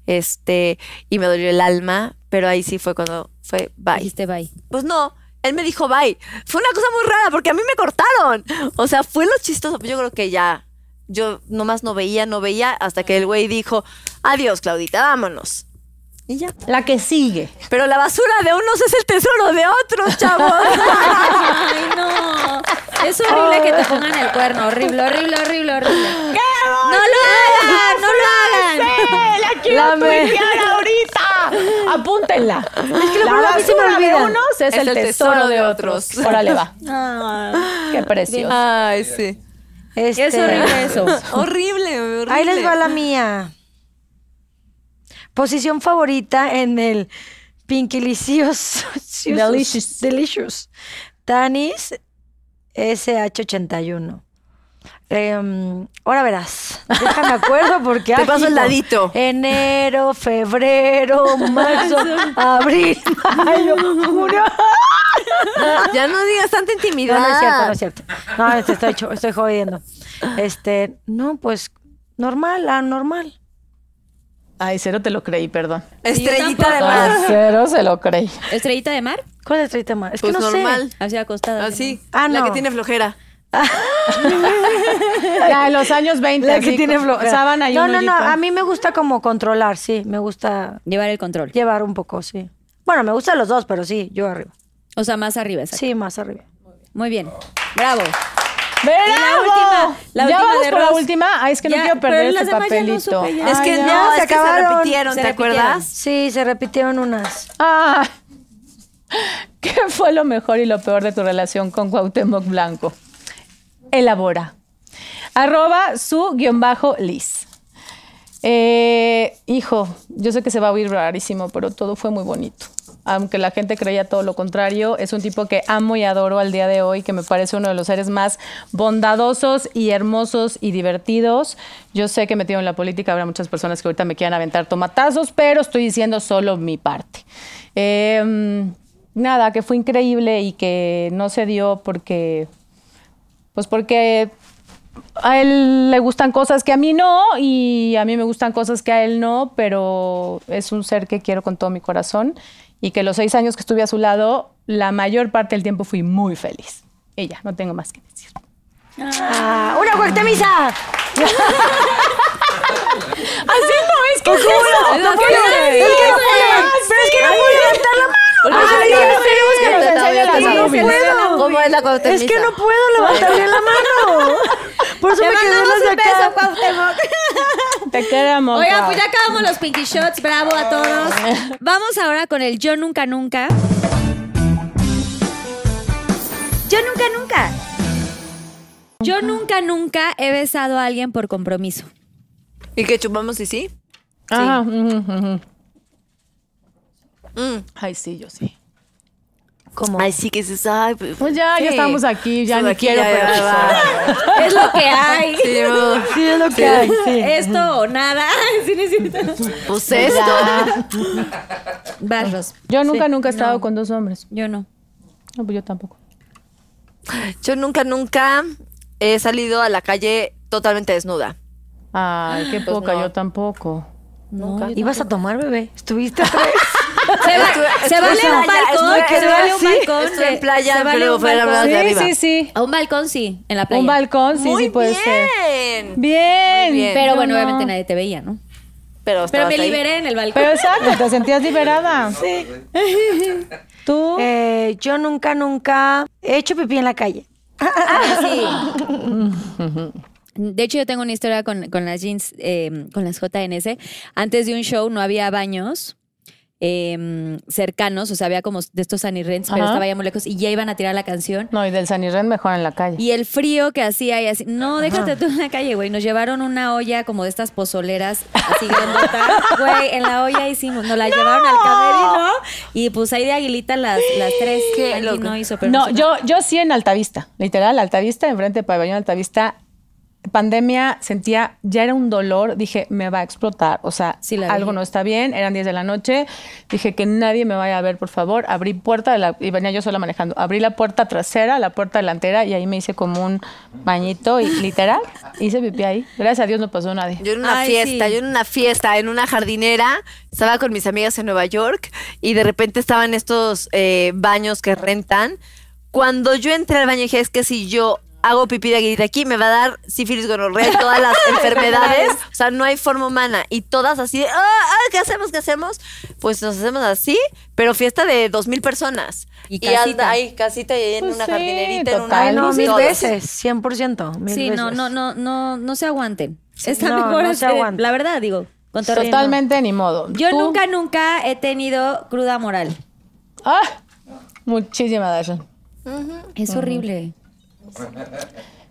Este, y me dolió el alma, pero ahí sí fue cuando fue bye. Dijiste bye. Pues no, él me dijo bye. Fue una cosa muy rara porque a mí me cortaron. O sea, fue lo chistoso. Yo creo que ya, yo nomás no veía, no veía, hasta que el güey dijo, adiós, Claudita, vámonos. Y ya. La que sigue. Pero la basura de unos es el tesoro de otros, chavos. (laughs) Ay, no. Es horrible que te pongan el cuerno. Horrible, horrible, horrible, horrible. ¡No lo hagan! ¡No lo hagan! ¡La quiero ahorita! (laughs) Apúntenla. Es que luego a mí se me de olvida. unos es, el, tesoro, de otros. Órale, va. (laughs) Qué precioso. Ay, sí. Este, Es horrible eso. (laughs) horrible, horrible. Ahí les va la mía. Posición favorita en el Pinkilicious. Delicious. Delicious. Tanis SH81. Em, ahora verás. Déjame acuerdo porque. (laughs) Te ah, paso el ladito. Enero, febrero, (laughs) marzo, abril, mayo, junio. (laughs) Ya no digas tanta intimidad. No, no es cierto, no es cierto. No, este, estoy, cho- estoy jodiendo. Este, no, pues, normal, ah, normal. Ay, cero te lo creí, perdón. Estrellita de mar. Ay, cero se lo creí. ¿Estrellita de mar? ¿Cuál es el tema? Es Pues que no normal. sé. Así acostada. Así. Ah, La no. que tiene flojera. (laughs) Ya, en los años 20. La que así, tiene sábana y No, un no, no. A mí me gusta como controlar, sí. Me gusta Llevar el control. llevar un poco, sí. Bueno, me gustan los dos, pero sí, yo arriba. O sea, más arriba. exacto. Sí, más arriba. Muy bien. Bravo. ¡Bravo! la última, la ¿Ya última vamos de por la última? Ay, es que no quiero pero perder las este demás ya no papelito. supe ya. Es que Ay, no, ya. es se que se acabaron. repitieron, Se ¿te repitieron. acuerdas? Sí, se repitieron unas. Ah, (laughs) ¿Qué fue lo mejor y lo peor de tu relación con Cuauhtémoc Blanco? Elabora. Arroba su guion bajo Liz. Eh, hijo, yo sé que se va a oír rarísimo, pero todo fue muy bonito. Aunque la gente creía todo lo contrario, es un tipo que amo y adoro al día de hoy, que me parece uno de los seres más bondadosos y hermosos y divertidos. Yo sé que metido en la política habrá muchas personas que ahorita me quieran aventar tomatazos, pero estoy diciendo solo mi parte. Eh, nada, que fue increíble y que no se dio porque, pues porque a él le gustan cosas que a mí no y a mí me gustan cosas que a él no, pero es un ser que quiero con todo mi corazón y que los seis años que estuve a su lado, la mayor parte del tiempo fui muy feliz. Y ya, no tengo más que decir. Ah, ¡Una guactemisa! (laughs) Así no, es que Es que Es no puedo, pero es que no puedo levantar la mano. Ay, ya que nos enseñe la es que no mano. puedo. ¿Cómo es la Es que no puedo levantarle la mano. (laughs) Por eso Te me quedé las de beso, acá. Cuauhtémoc. (laughs) te queremos. Oigan, Cuau. pues ya acabamos los Pinky Shots. Bravo a todos. Vamos ahora con el Yo Nunca Nunca. Yo nunca nunca. Yo nunca nunca he besado a alguien por compromiso. ¿Y que chupamos y sí? Ajá, ujú, ujú. Mm. Ay, sí, yo sí. ¿Cómo? Ay, sí que se sabe. Pues ya, ya Sí. estamos aquí, ya aquí, quiero, ya, pero ya, pues, va. Es lo que hay. Sí, no. Sí, es lo que hay, sí. Esto o nada. (laughs) Sí necesito. Pues esto. Vas, Ros. Yo nunca, nunca he estado con dos hombres. Yo no. No, pues yo tampoco. Yo nunca, nunca he salido a la calle totalmente desnuda. Ay, qué poca, no. yo tampoco. Nunca. ¿Ibas a tomar, bebé? ¿Estuviste a tres? (laughs) Se, va- vale un balcón. Se vale un balcón. en playa, se vale pero un fue la balcón. verdad de Sí, arriba. sí, sí. A un balcón sí, en la playa. Un balcón, sí, Muy sí puede ser. bien. Bien. Muy bien. Pero bueno, no. obviamente nadie te veía, ¿no? Pero, Pero me ahí. liberé en el balcón. Pero exacto, te sentías liberada. (laughs) Sí. ¿Tú? Eh, yo nunca, nunca he hecho pipí en la calle. Ah, sí. (laughs) De hecho, yo tengo una historia con, con las jeans, eh, con las JNS. Antes de un show no había baños eh, cercanos, o sea, había como de estos Sunny Rents, pero estaba ya muy lejos y ya iban a tirar la canción. No, y del Sanirren mejor en la calle. Y el frío que hacía y así, no, déjate tú en la calle, güey. Nos llevaron una olla como de estas pozoleras así grandota. (laughs) Güey, en la olla hicimos, nos la llevaron al camerino y pues ahí de aguilita las, las tres. Loco. no hizo, pero No, yo, yo sí en Altavista, literal, Altavista, enfrente de Pabellón Altavista. Pandemia, sentía, ya era un dolor, dije, me va a explotar, o sea, Sí, algo no está bien, eran 10 de la noche, dije que nadie me vaya a ver, por favor, abrí puerta, de la, y venía yo sola manejando, abrí la puerta trasera, la puerta delantera, y ahí me hice como un bañito, y literal, hice pipí ahí, gracias a Dios no pasó nadie. Yo en una Ay, fiesta, sí. yo en una fiesta, en una jardinera, estaba con mis amigas en Nueva York y de repente estaban estos eh, baños que rentan. Cuando yo entré al baño dije, es que si yo hago pipí de aquí, de aquí me va a dar sífilis, gonorrea y todas las (laughs) enfermedades. O sea, no hay forma humana. Y todas así de, ah, ah, ¿qué hacemos? ¿Qué hacemos? Pues nos hacemos así, pero fiesta de dos mil personas. Y anda casita. ahí, casita y ahí en Pues una sí, jardinerita, en total. una... Ay, no, mil todos. veces, 100%. Mil Sí, no, veces. no, no, no, no se aguanten. Está no, mejor no así, se aguanten. La verdad, digo, con todo respeto. Totalmente ni modo. Yo ¿Tú? nunca, nunca he tenido cruda moral. Ah, muchísimas gracias. Es horrible.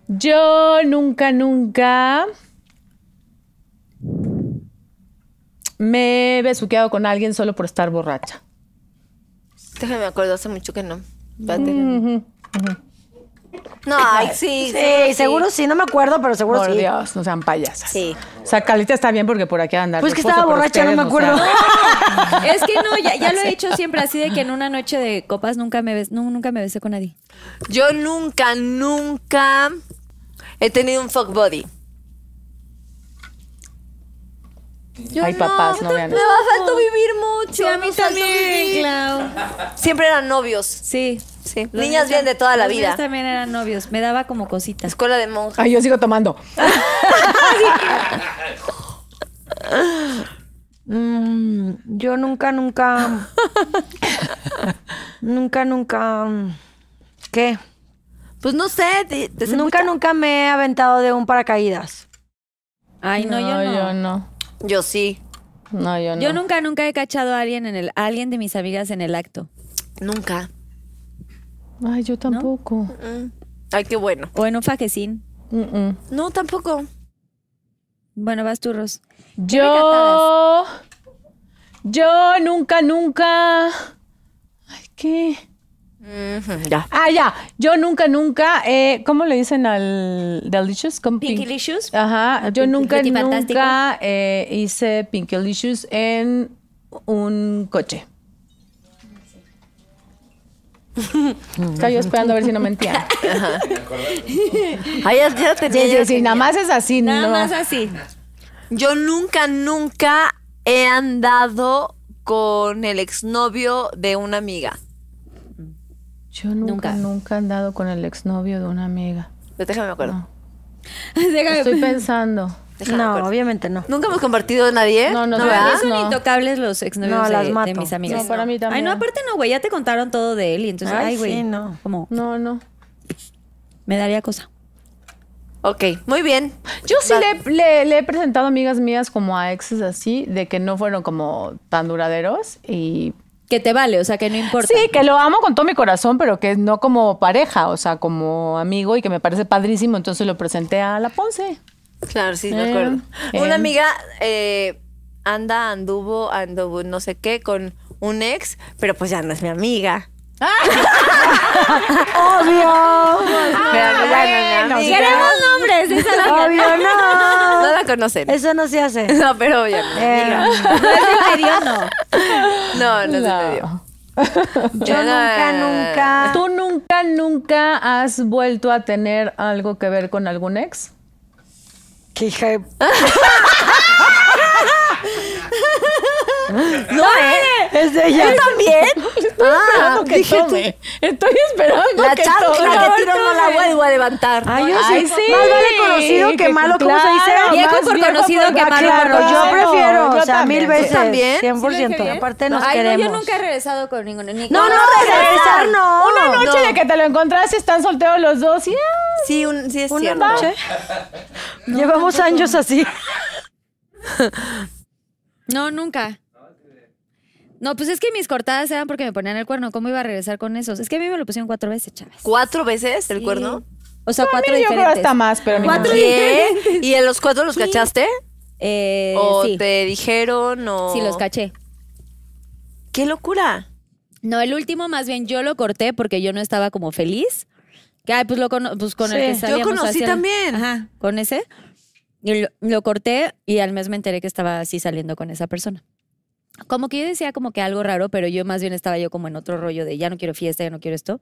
Yo nunca, nunca. me he besuqueado con alguien solo por estar borracha. Déjame me acuerdo, hace mucho que no. Espérate. No, ay, sí. Sí, seguro sí, no me acuerdo, pero seguro Por sí. Dios, no sean payasas. Sí. O sea, Carlita está bien porque por aquí anda. Pues que estaba borracha, no me acuerdo. (laughs) Es que no, ya, ya lo he hecho siempre así de que en una noche de copas nunca me no, nunca me besé con nadie. Yo nunca, nunca he tenido un fuck body. Ay, papás, no vean Me va a falta vivir mucho. Sí, a mí también. Clau. Siempre eran novios. Sí. Sí. Los Niñas bien de toda la los vida. también eran novios. Me daba como cositas. Escuela de monjas. Ay, yo sigo tomando. (laughs) Mm, yo nunca, nunca. nunca, nunca. ¿Qué? Pues no sé. te- te sé Nunca, mucha- nunca me he aventado de un paracaídas. Ay, no, yo no. yo no. Yo sí. No, yo no. Yo nunca, nunca he cachado a alguien en el, a alguien de mis amigas en el acto. Nunca. Ay, yo tampoco. Mm. Ay, qué bueno. O en un fajecín. Mm, mm. No, tampoco. Bueno, vas tú, Ros. Yo. Yo nunca, nunca. Ay, ¿qué? Ya. Ah, ya. Yo nunca, nunca. Eh, ¿Cómo le dicen al Delicious? ¿Cómo pink- Pinkylicious. Ajá. Yo Pink- nunca, nunca eh, hice Pinkylicious en un coche. (laughs) Estaba yo esperando a ver si no mentían. Ay, ya, ya tenía. Sí, sí, nada más es así. Nada no. más así. Yo nunca, nunca he andado con el exnovio de una amiga. Yo nunca, Nunca. nunca he andado con el exnovio de una amiga. Déjame me acuerdo. (laughs) Déjame- Estoy pensando. Déjame me No, acuerdo. obviamente no. Nunca hemos compartido a nadie. No, no, No, ¿verdad? son No. intocables los exnovios No, de, las de mato. mis amigas. No, para mí también. Ay, no, aparte no, güey, ya te contaron todo de él y entonces, Ay, güey. sí, no. Como, No, no. me daría cosa. Ok, muy bien. Yo sí le- le he presentado amigas mías como a exes así, de que no fueron como tan duraderos y... Que te vale, o sea, que no importa. Sí, que lo amo con todo mi corazón, pero que no como pareja, o sea, como amigo y que me parece padrísimo, entonces lo presenté a la Ponce. Claro, sí, me Eh, acuerdo. eh. Una amiga eh, anda, anduvo, anduvo, no sé qué, con un ex, pero pues ya no es mi amiga. Obvio. Pero no, no es mi amiga. Queremos nombres, Obvio no. No la conocen. Eso no se hace. No, pero ya no. Eh, medio, no. No, no se No. me dio. yo nunca, nunca. ¿Tú nunca, nunca has vuelto a tener algo que ver con algún ex? Qué hija de- (laughs) No, ¿eh? Es de ella. ¿Tú también? Ah, que dije tú. tome. Estoy esperando La que chancla tome. que tiro no la vuelvo a levantar. Ay, yo Ay, sí. sí. Más vale conocido que, Que malo, ¿cómo se claro, dice? Viejo por conocido por- que Ah, malo claro, por yo prefiero, o Yo sea, también. mil veces. también? 100%. Aparte nos Ay, no, queremos. yo nunca he regresado con ninguno. Ni No, no, regresar no. Una noche No. de que te lo encontraste, están solteros los dos y ah, Sí, un, sí es Una cierto. noche. Llevamos años así. (laughs) No, nunca. No, pues es que mis cortadas eran porque me ponían el cuerno. ¿Cómo iba a regresar con esos? Es que a mí me lo pusieron cuatro veces, chaves. ¿Cuatro veces el Sí. cuerno? O sea, cuatro yo creo diferentes. hasta más, pero Cuatro modo. ¿Qué? ¿Y en los cuatro los cachaste? Eh, ¿O sí. te dijeron o...? Sí, los caché. ¡Qué locura! No, el último más bien yo lo corté porque yo no estaba como feliz. Que, ay, pues, lo cono- pues con el que Yo salíamos conocí a también. Ajá, con ese. Y lo, lo corté y al mes me enteré que estaba así saliendo con esa persona. Como que yo decía como que algo raro, pero yo más bien estaba yo como en otro rollo de ya no quiero fiesta, ya no quiero esto.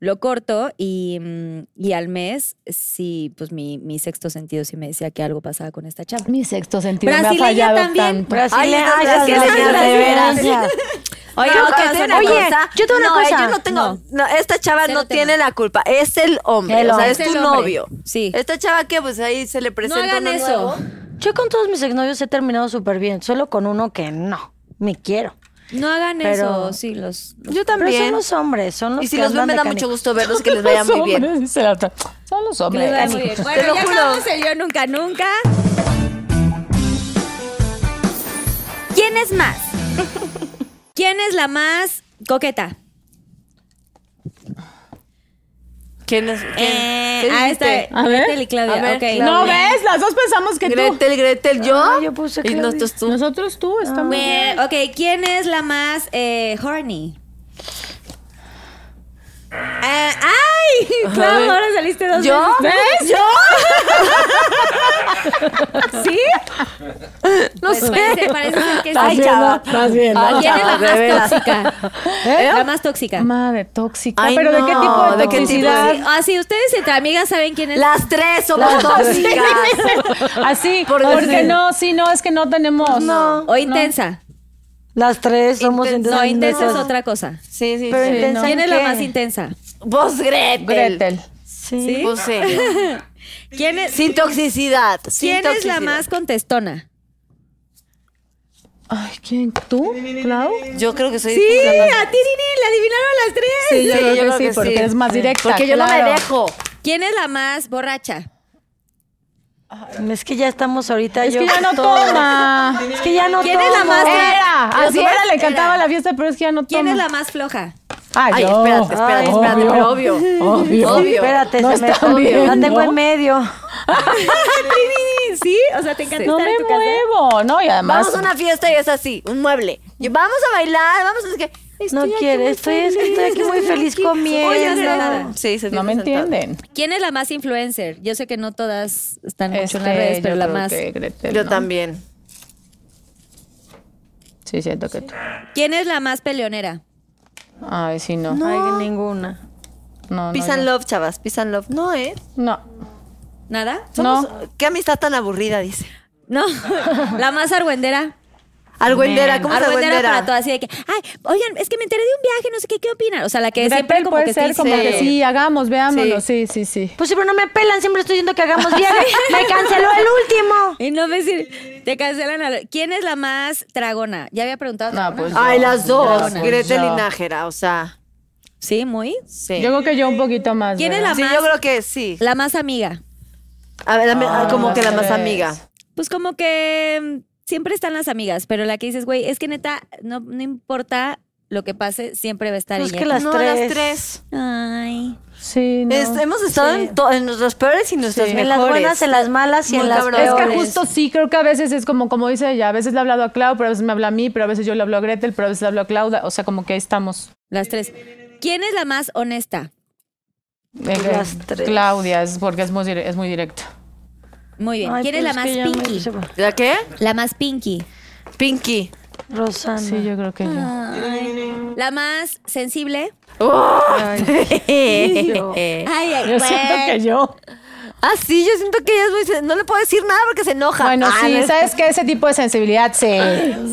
Lo corto y, mm, y al mes, sí, pues mi, mi sexto sentido sí me decía que algo pasaba con esta chava. Mi sexto sentido me ha Brasileña fallado también. tanto. Brasileña, Ay, de veras. brasileña. (laughs) Oye, No, ¿qué te vas a digo una hacer? Oye, cosa. yo tengo una no, eh, cosa. yo no tengo... No. no, esta chava Cero no tema. tiene la culpa. Es el hombre. El o sea, es Es tu novio. Sí. Esta chava que pues ahí se le No presenta hagan uno eso. nuevo. Yo con todos mis exnovios he terminado súper bien, solo con uno que no, me quiero. No hagan Pero- eso, sí, los... los- Yo Pero son también. los hombres, son los Y si que los ven me da mucho gusto verlos que les vaya muy bien. Hombres. Son los que les hombres. muy bien. Te Bueno, lo ya juro. acabamos el yo nunca, nunca. ¿Quién es más? ¿Quién es la más coqueta? ¿Quién es? quién? Eh, ¿Qué ah, está. A ver. Gretel y Claudia. A ver, ok. Claudia. No ves, las dos pensamos que tú. Gretel, Gretel, yo. Ah, yo puse y nosotros tú. Nosotros tú, estamos. Bueno, ok, ¿quién es la más eh, horny? Ah, ¡Ay! Claro, ahora saliste dos ¿Yo? veces. ¿Yo? (laughs) ¿Sí? No Pues sé. parece, parece ser que Ay, sí. chava. Estás viendo. Ay, ¿Quién es la más tóxica? ¿Eh? La más tóxica. Madre tóxica. Ay, ¿Pero de qué no, tipo de ¿de qué tipo? toxicidad? Sí, Ah, sí, ustedes entre amigas saben quién es. Las tres somos tóxicas. (laughs) Así, Por porque decir. no, sí, no, es que no tenemos. No. o intensa. Las tres somos Intensa. intensas. No, intensa es otra cosa. Sí, sí, Pero sí. intensa ¿Quién es la más intensa? Vos, Gretel. Gretel. Sí. Pues sí. (laughs) ¿Quién es, Sin toxicidad. sin ¿quién es la más contestona? Ay, ¿quién? ¿Tú, Clau? Yo creo que soy. Sí, a ti, Nini, la adivinaron las tres. Sí, yo Sí, creo yo que creo sí, que porque sí. es más directa. Porque yo no me dejo. ¿Quién es la más borracha? Es que ya estamos ahorita. Es yo que ya no todo. toma. Es que ya no ¿Quién es la más- Era, Pero así era, le encantaba era. la fiesta, pero es que ya no toma. ¿Quién es la más floja? Ay, Ay, espérate, espérate, Ay, espérate, obvio. pero obvio. Obvio. Obvio. Espérate, No se me. La tengo en medio. ¿Sí? O sea, ¿te encanta No estar me en tu casa? muevo, ¿no? Y además. Vamos a una fiesta y es así, un mueble. Vamos a bailar, vamos a... que No quiere, estoy, es que feliz, estoy aquí muy feliz aquí. comiendo. Oye, no hace nada. Sí, se No me entienden. ¿Quién es la más influencer? Yo sé que no todas están mucho en las redes, pero la más. que Gretel, Yo ¿no? también. Sí, siento que tú. ¿Quién es la más peleonera? Ay, sí, no. Ay, ninguna. No, no. Peace and yo- love, chavas. Peace and love. No, ¿eh? No. ¿Nada? Somos- No. Qué amistad tan aburrida, dice. No. (laughs) la más argüendera. Argüendera, ¿cómo Argüendera para todo, así de que, ay, oigan, es que me enteré de un viaje, no sé qué, ¿qué opinan? O sea, la que siempre Gretel como puede que ser como que sí, hagamos, veámoslo. Sí, sí, sí. Pues sí, pero no me pelan, siempre estoy diciendo que hagamos (laughs) bien. Me canceló el último. Y no me decir, te cancelan a... ¿Quién es la más tragona? Ya había preguntado. No, pues Ay, las dos. Dragona. Gretel y. Nájera, o sea, Sí, muy. sí. Yo creo que yo un poquito más. ¿Quién es sí, más- yo creo que sí. La más amiga. A ver, ah, como que la más amiga. Pues como que siempre están las amigas, pero la que dices, güey, es que neta, no, no importa lo que pase, siempre va a estar Pues ella. que las no, tres. las tres. Ay. Sí, no. Es- hemos estado en, to- en nuestras peores y nuestras Sí. mejores. En las buenas, en las malas y Muy en las cabrón. Es que peores. justo sí, creo que a veces es como, como dice ella, a veces le ha hablado a Clau, pero a veces me habla a mí, pero a veces yo le hablo a Gretel, pero a veces le hablo a Claudia, o sea, como que ahí estamos. Las tres. ¿Quién es la más honesta? Las tres. Claudia, es porque es muy, es muy directa. Muy bien. Ay, ¿Quién es pues la más que ya me pinky? ¿La qué? La más pinky. Pinky. Rosana. Sí, yo creo que yo. Ay. La más sensible. (laughs) yo. Ay, ay, Yo siento güey. que yo. ah, sí, yo siento que ella es muy... sen- No le puedo decir nada porque se enoja. Bueno, Ah, sí, es- ¿sabes qué? Ese tipo de sensibilidad, sí.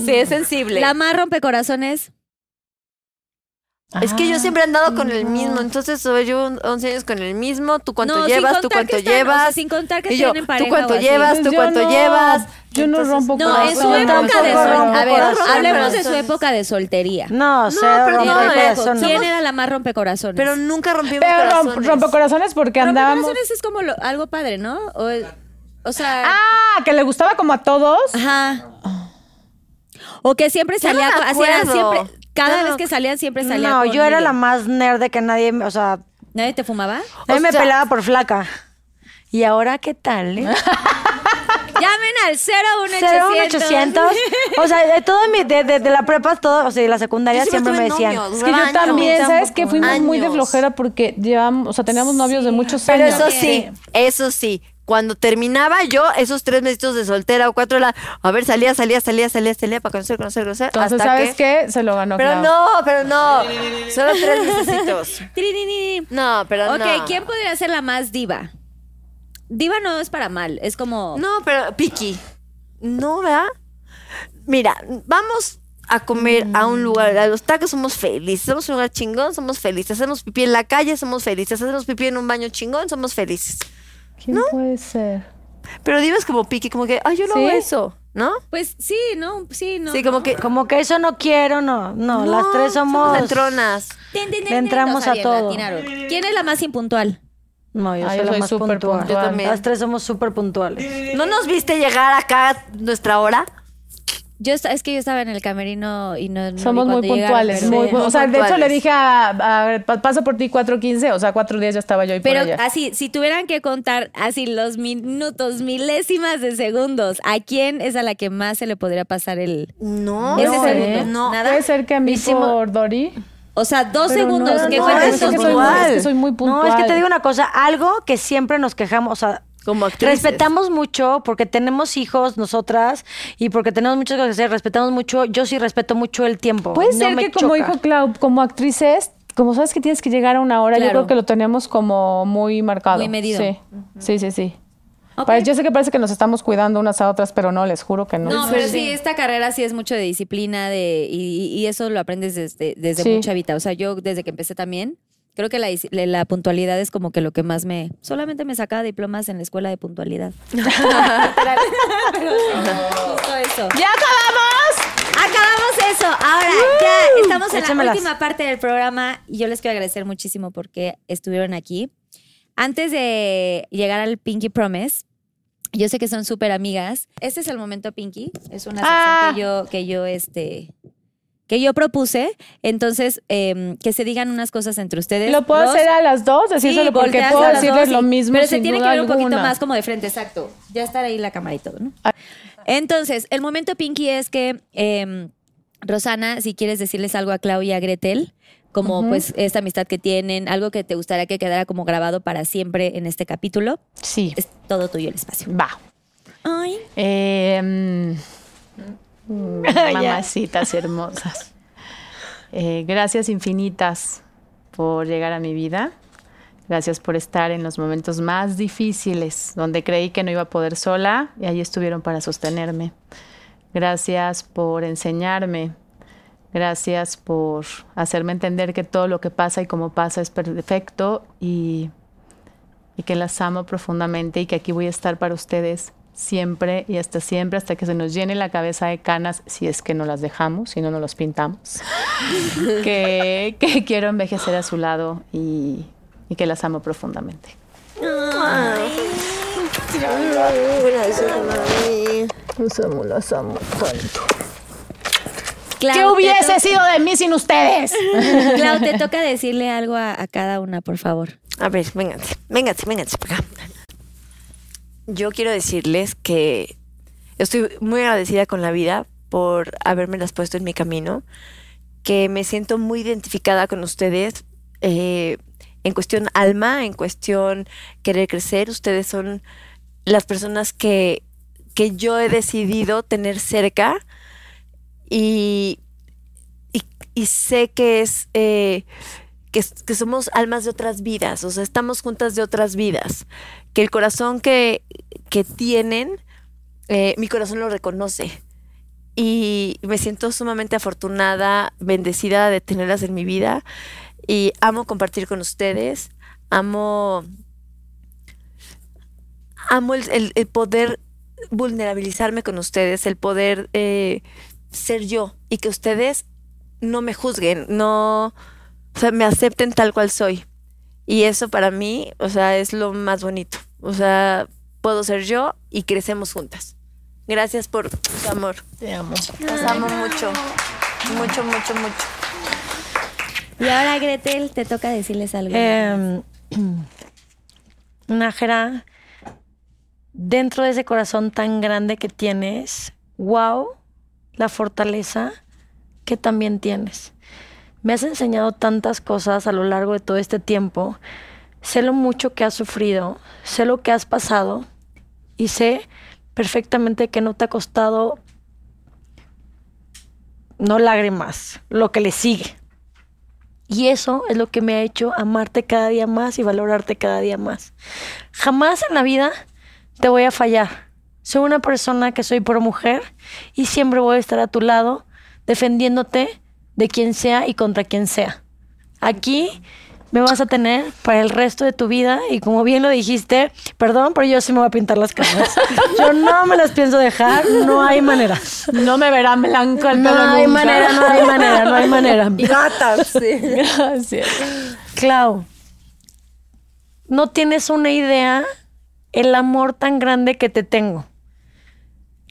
Sí, es sensible. La más rompecorazones. Es que yo siempre he andado con el mismo, entonces ver, llevo 11 años con el mismo, tú cuánto No, llevas, tú cuánto o sea, llevas. sin contar que yo, tienen pareja tú cuánto llevas, Pues tú yo cuánto no, llevas. Yo no rompo No, en su época de rompo A ver, hablemos de su época de soltería. No, cero pero no, rompecorazones. ¿Quién era la más rompecorazones? Pero nunca rompimos Pero corazones. rompo corazones porque andábamos. Rompecorazones es como lo- algo padre, ¿no? O, o sea, Ah, que le gustaba como a todos. ajá. O que siempre no salía, acuerdo. siempre, cada no vez que salían siempre salía No, con yo era la más nerd de que nadie, me- o sea, ¿Nadie te fumaba? O me sea- pelaba por flaca. ¿Y ahora qué tal? eh? (laughs) Llamen al 01800. 01800. O sea, de todo mi, de, de, de la prepa, todo, o sea, de la secundaria Yo siempre siempre me decían. novios. Es que yo también, ¿sabes Tampoco. que Fuimos muy de flojera porque llevamos, o sea, teníamos novios de muchos Pero años. eso sí, eso sí. Cuando terminaba yo, esos tres meses de soltera o cuatro, a ver, salía, salía, salía, salía, salía para conocer, conocer, conocer. Entonces, hasta ¿sabes que... qué? Se lo ganó Pero Clau. no, pero no. Solo tres. Tirinini. (laughs) No, pero Ok, no. ¿quién podría ser la más diva? Diva no es para mal, es como... No, pero Piki. No, ¿verdad? Mira, vamos a comer a un lugar, a los tacos somos felices, somos un lugar chingón, somos felices, hacemos pipí en la calle, somos felices, hacemos pipí en un baño chingón, somos felices. ¿Quién puede ser? Pero dives como Piki, como que, ay, yo no ¿Sí? hago eso, ¿no? Pues sí, no, sí, no. sí, como no. que... Como que eso no quiero, no. No, no, las tres somos. entronas. Entramos todos a todo. ¿Quién es la más impuntual? No, yo Ah, soy yo la soy más puntual. puntual. Yo también. Las tres somos súper puntuales. ¿No nos viste llegar acá a nuestra hora? Yo es que yo estaba en el camerino y no. Somos muy llegaron, puntuales. pero- muy- o sea, de hecho le dije a, a- pa- paso por ti 4.15, o sea, cuatro días ya estaba yo ahí Pero por allá. así, si tuvieran que contar así los minutos, milésimas de segundos, ¿a quién es a la que más se le podría pasar el. No, Ese no, segundo, no. nada. Puede ser que a mí Hicimos- por Dori. O sea, dos pero segundos. no, ¿Qué no, es que soy, es que soy muy puntual. No, es que te digo una cosa, algo que siempre nos quejamos, o sea, Como actrices. respetamos mucho porque tenemos hijos nosotras y porque tenemos muchas cosas que hacer, respetamos mucho, yo sí respeto mucho el tiempo. Puede no ser me que como dijo Clau, como actrices, como sabes que tienes que llegar a una hora, yo creo que lo teníamos como muy marcado. Muy medido. Sí, sí, sí. sí. Pare- Yo sé que parece que nos estamos cuidando unas a otras, pero no, les juro que no. No, pero sí, esta carrera sí es mucho de disciplina de, y, y eso lo aprendes desde, desde Sí. muy chavita. O sea, yo desde que empecé también, creo que la, puntualidad es como que lo que más me... Solamente me sacaba diplomas en la escuela de puntualidad. (laughs) Pero justo eso. ¡Ya acabamos! Acabamos eso. Ahora, ya estamos en Échamelas. la última parte del programa y yo les quiero agradecer muchísimo porque estuvieron aquí. Antes de llegar al Pinky Promise, yo sé que son súper amigas. Este es el momento Pinky. Es una sección Ah. que yo, que yo, este, que yo propuse. Entonces, em, que se digan unas cosas entre ustedes. ¿Lo puedo Dos. hacer a las dos? Decírselo porque volteas puedo decirles dos, lo sí. mismo Pero se tiene que ver un poquito más como de frente, exacto. Ya estar ahí la cámara y todo, ¿no? Entonces, el momento Pinky es que, em, Rosana, si quieres decirles algo a Clau y a Gretel, como pues esta amistad que tienen, algo que te gustaría que quedara como grabado para siempre en este capítulo, Sí, es todo tuyo el espacio. va. Ay. Eh, (laughs) mamacitas hermosas. Eh, gracias infinitas por llegar a mi vida. Gracias por estar en los momentos más difíciles, donde creí que no iba a poder sola y ahí estuvieron para sostenerme. Gracias por enseñarme. Gracias por hacerme entender que todo lo que pasa y como pasa es perfecto y, y que las amo profundamente y que aquí voy a estar para ustedes siempre y hasta siempre, hasta que se nos llene la cabeza de canas, si es que no las dejamos, si no nos los pintamos. (laughs) que, que quiero envejecer a su lado y, y que las amo profundamente. Los amo, los amo Clau, ¿Qué hubiese sido de mí sin ustedes? (laughs) Clau, te toca decirle algo a, a cada una, por favor. A ver, vénganse, vénganse, vénganse. Yo quiero decirles que estoy muy agradecida con la vida por haberme las puesto en mi camino, que me siento muy identificada con ustedes eh, en cuestión alma, en cuestión querer crecer. Ustedes son las personas que, que yo he decidido tener cerca y, y, sé que es... eh, que, somos almas de otras vidas, o sea, estamos juntas de otras vidas, que el corazón que, que tienen, eh, mi corazón lo reconoce. Y me siento sumamente afortunada, bendecida de tenerlas en mi vida. Y amo compartir con ustedes, amo, amo el, el- el poder vulnerabilizarme con ustedes, el poder eh, ser yo y que ustedes no me juzguen, no, o sea, me acepten tal cual soy. Y eso para mí, o sea, es lo más bonito. O sea, puedo ser yo y crecemos juntas. Gracias por su amor. Te amo. Los amo mucho. Mucho, mucho, mucho. Y ahora, Gretel, te toca decirles algo. (clears throat) Eh, Nájera, dentro de ese corazón tan grande que tienes, wow, la fortaleza que también tienes. Me has enseñado tantas cosas a lo largo de todo este tiempo. Sé lo mucho que has sufrido, sé lo que has pasado y sé perfectamente que no te ha costado no lágrimas, lo que le sigue. Y eso es lo que me ha hecho amarte cada día más y valorarte cada día más. Jamás en la vida te voy a fallar. Soy una persona que soy pro mujer y siempre voy a estar a tu lado defendiéndote de quien sea y contra quien sea. Aquí me vas a tener para el resto de tu vida y como bien lo dijiste, perdón, pero yo sí me voy a pintar las caras. (laughs) Yo no me las pienso dejar, no hay manera. No me verán blanco el No pelo hay nunca. manera, no hay manera, no hay manera. (laughs) Gatas, sí. Gracias. Clau, no tienes una idea el amor tan grande que te tengo.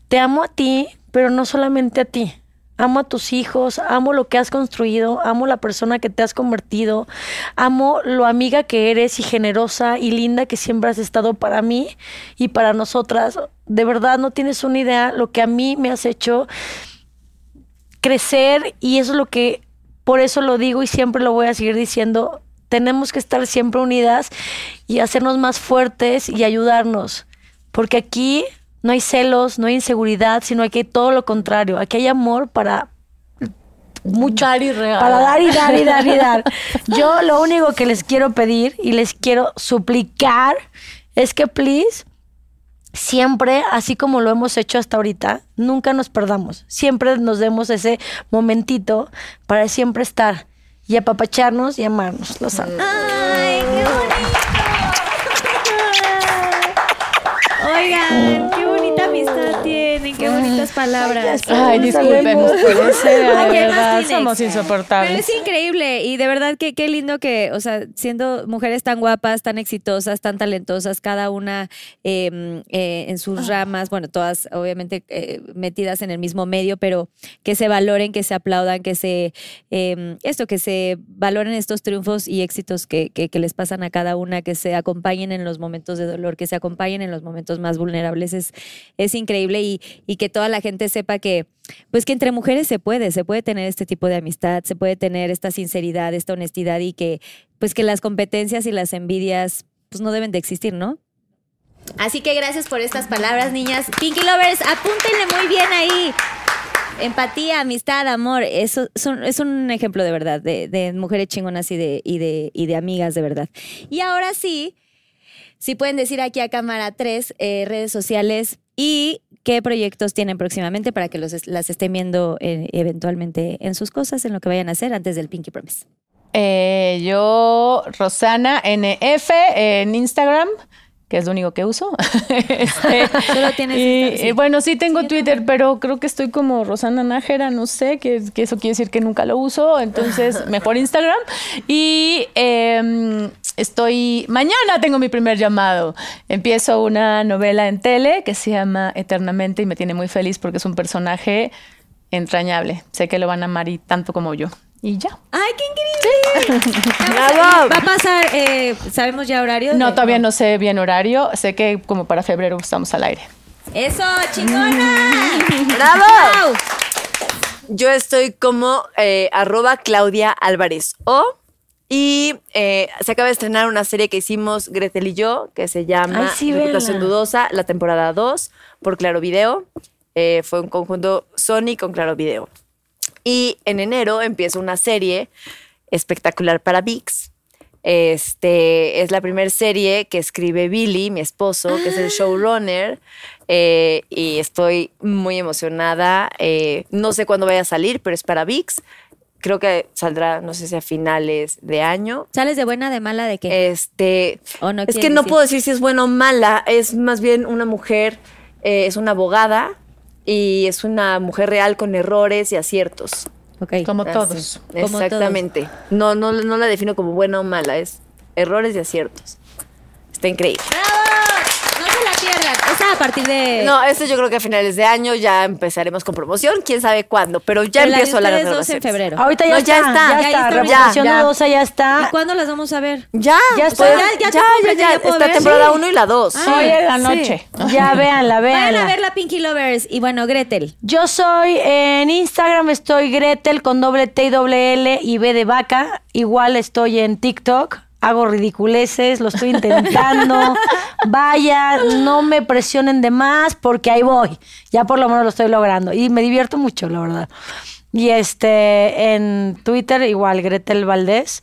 Te amo a ti pero no solamente a ti. Amo a tus hijos, amo lo que has construido, amo la persona que te has convertido, amo lo amiga que eres y generosa y linda que siempre has estado para mí y para nosotras. De verdad no tienes una idea lo que a mí me has hecho crecer y eso es lo que, por eso lo digo y siempre lo voy a seguir diciendo, tenemos que estar siempre unidas y hacernos más fuertes y ayudarnos, porque aquí no hay celos, no hay inseguridad, sino aquí hay todo lo contrario, aquí hay amor para mucho. Dar y regalar. Para dar y dar y dar y dar. Yo lo único que les quiero pedir y les quiero suplicar es que, please, siempre, así como lo hemos hecho hasta ahorita, nunca nos perdamos. Siempre nos demos ese momentito para siempre estar y apapacharnos y amarnos. Los amo. ¡Ay, qué bonito! Oigan, palabras. Ay, verdad, más tienes. somos Pero insoportables. es increíble y de verdad que qué lindo que, o sea, siendo mujeres tan guapas, tan exitosas, tan talentosas, cada una eh, eh, en sus ramas, bueno, todas obviamente eh, metidas en el mismo medio, pero que se valoren, que se aplaudan, que se, eh, esto, que se valoren estos triunfos y éxitos que, que, que les pasan a cada una, que se acompañen en los momentos de dolor, que se acompañen en los momentos más vulnerables, es, es increíble y, y que toda la gente sepa que, pues que entre mujeres se puede, se puede tener este tipo de amistad, se puede tener esta sinceridad, esta honestidad y que pues que las competencias y las envidias pues no deben de existir, ¿no? Así que gracias por estas palabras, niñas. Pinky Lovers, apúntenle muy bien ahí. Empatía, amistad, amor, eso es un ejemplo de verdad, de, mujeres chingonas y de, y, de, y de amigas de verdad. Y ahora sí, si pueden decir aquí a cámara 3 redes sociales y qué proyectos tienen próximamente para que los, las estén viendo eh, eventualmente en sus cosas, en lo que vayan a hacer antes del Pinky Promise. Eh, yo, Rosana NF en Instagram, que es lo único que uso. (laughs) Este, Solo tienes y, Instagram, sí. eh, bueno, sí tengo Twitter, pero creo que estoy como Rosana Nájera, no sé, que, que eso quiere decir que nunca lo uso, entonces (laughs) mejor Instagram. Y em, estoy, mañana tengo mi primer llamado. Empiezo una novela en tele que se llama Eternamente y me tiene muy feliz porque es un personaje entrañable. Sé que lo van a amar y tanto como yo. Y ya. ¡Ay, qué increíble! (laughs) ¡Bravo! Va a pasar, eh, ¿sabemos ya horario? No, de- todavía no sé bien horario. Sé que como para febrero estamos al aire. ¡Eso, chingona! (laughs) ¡Bravo! Yo estoy como eh, arroba Claudia Álvarez O. Y eh, se acaba de estrenar una serie que hicimos Gretel y yo, que se llama Ay, sí, Reputación véanla. Dudosa, la temporada 2, por Claro Video. Eh, fue un conjunto Sony con Claro Video. Y en enero empieza una serie espectacular para VIX. Este es la primera serie que escribe Billy, mi esposo, que es el showrunner. eh, y estoy muy emocionada. Eh, no sé cuándo vaya a salir, pero es para VIX. Creo que saldrá, no sé si a finales de año. ¿Sales de buena, de mala, de qué? Este, ¿O no es que no decir? puedo decir si es buena o mala. Es más bien una mujer, eh, es una abogada y es una mujer real con errores y aciertos. Ok. Como Así, todos. Como Exactamente. No, no, no la defino como buena o mala, es errores y aciertos. Está increíble. ¡Bravo! No se la pierdan. Esa a partir de... No, esto yo creo que a finales de año ya empezaremos con promoción, quién sabe cuándo, pero ya Pero la de empiezo la en febrero. Ahorita ya No, está, ya está. ya Ya está. está, Reputación ya. dudosa ya ¿Y está. cuándo las vamos a ver? Ya, Ya pues, está. Ya- ya te compras, ya está ver. temporada Sí. 1 y la 2. Hoy en la noche. Ya, véanla, Vayan a véanla. ver la Pinky Lovers. Y bueno, Gretel. Yo soy en Instagram, estoy Gretel con doble T y doble L y B de vaca. Igual estoy en TikTok. Hago ridiculeces, lo estoy intentando. (laughs) Vaya, no me presionen de más porque ahí voy. Ya por lo menos lo estoy logrando. Y me divierto mucho, la verdad. Y este, en Twitter, igual, Gretel Valdés.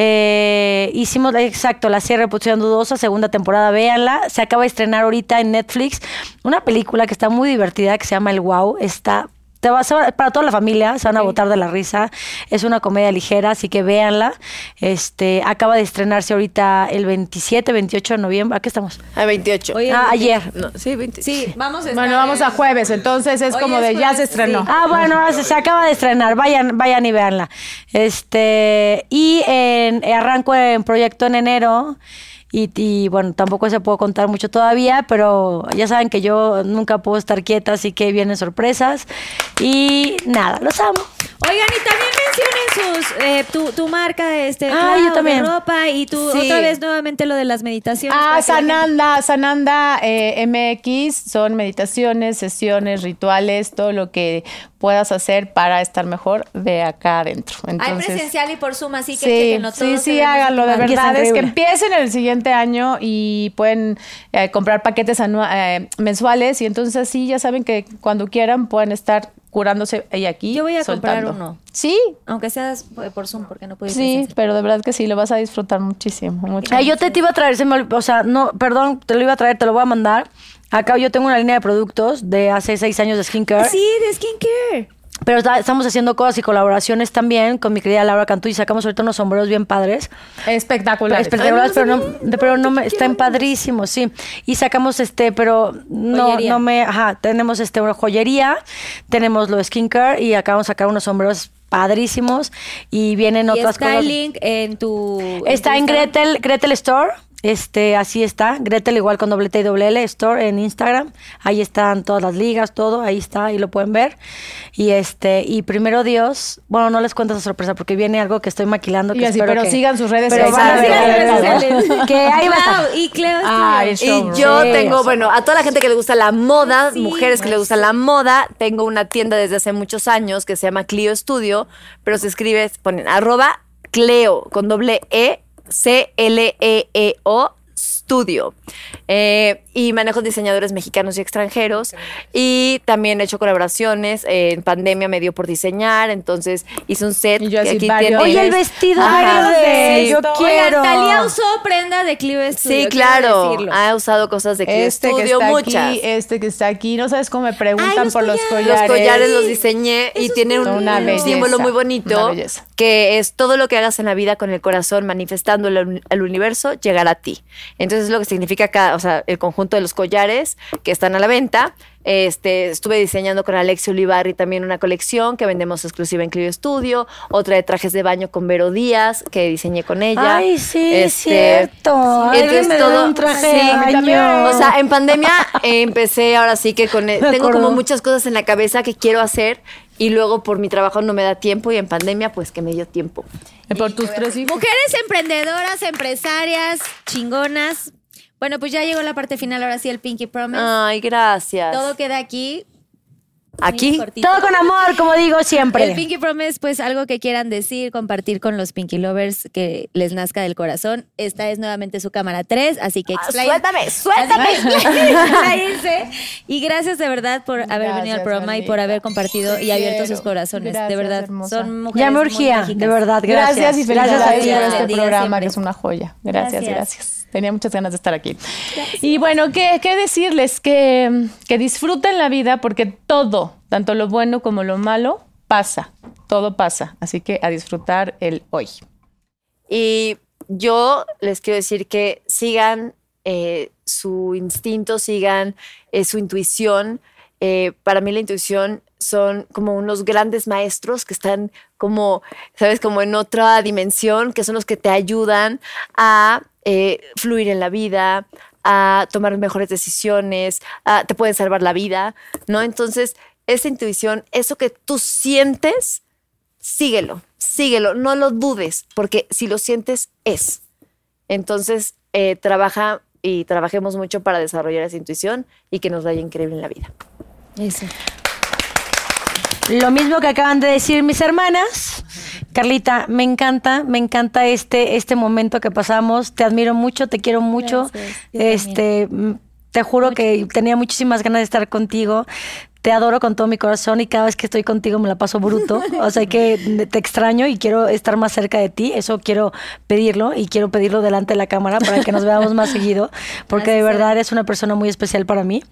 Eh, hicimos, exacto, la serie Reputación Dudosa, segunda temporada, véanla. Se acaba de estrenar ahorita en Netflix una película que está muy divertida, que se llama El Wow. Está, te va, se va- para toda la familia, se van a botar de la risa. Es una comedia ligera, así que véanla. Este, acaba de estrenarse ahorita el 27, 28 de noviembre. ¿A qué estamos? A 28. Oye, Ah, ayer. No, sí, 28. Sí, vamos a estar Bueno, vamos a jueves, entonces es Hoy como es de ya se estrenó. sí. Ah, bueno, se, se acaba de estrenar. Vayan, vayan y véanla. Este, y en, arranco en proyecto en enero. Y, y, bueno, tampoco se puedo contar mucho todavía, pero ya saben que yo nunca puedo estar quieta, así que vienen sorpresas. Y nada, los amo. Oigan, y también mencionen sus, eh, tu, tu marca de este Ah, yo Clau, de también. ropa y tú Sí. otra vez nuevamente lo de las meditaciones. Ah, para que Sananda, Sananda eh, MX son meditaciones, sesiones, rituales, todo lo que puedas hacer para estar mejor de acá adentro. Hay Entonces, presencial y por Zoom, así que Sí, chéquenlo sí, todo, sí, muy háganlo, de verdad. Es que empiecen el siguiente año y pueden eh, comprar paquetes anua- eh, mensuales y entonces así ya saben que cuando quieran pueden estar curándose ahí aquí. Yo voy a comprar uno. Sí, Aunque seas por Zoom, porque no puedes sí, pero de verdad que sí, lo vas a disfrutar muchísimo. mucho. Ay, yo te, te iba a traer, se me o sea, no, perdón, te lo iba a traer, te lo voy a mandar. Acá yo tengo una línea de productos de hace seis años de skincare. Sí, de skincare. Pero está- estamos haciendo cosas y colaboraciones también con mi querida Laura Cantú y sacamos ahorita unos sombreros bien padres. Espectacular. Espectaculares, pero no, pero no me, están padrísimos, sí. Y sacamos este, pero no, Joyería. no me, ajá, tenemos este una joyería, tenemos lo de skincare y acabamos de sacar unos sombreros padrísimos y vienen Y otras está cosas. el link en tu... Está tu en Instagram. Gretel, Gretel Store. Este, así está. Gretel igual con doble T y doble L Store en Instagram. Ahí están todas las ligas, todo, ahí está, ahí lo pueden ver. Y este, y primero Dios, bueno, no les cuento esa sorpresa porque viene algo que estoy maquilando que Y así, espero pero que- sigan sus redes pero sociales. ver, Sigan sus van redes ver. sociales. Que ahí va y Cleo Ah, Y yo Sí, tengo, bueno, a toda la gente que le gusta la moda, Sí, mujeres que le gusta la moda, tengo una tienda desde hace muchos años que se llama Clio Studio, pero se escribe, ponen arroba Cleo con doble E, C-L-E-E-O Studio. Eh, y manejo diseñadores mexicanos y extranjeros. Y también he hecho colaboraciones. Eh, en pandemia me dio por diseñar, entonces hice un set. Y yo que así aquí tiene- Oye, el vestido Ajá, verde, sí. yo Oigan, quiero. Talía usó prenda de Clio Studio. Sí, claro. Ha usado cosas de Clio Este que Studio, está muchas. aquí, este que está aquí, no sabes cómo me preguntan Ay, los por los collares. collares. Los collares los diseñé y tiene un, una un belleza, símbolo muy bonito que es todo lo que hagas en la vida con el corazón manifestando al al universo llegará a ti. Entonces es lo que significa cada, o sea, el conjunto de los collares que están a la venta. Este, estuve diseñando con Alexia Ulibarri también una colección que vendemos exclusiva en Clio Studio, otra de trajes de baño con Vero Díaz que diseñé con ella. Ay, sí, Este, es cierto. Ay, entonces me todo- un traje sí, de baño. O sea, en pandemia eh, empecé ahora sí que con (laughs) Me tengo como muchas cosas en la cabeza que quiero hacer y luego por mi trabajo no me da tiempo y en pandemia pues que me dio tiempo. Por tus tres hijos. Mujeres emprendedoras, empresarias, chingonas. Bueno, pues ya llegó la parte final, ahora sí el Pinky Promise. Ay, gracias. Todo queda aquí. Aquí. Todo con amor, como digo siempre. El Pinky Promise, pues algo que quieran decir, compartir con los Pinky Lovers que les nazca del corazón. Esta es nuevamente su cámara 3, así que Ah, explain- suéltame, suéltame. (laughs) Y gracias de verdad por haber venido al programa y por haber compartido y abierto sus corazones. de verdad, hermosa. son mujeres Ya me urgía, de verdad, gracias. Gracias y Gracias a felicidades ti. por este bendiga programa siempre. que es una joya. Gracias, Gracias. gracias. Tenía muchas ganas de estar aquí. Y bueno, ¿qué, qué decirles? Que, que disfruten la vida porque todo, tanto lo bueno como lo malo, pasa. Todo pasa. Así que a disfrutar el hoy. Y yo les quiero decir que sigan eh, su instinto, sigan eh, su intuición. Eh, para mí la intuición son como unos grandes maestros que están como, sabes, como en otra dimensión, que son los que te ayudan a fluir en la vida, a tomar mejores decisiones, a- te pueden salvar la vida, ¿no? Entonces, esa intuición, eso que tú sientes, síguelo, síguelo, no lo dudes, porque si lo sientes, es. Entonces, eh, trabaja y trabajemos mucho para desarrollar esa intuición y que nos vaya increíble en la vida. Eso. Lo mismo que acaban de decir mis hermanas. Carlita, me encanta, me encanta este, este momento que pasamos. Te admiro mucho, te quiero mucho. Gracias, este, te juro que tenía muchísimas ganas de estar contigo. Te adoro con todo mi corazón y cada vez que estoy contigo me la paso bruto. O sea que te extraño y quiero estar más cerca de ti. Eso quiero pedirlo y quiero pedirlo delante de la cámara para que nos veamos más seguido, porque de verdad eres una persona muy especial para mí.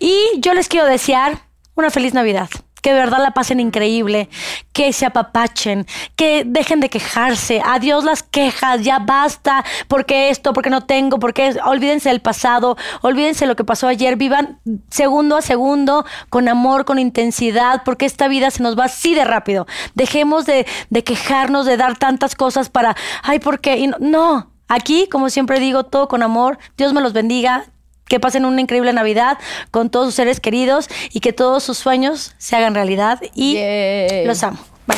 Y yo les quiero desear una feliz Navidad. Que de verdad la pasen increíble, que se apapachen, que dejen de quejarse. Adiós las quejas, ya basta. Porque esto, porque no tengo, porque olvídense del pasado, olvídense lo que pasó ayer. Vivan segundo a segundo, con amor, con intensidad, porque esta vida se nos va así de rápido. Dejemos de, de quejarnos, de dar tantas cosas para, ay, ¿por qué? Y no, no. aquí, como siempre digo, todo con amor. Dios me los bendiga. Que pasen una increíble Navidad con todos sus seres queridos y que todos sus sueños se hagan realidad. Y Yay. los amo. Bye.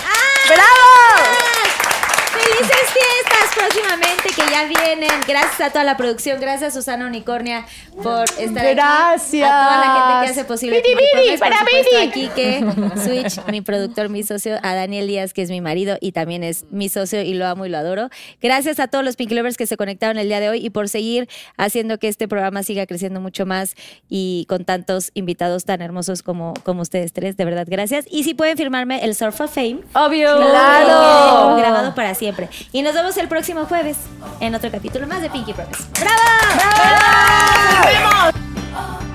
¡Felices fiestas próximamente que ya vienen! Gracias a toda la producción, gracias Susana Unicornia por estar aquí. Gracias. A toda la gente que hace posible Promise, por para supuesto, pidi. a Kike Switch, mi productor, mi socio, a Daniel Díaz, que es mi marido y también es mi socio y lo amo y lo adoro. Gracias a todos los Pinky Lovers que se conectaron el día de hoy y por seguir haciendo que este programa siga creciendo mucho más y con tantos invitados tan hermosos como, como ustedes tres. De verdad, gracias. Y si pueden firmarme el Surf of Fame. Obvio. ¡Claro! Grabado para siempre. Y nos vemos el próximo próximo jueves en otro capítulo más de Pinky Promise. ¡Bravo! ¡Bravo! ¡Bravo! ¡Nos vemos!